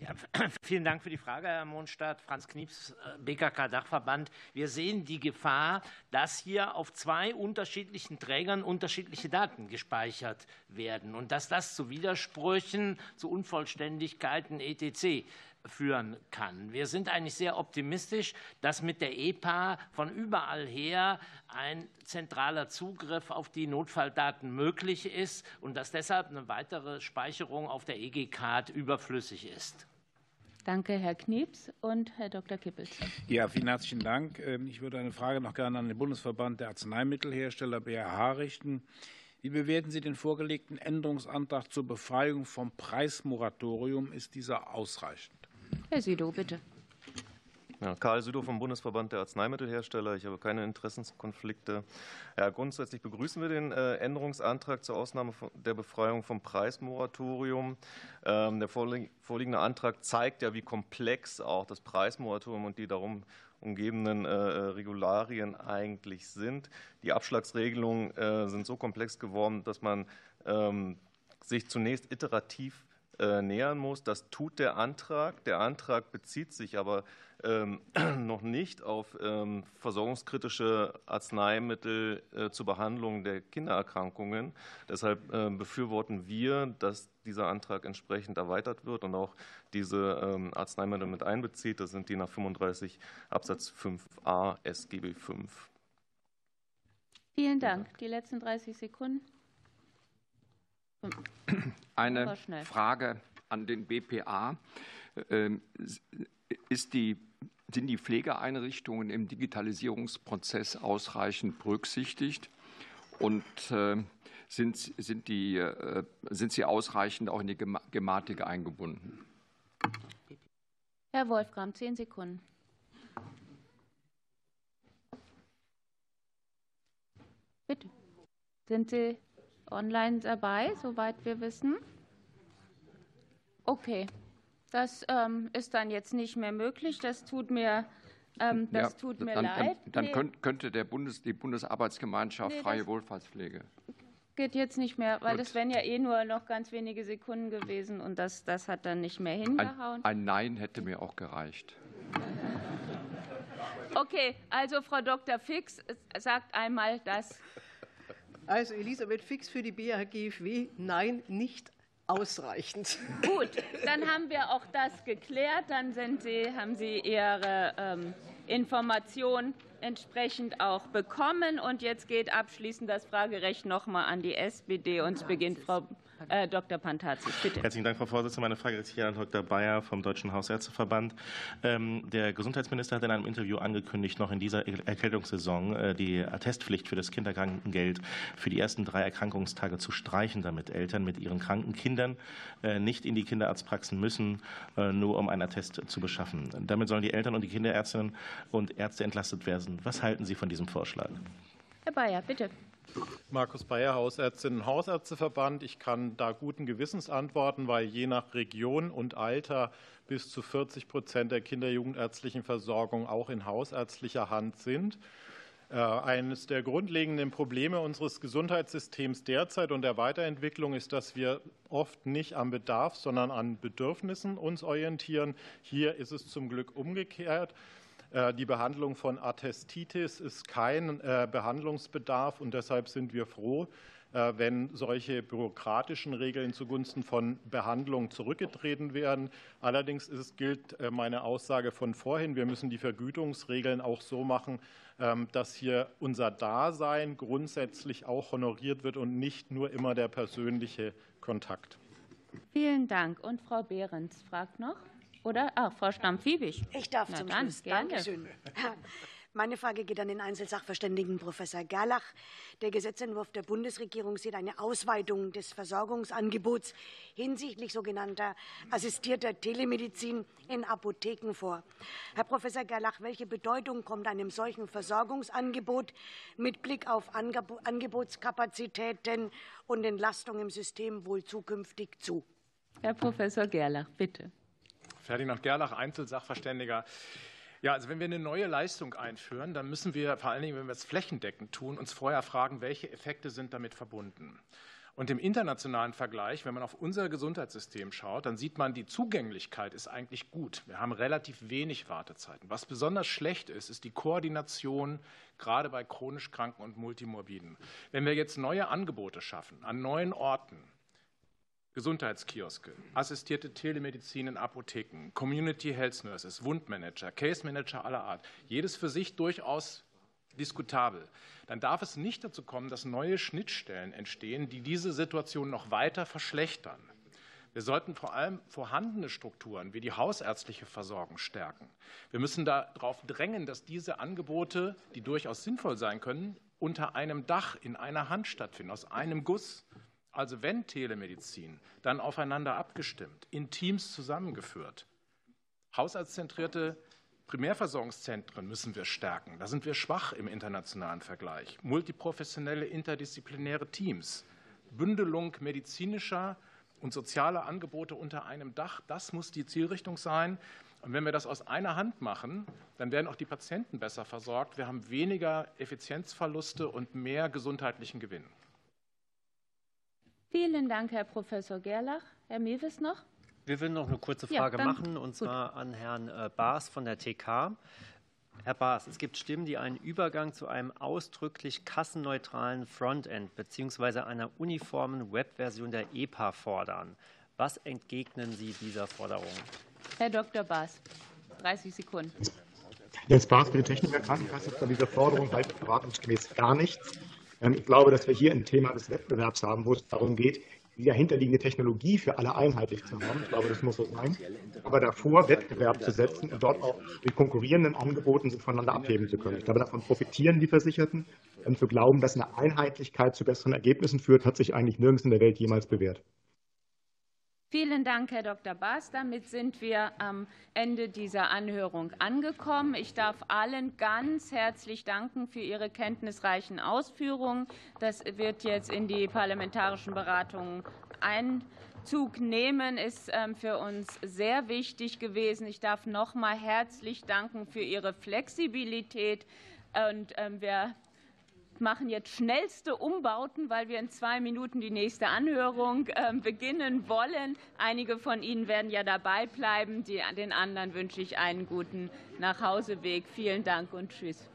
Ja, <clears throat> vielen Dank für die Frage, Herr Mondstadt. Franz Knieps, äh, BKK-Dachverband. Wir sehen die Gefahr, dass hier auf zwei unterschiedlichen Trägern unterschiedliche Daten gespeichert werden und dass das zu Widersprüchen, zu Unvollständigkeiten etc führen kann. Wir sind eigentlich sehr optimistisch, dass mit der EPA von überall her ein zentraler Zugriff auf die Notfalldaten möglich ist und dass deshalb eine weitere Speicherung auf der EG-Card überflüssig ist. Danke, Herr Knieps und Herr Dr. Kippels. Ja, vielen herzlichen Dank. Ähm, ich würde eine Frage noch gerne an den Bundesverband der Arzneimittelhersteller BAH richten. Wie bewerten Sie den vorgelegten Änderungsantrag zur Befreiung vom Preismoratorium? Ist dieser ausreichend? Herr Südow, bitte. Ja, Karl Südow vom Bundesverband der Arzneimittelhersteller. Ich habe keine Interessenskonflikte. Ja, grundsätzlich begrüßen wir den äh, Änderungsantrag zur Ausnahme der Befreiung vom Preismoratorium. Ähm, der vorliegende Antrag zeigt ja, wie komplex auch das Preismoratorium und die darum umgebenden äh, Regularien eigentlich sind. Die Abschlagsregelungen äh, sind so komplex geworden, dass man ähm, sich zunächst iterativ äh, nähern muss. Das tut der Antrag. Der Antrag bezieht sich aber ähm, <clears throat> noch nicht auf ähm, versorgungskritische Arzneimittel äh, zur Behandlung der Kindererkrankungen. Deshalb äh, befürworten wir, dass dieser Antrag entsprechend erweitert wird und auch diese ähm, Arzneimittel mit einbezieht. Das sind die nach 35 Absatz 5a SGB 5. Vielen Dank. Die letzten 30 Sekunden. Eine Frage an den BPA. Ähm, die, sind die Pflegeeinrichtungen im Digitalisierungsprozess ausreichend berücksichtigt? Und äh, sind, sind, die, äh, sind sie ausreichend auch in die Gematik eingebunden? Herr Wolfgram, zehn Sekunden. Bitte. Sind Sie online dabei, soweit wir wissen. Okay, Das ähm, ist dann jetzt nicht mehr möglich. Das tut mir, ähm, das ja, tut mir dann, leid. Dann, dann nee. könnte der Bundes, die Bundesarbeitsgemeinschaft nee, Freie Wohlfahrtspflege. Geht jetzt nicht mehr, weil Gut. das wären ja eh nur noch ganz wenige Sekunden gewesen und das, das hat dann nicht mehr hingehauen. Ein, ein Nein hätte mir auch gereicht. Okay, also Frau Dr. Fix sagt einmal das. Also Elisabeth Fix für die BHGFW, nein, nicht ausreichend. Gut, dann haben wir auch das geklärt. Dann Sie, haben Sie Ihre ähm, Information entsprechend auch bekommen. Und jetzt geht abschließend das Fragerecht noch mal an die SPD. Und es beginnt Frau äh, Dr. Pantazis, bitte. Herzlichen Dank, Frau Vorsitzende. Meine Frage ist hier an Dr. Bayer vom Deutschen Hausärzteverband. Ähm, der Gesundheitsminister hat in einem Interview angekündigt, noch in dieser Erkältungssaison äh, die Attestpflicht für das Kinderkrankengeld für die ersten drei Erkrankungstage zu streichen, damit Eltern mit ihren kranken Kindern äh, nicht in die Kinderarztpraxen müssen, nur um einen Attest zu beschaffen. Damit sollen die Eltern und die Kinderärztinnen und Ärzte entlastet werden. Was halten Sie von diesem Vorschlag? Herr Bayer, bitte. Markus Bayer, Hausärztinnen und Hausärzteverband. Ich kann da guten Gewissens antworten, weil je nach Region und Alter bis zu 40 Prozent der kinderjugendärztlichen Versorgung auch in hausärztlicher Hand sind. Äh, eines der grundlegenden Probleme unseres Gesundheitssystems derzeit und der Weiterentwicklung ist, dass wir oft nicht am Bedarf, sondern an Bedürfnissen uns orientieren. Hier ist es zum Glück umgekehrt. Äh, die Behandlung von Attestitis ist kein äh, Behandlungsbedarf und deshalb sind wir froh, äh, wenn solche bürokratischen Regeln zugunsten von Behandlung zurückgetreten werden. Allerdings ist, gilt meine Aussage von vorhin, wir müssen die Vergütungsregeln auch so machen, ähm, dass hier unser Dasein grundsätzlich auch honoriert wird und nicht nur immer der persönliche Kontakt. Vielen Dank. Und Frau Behrens fragt noch. Oder? Ach, Frau Stamm-Fiebig. Ich darf Na zum dann, Schluss. Gerne. Dankeschön. Meine Frage geht an den Einzelsachverständigen Professor Gerlach. Der Gesetzentwurf der Bundesregierung sieht eine Ausweitung des Versorgungsangebots hinsichtlich sogenannter assistierter Telemedizin in Apotheken vor. Herr Professor Gerlach, welche Bedeutung kommt einem solchen Versorgungsangebot mit Blick auf Angebotskapazitäten und Entlastung im System wohl zukünftig zu? Herr Professor Gerlach, bitte. Ferdinand Gerlach, Einzelsachverständiger. Ja, also wenn wir eine neue Leistung einführen, dann müssen wir vor allen Dingen, wenn wir es flächendeckend tun, uns vorher fragen, welche Effekte sind damit verbunden. Und im internationalen Vergleich, wenn man auf unser Gesundheitssystem schaut, dann sieht man, die Zugänglichkeit ist eigentlich gut. Wir haben relativ wenig Wartezeiten. Was besonders schlecht ist, ist die Koordination, gerade bei chronisch Kranken und Multimorbiden. Wenn wir jetzt neue Angebote schaffen, an neuen Orten, Gesundheitskioske, assistierte Telemedizin in Apotheken, Community Health Nurses, Wundmanager, Case Manager aller Art, jedes für sich durchaus diskutabel, dann darf es nicht dazu kommen, dass neue Schnittstellen entstehen, die diese Situation noch weiter verschlechtern. Wir sollten vor allem vorhandene Strukturen wie die hausärztliche Versorgung stärken. Wir müssen darauf drängen, dass diese Angebote, die durchaus sinnvoll sein können, unter einem Dach in einer Hand stattfinden, aus einem Guss. Also wenn Telemedizin, dann aufeinander abgestimmt, in Teams zusammengeführt. Haushaltszentrierte Primärversorgungszentren müssen wir stärken. Da sind wir schwach im internationalen Vergleich. Multiprofessionelle, interdisziplinäre Teams, Bündelung medizinischer und sozialer Angebote unter einem Dach, das muss die Zielrichtung sein. Und wenn wir das aus einer Hand machen, dann werden auch die Patienten besser versorgt. Wir haben weniger Effizienzverluste und mehr gesundheitlichen Gewinn. Vielen Dank, Herr Professor Gerlach. Herr Mewes noch? Wir würden noch eine kurze Frage ja, machen, und zwar an Herrn äh, Baas von der TK. Herr Baas, es gibt Stimmen, die einen Übergang zu einem ausdrücklich kassenneutralen Frontend bzw. einer uniformen Webversion der EPA fordern. Was entgegnen Sie dieser Forderung? Herr Dr. Baas, 30 Sekunden. Jens Baas für die Technik der Krankenkasse von dieser Forderung halt erwartungsgemäß gar nichts. Ähm, ich glaube, dass wir hier ein Thema des Wettbewerbs haben, wo es darum geht, die dahinterliegende Technologie für alle einheitlich zu haben. Ich glaube, das muss so sein. Aber davor Wettbewerb zu setzen und dort auch mit konkurrierenden Angeboten voneinander abheben zu können. Ich glaube, davon profitieren die Versicherten. Und zu glauben, dass eine Einheitlichkeit zu besseren Ergebnissen führt, hat sich eigentlich nirgends in der Welt jemals bewährt. Vielen Dank, Herr Dr. Baas. Damit sind wir am Ende dieser Anhörung angekommen. Ich darf allen ganz herzlich danken für Ihre kenntnisreichen Ausführungen. Das wird jetzt in die parlamentarischen Beratungen ein Zug nehmen, ist ähm, für uns sehr wichtig gewesen. Ich darf noch mal herzlich danken für Ihre Flexibilität. Und ähm, wir machen jetzt schnellste Umbauten, weil wir in zwei Minuten die nächste Anhörung ähm, beginnen wollen. Einige von Ihnen werden ja dabei bleiben. Den anderen wünsche ich einen guten Nachhauseweg. Vielen Dank und Tschüss.